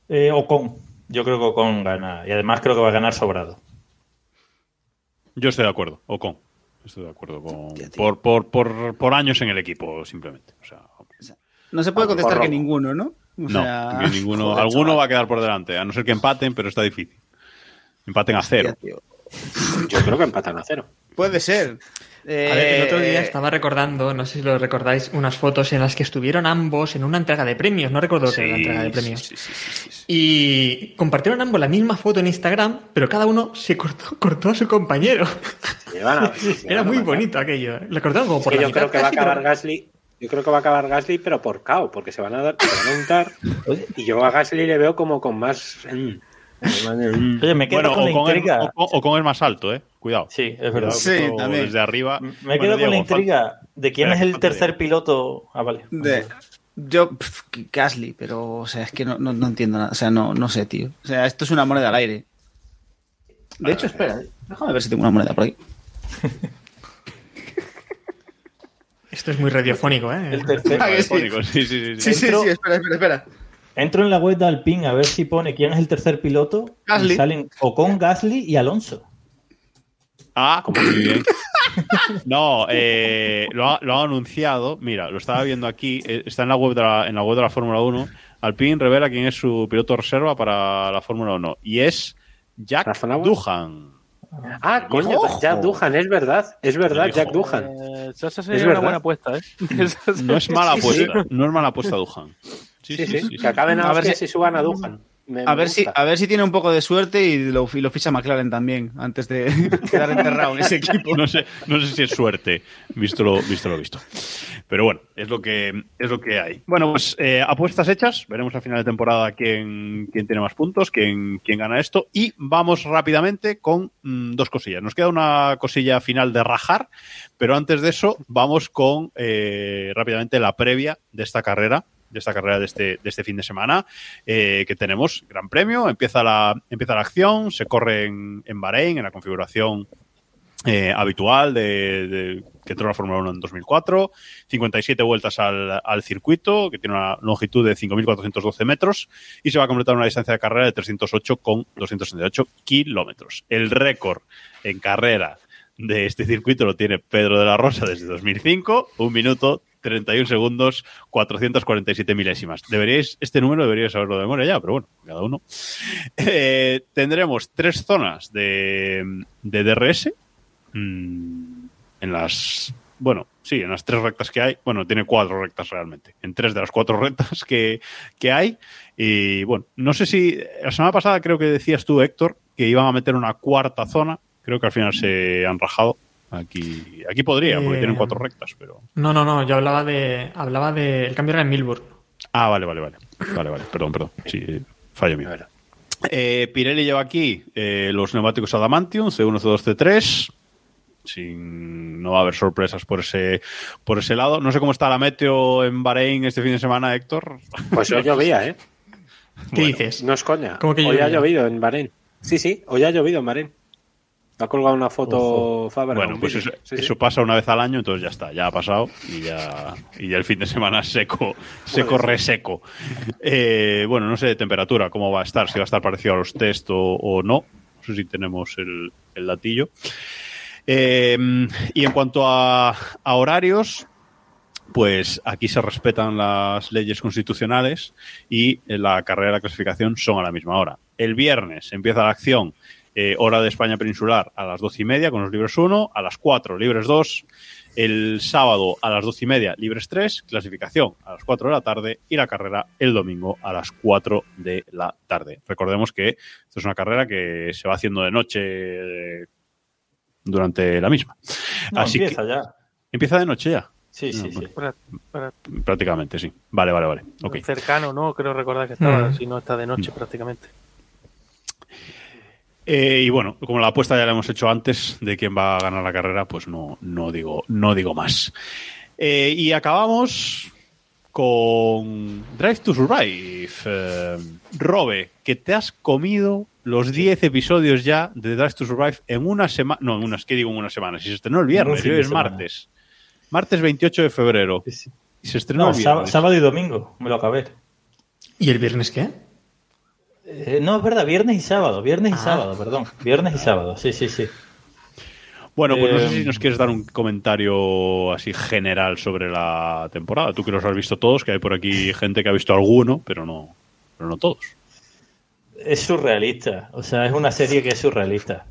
Eh, Ocon. Yo creo que Ocon gana. Y además creo que va a ganar sobrado. Yo estoy de acuerdo, o con. Estoy de acuerdo con. Por, por, por, por años en el equipo, simplemente. O sea, No se puede Ah, contestar que ninguno, ¿no? O no, sea, que ninguno, [LAUGHS] joder, alguno chaval. va a quedar por delante, a no ser que empaten, pero está difícil. Empaten a cero. Hostia. Yo creo que empatan a cero. Puede ser. A ver, el otro día Eh, estaba recordando, no sé si lo recordáis, unas fotos en las que estuvieron ambos en una entrega de premios. No recuerdo qué era la entrega de premios. sí, sí, sí, sí. Y compartieron ambos la misma foto en Instagram, pero cada uno se cortó, [LAUGHS] cortó a su compañero. A- [LAUGHS] Era muy bonito aquello. ¿eh? Lo cortaron como por que la yo mitad creo que va a acabar pero- Gasly. Yo creo que va a acabar Gasly, pero por KO, porque se van a dar, se van a untar. Y yo a Gasly le veo como con más. mm, Oye, me quedo Bueno, con la o con, el, intriga. o, con- o con el más alto, ¿eh? Cuidado. Sí, es verdad. Sí, también. Desde arriba. Me Bueno, quedo con la intriga de quién es el tercer piloto. Ah, vale. de- yo, Gasly, pero, o sea, es que no, no, no entiendo nada. O sea, no, no sé, tío. O sea, esto es una moneda al aire. De hecho, espera, déjame ver si tengo una moneda por ahí. Esto es muy radiofónico, ¿eh? El tercer. Ah, que sí. Sí, sí, sí, sí. Sí, sí, Entro- sí, espera, espera, espera. Entro en la web de Alpine a ver si pone quién es el tercer piloto. Gasly. Y salen Ocon, Gasly y Alonso. Ah, como muy bien. [LAUGHS] No, eh, lo, ha, lo ha anunciado. Mira, lo estaba viendo aquí. eh, Está en la web de la, en la web de la Fórmula 1. Alpine revela quién es su piloto reserva para la Fórmula 1. Y es Jack. Duhan. Ah, coño, Ojo. Jack Duhan, es verdad. Es verdad. Jack Duhan. Eh, esa Es una verdad. buena apuesta, ¿eh? No es [LAUGHS] mala apuesta. No es mala apuesta Duhan. Sí, Sí, sí, sí, sí, que acaben a, A ver si- suban a Duhan. Me- A me ver, si, a ver si tiene un poco de suerte y lo, y lo ficha McLaren también, antes de [LAUGHS] quedar enterrado en ese equipo. No sé, no sé si es suerte, visto lo visto. Lo visto. Pero bueno, es lo que, es lo que hay. Bueno, pues eh, apuestas hechas. Veremos a final de temporada quién, quién tiene más puntos, quién, quién gana esto. Y vamos rápidamente con mm, dos cosillas. Nos queda una cosilla final de rajar, pero antes de eso vamos con eh, rápidamente la previa de esta carrera de esta carrera de este, de este fin de semana, eh, que tenemos Gran Premio, empieza la, empieza la acción, se corre en, en Bahrein, en la configuración eh, habitual de, que entró la Fórmula 1 en 2004, 57 vueltas al, al circuito, que tiene una longitud de 5.412 metros, y se va a completar una distancia de carrera de 308,268 kilómetros. El récord en carrera de este circuito lo tiene Pedro de la Rosa desde 2005, un minuto 31 segundos, 447 milésimas. Deberíais, este número deberíais saberlo de memoria ya, pero bueno, cada uno. Eh, tendremos tres zonas de, de DRS. Mm, en las bueno, sí, en las tres rectas que hay, bueno, tiene cuatro rectas realmente, en tres de las cuatro rectas que, que hay. Y bueno, no sé si la semana pasada creo que decías tú, Héctor, que iban a meter una cuarta zona, creo que al final se han rajado. Aquí, aquí podría, porque Eh, tienen cuatro rectas, pero. No, no, no, yo hablaba de. Hablaba de. El cambio era en Milburn. Ah, vale, vale, vale. Vale, vale, perdón, perdón. Sí, fallo mío. Eh, Pirelli lleva aquí eh, los neumáticos Adamantium, C1, C2, C3. Sin, no va a haber sorpresas por ese, por ese lado. No sé cómo está la meteo en Bahrein este fin de semana, Héctor. Pues hoy llovía, ¿eh? ¿Qué dices? No es coña. ¿Cómo que hoy ha llovido en Bahrein. Sí, sí, hoy ha llovido en Bahrein. Ha colgado una foto Faber. Bueno, un pues eso, Sí, sí. eso pasa una vez al año, entonces ya está, ya ha pasado y ya, y ya el fin de semana [LAUGHS] seco, seco, reseco. Eh, bueno, no sé de temperatura, cómo va a estar, si va a estar parecido a los test o, o no. No sé si tenemos el, el datillo. Eh, y en cuanto a, a horarios, pues aquí se respetan las leyes constitucionales y la carrera y la clasificación son a la misma hora. El viernes empieza la acción, eh, hora de España peninsular, a las doce y media con los libres 1, a las 4 libres 2, el sábado a las doce y media libres 3, clasificación a las 4 de la tarde y la carrera el domingo a las 4 de la tarde. Recordemos que esto es una carrera que se va haciendo de noche eh, durante la misma. No, Así que- empieza ya. Empieza de noche ya. Sí, sí, No, sí. Prácticamente, sí. Vale, vale, vale. Ok. Cercano, ¿no? Creo recordar que estaba, Mm. si no está de noche prácticamente. Eh, y bueno, como la apuesta ya la hemos hecho antes de quién va a ganar la carrera, pues no, no, digo, no digo más. Eh, y acabamos con Drive to Survive. Eh, Robe, que te has comido los 10 episodios ya de Drive to Survive en una semana. No, en unas, ¿qué digo en una semana? Si se estrenó el viernes, hoy es martes. Martes 28 de febrero. Y se estrenó No, el viernes. sábado y domingo, me lo acabé. ¿Y el viernes qué? Eh, no, es verdad, viernes y sábado, viernes y Ah. sábado, perdón. Viernes y sábado, sí, sí, sí. Bueno, pues no sé Eh, si nos quieres dar un comentario así general sobre la temporada. Tú que los has visto todos, que hay por aquí gente que ha visto alguno, pero no, pero no todos. Es surrealista, o sea, es una serie que es surrealista.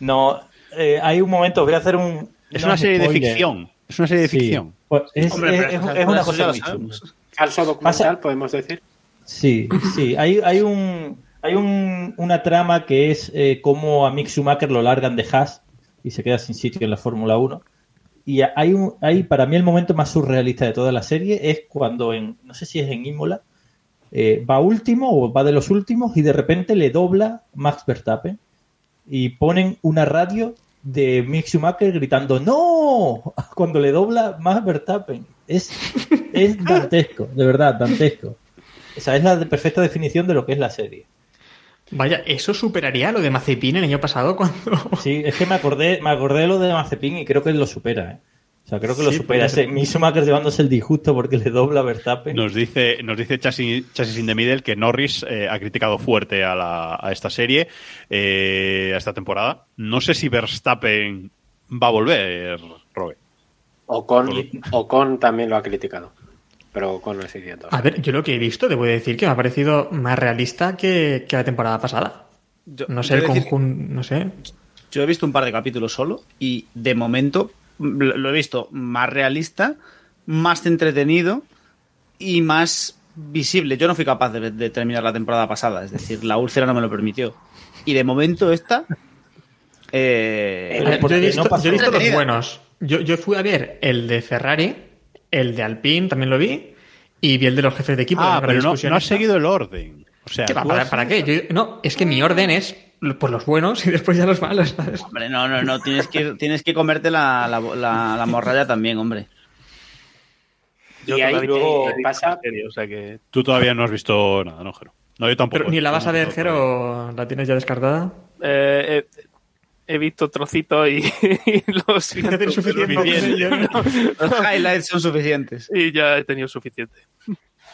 No, eh, hay un momento, voy a hacer un... Es no una serie de ficción. Es una serie de Sí. ficción. Pues es, Hombre, es- es- es una cosa. Falso documental, podemos decir. Sí, sí. Hay, hay un hay un- una trama que es eh, cómo a Mick Schumacher lo largan de Haas y se queda sin sitio en la Fórmula 1. Y hay, un, hay para mí el momento más surrealista de toda la serie es cuando en, no sé si es en Imola, eh, va último o va de los últimos y de repente le dobla Max Verstappen y ponen una radio de Mick Schumacher gritando ¡No! [LAUGHS] cuando le dobla Max Verstappen. Es, es dantesco, de verdad, dantesco. Esa es la perfecta definición de lo que es la serie. Vaya, eso superaría lo de Mazepin el año pasado cuando. [LAUGHS] Sí, es que me acordé, me acordé de lo de Mazepin y creo que lo supera, ¿eh? O sea, creo que lo Sí, supera. Ese Schumacher llevándose el disgusto porque le dobla a Verstappen. Nos dice, nos dice Chassis, Chassis in the Middle que Norris eh, ha criticado fuerte a, la- a esta serie, eh, a esta temporada. No sé si Verstappen va a volver, Robe. Ocon, Ocon también lo ha criticado. Pero Ocon no es idiota. A ver, yo lo que he visto, debo decir que me ha parecido más realista que, que la temporada pasada. Yo- no sé, el conjunto. No sé. Yo he visto un par de capítulos solo y de momento lo lo he visto más realista, más entretenido y más visible. Yo no fui capaz de, de terminar la temporada pasada, es decir, la úlcera no me lo permitió. Y de momento esta... eh, yo he visto, no yo he visto los buenos. Yo, yo fui a ver el de Ferrari, el de Alpine también lo vi, y vi el de los jefes de equipo. Ah, pero no, no has seguido el orden. O sea, ¿Qué va? tú ¿Para, qué? Yo- no, es que mi orden es por los buenos y [LAUGHS] después ya los malos, ¿sabes? Hombre, no, no, no, tienes que, tienes que comerte la, la, la- la morralla también, hombre. Yo Y ahí luego pasa- o sea que Tú todavía no has visto nada, ¿no, Jero? No, yo tampoco. Pero ni la vas a ver, Jero, la tienes ya descartada. eh, he, he visto trocitos y, [LAUGHS] y lo siento, tienes suficiente. [LAUGHS] Los highlights son suficientes. y ya he tenido suficiente.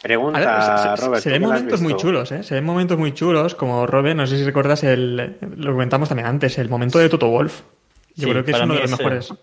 Pregunta, A ver, se- se, Robert. se ¿tú ven momentos muy chulos, ¿eh? Se ven momentos muy chulos, como Robin, no sé si recuerdas, el, lo comentamos también antes, el momento de Toto Wolf. Yo Sí, creo que es uno de los mejores.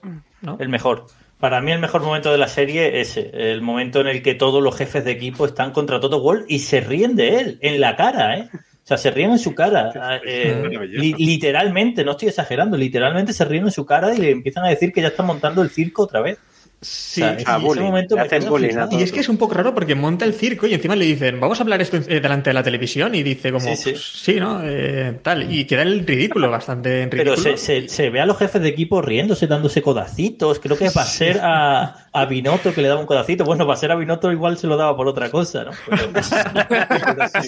¿no? El mejor. Para mí el mejor momento de la serie es ese, el momento en el que todos los jefes de equipo están contra Toto Wolff y se ríen de él, en la cara, ¿eh? O sea, se ríen en su cara. eh, li- literalmente, no estoy exagerando, literalmente se ríen en su cara y le empiezan a decir que ya están montando el circo otra vez. Sí, O sea, Ah, en ese momento me quedo flipando. Y es que es un poco raro porque monta el circo y encima le dicen, vamos a hablar esto eh, delante de la televisión y dice como, Sí, sí. pues, sí, ¿no? Eh, tal. Y queda el ridículo, [LAUGHS] bastante en Pero se, se, se ve a los jefes de equipo riéndose, dándose codacitos. Creo que para ser a, a Binotto que le daba un codacito. Bueno, para ser a Binotto igual se lo daba por otra cosa, ¿no? [LAUGHS]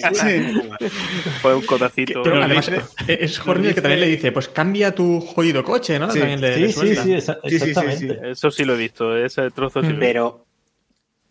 Fue un codacito. Pero además eh, es Horner el que también le dice, pues cambia tu jodido coche, ¿no? Sí. También le- Sí, le sí, sí, exa- Sí, sí, sí, exactamente. Eso sí lo he visto, ese trozo sí lo he visto. Pero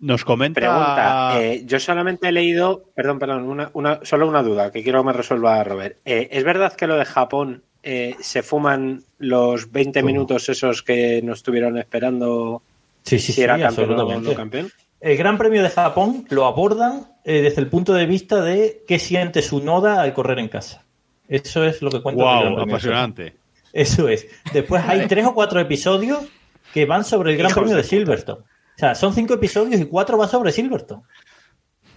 Nos comenta. Pregunta, eh, yo solamente he leído, perdón, perdón, una, una, solo una duda que quiero que me resuelva Robert. Eh, ¿Es verdad que lo de Japón eh, se fuman los 20 minutos esos que nos estuvieron esperando Sí, sí, si era sí, campeón o absolutamente. no campeón? El Gran Premio de Japón lo abordan eh, desde el punto de vista de qué siente su noda al correr en casa. Eso es lo que cuenta el Gran Wow, Premio de apasionante. Eso es. Después hay [LAUGHS] tres o cuatro episodios que van sobre el Gran Hijos Premio de de Silverstone. O sea, son cinco episodios y cuatro van sobre Silverstone.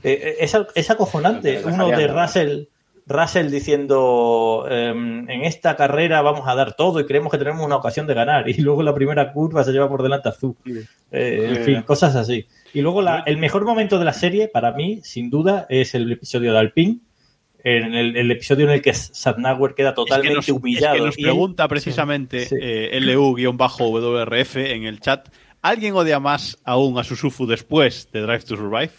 Eh, eh, es, es acojonante. Uno de. Russell, Russell diciendo em, en esta carrera vamos a dar todo y creemos que tenemos una ocasión de ganar. [LAUGHS] Y luego la primera curva se lleva por delante a Azul. Eh, en Sí. fin, cosas así. Y luego la- el mejor momento de la serie, para mí, sin duda, es el episodio de Alpine. En el, el episodio en el que Sadnauer queda totalmente es que nos, humillado. es que nos Y él- pregunta precisamente eh, LU-WRF en el chat. ¿Alguien odia más aún a Susufu después de Drive to Survive?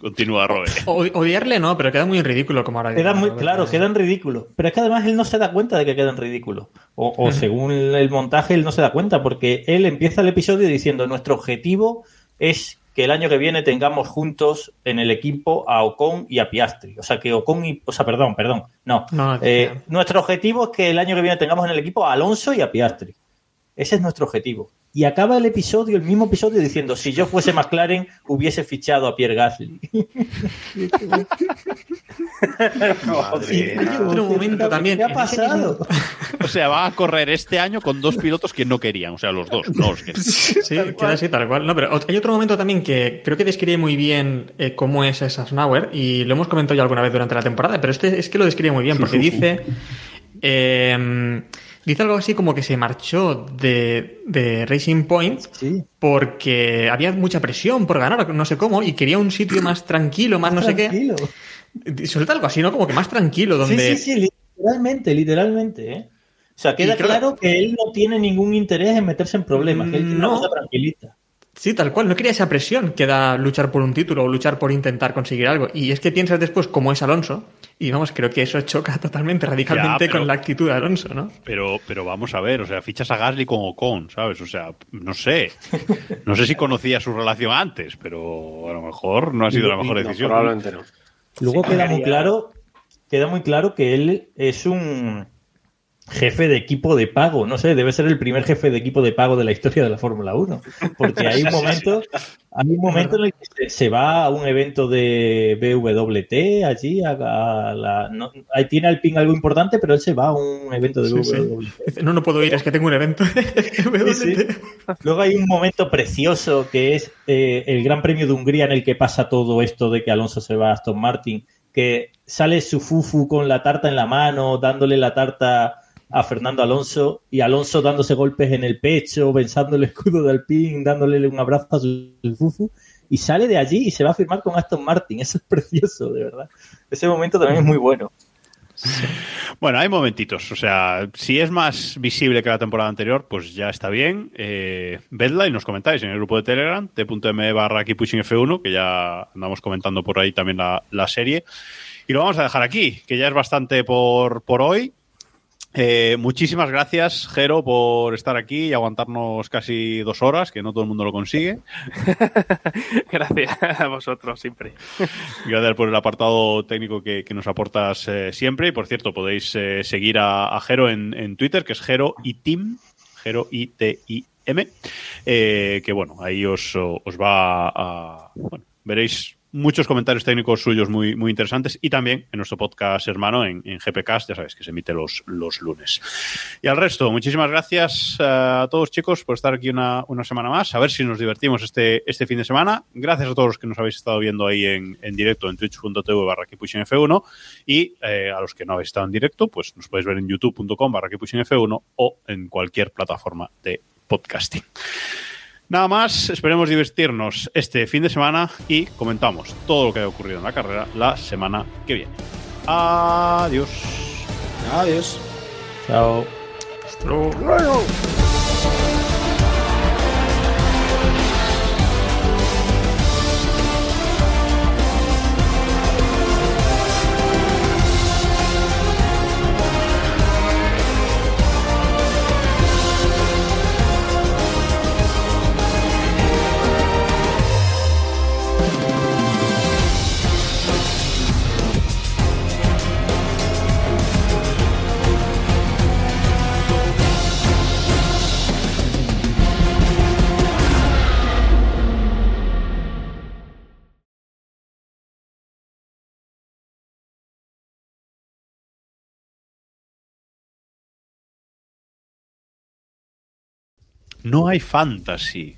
Continúa, Robert. O- odiarle no, pero queda muy en ridículo como ahora. Queda muy, claro, queda en ridículo. Pero es que además él no se da cuenta de que queda en ridículo. O, o según el montaje, él no se da cuenta, porque él empieza el episodio diciendo: Nuestro objetivo es que el año que viene tengamos juntos en el equipo a Ocon y a Piastri. O sea, que Ocon y. O sea, perdón, perdón. No. No, Eh, nuestro objetivo es que el año que viene tengamos en el equipo a Alonso y a Piastri. Ese es nuestro objetivo. Y acaba el episodio, el mismo episodio, diciendo: Si yo fuese McLaren, hubiese fichado a Pierre Gasly. Y hay otro momento también. ¿Qué ha pasado? [LAUGHS] O sea, va a correr este año con dos pilotos que no querían. O sea, los dos, no los que Sí, queda así tal cual. No, pero hay otro momento también que creo que describe muy bien eh, cómo es Sasnauer y lo hemos comentado ya alguna vez durante la temporada, pero este es que lo describe muy bien porque dice eh, dice algo así como que se marchó de, de Racing Point porque había mucha presión por ganar, no sé cómo, y quería un sitio más tranquilo, más no sé Tranquilo. qué. Suelta algo así, ¿no? Como que más tranquilo, donde... Sí, sí, sí, literalmente, literalmente. ¿eh? O sea, queda creo- claro que él no tiene ningún interés en meterse en problemas, que él tiene No. una cosa tranquilita. Sí, tal cual. No quería esa presión que da luchar por un título o luchar por intentar conseguir algo. Y es que piensas después cómo es Alonso. Y vamos, creo que eso choca [LAUGHS] totalmente, radicalmente Ya, pero- con la actitud de Alonso, ¿no? Pero, pero vamos a ver, o sea, fichas a Gasly con Ocon, ¿sabes? O sea, no sé. No sé si conocía su relación antes, pero a lo mejor no ha sido la mejor No, decisión. probablemente no. Luego Sí, queda muy claro, queda muy claro que él es un jefe de equipo de pago. No sé, debe ser el primer jefe de equipo de pago de la historia de la Fórmula 1. Porque hay un [LAUGHS] momento, hay un momento en el que se, va a un evento de BWT allí, a, a la, no- ahí tiene al ping algo importante, pero él se va a un evento de Sí, sí. BWT. No, no puedo ir, es que tengo un evento. Sí, sí. Luego hay un momento precioso que es eh, el Gran Premio de Hungría en el que pasa todo esto de que Alonso se va a Aston Martin, que sale su fufu con la tarta en la mano, dándole la tarta a Fernando Alonso y Alonso dándose golpes en el pecho, pensando el escudo de Alpine, dándole un abrazo a su, fufu y sale de allí y se va a firmar con Aston Martin. Eso es [LAUGHS] precioso, de verdad. Ese momento también es muy bueno. Bueno, hay momentitos. O sea, si es más visible que la temporada anterior, pues ya está bien. Eh, vedla y nos comentáis en el grupo de Telegram, t.me barra F1, que ya andamos comentando por ahí también la, la serie. Y lo vamos a dejar aquí, que ya es bastante por, por hoy. Eh, muchísimas gracias, Jero, por estar aquí y aguantarnos casi dos horas, que no todo el mundo lo consigue. [LAUGHS] Gracias a vosotros siempre. [LAUGHS] Gracias por el apartado técnico que, que nos aportas eh, siempre. Y por cierto, podéis eh, seguir a, a Jero en, en Twitter, que es Jero y Tim, Jero I T I M, que bueno, ahí os, os va a, bueno, veréis muchos comentarios técnicos suyos muy, muy interesantes y también en nuestro podcast hermano en, en GPcast, ya sabéis que se emite los, los lunes. Y al resto, muchísimas gracias eh, a todos chicos por estar aquí una, una semana más, a ver si nos divertimos este, este fin de semana. Gracias a todos los que nos habéis estado viendo ahí en, en directo en twitch.tv barra F1 y eh, a los que no habéis estado en directo, pues nos podéis ver en youtube.com barra F1 o en cualquier plataforma de podcasting. Nada más, esperemos divertirnos este fin de semana y comentamos todo lo que ha ocurrido en la carrera la semana que viene. Adiós. Adiós. Chao. Hasta luego. No hay fantasy.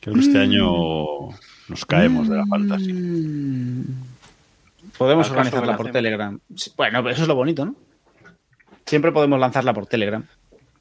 Creo que este Mm. año nos caemos de la fantasy. Podemos ¿Acaso organizarla la por? Telegram. Bueno, pero eso es lo bonito, ¿no? Siempre podemos lanzarla por Telegram.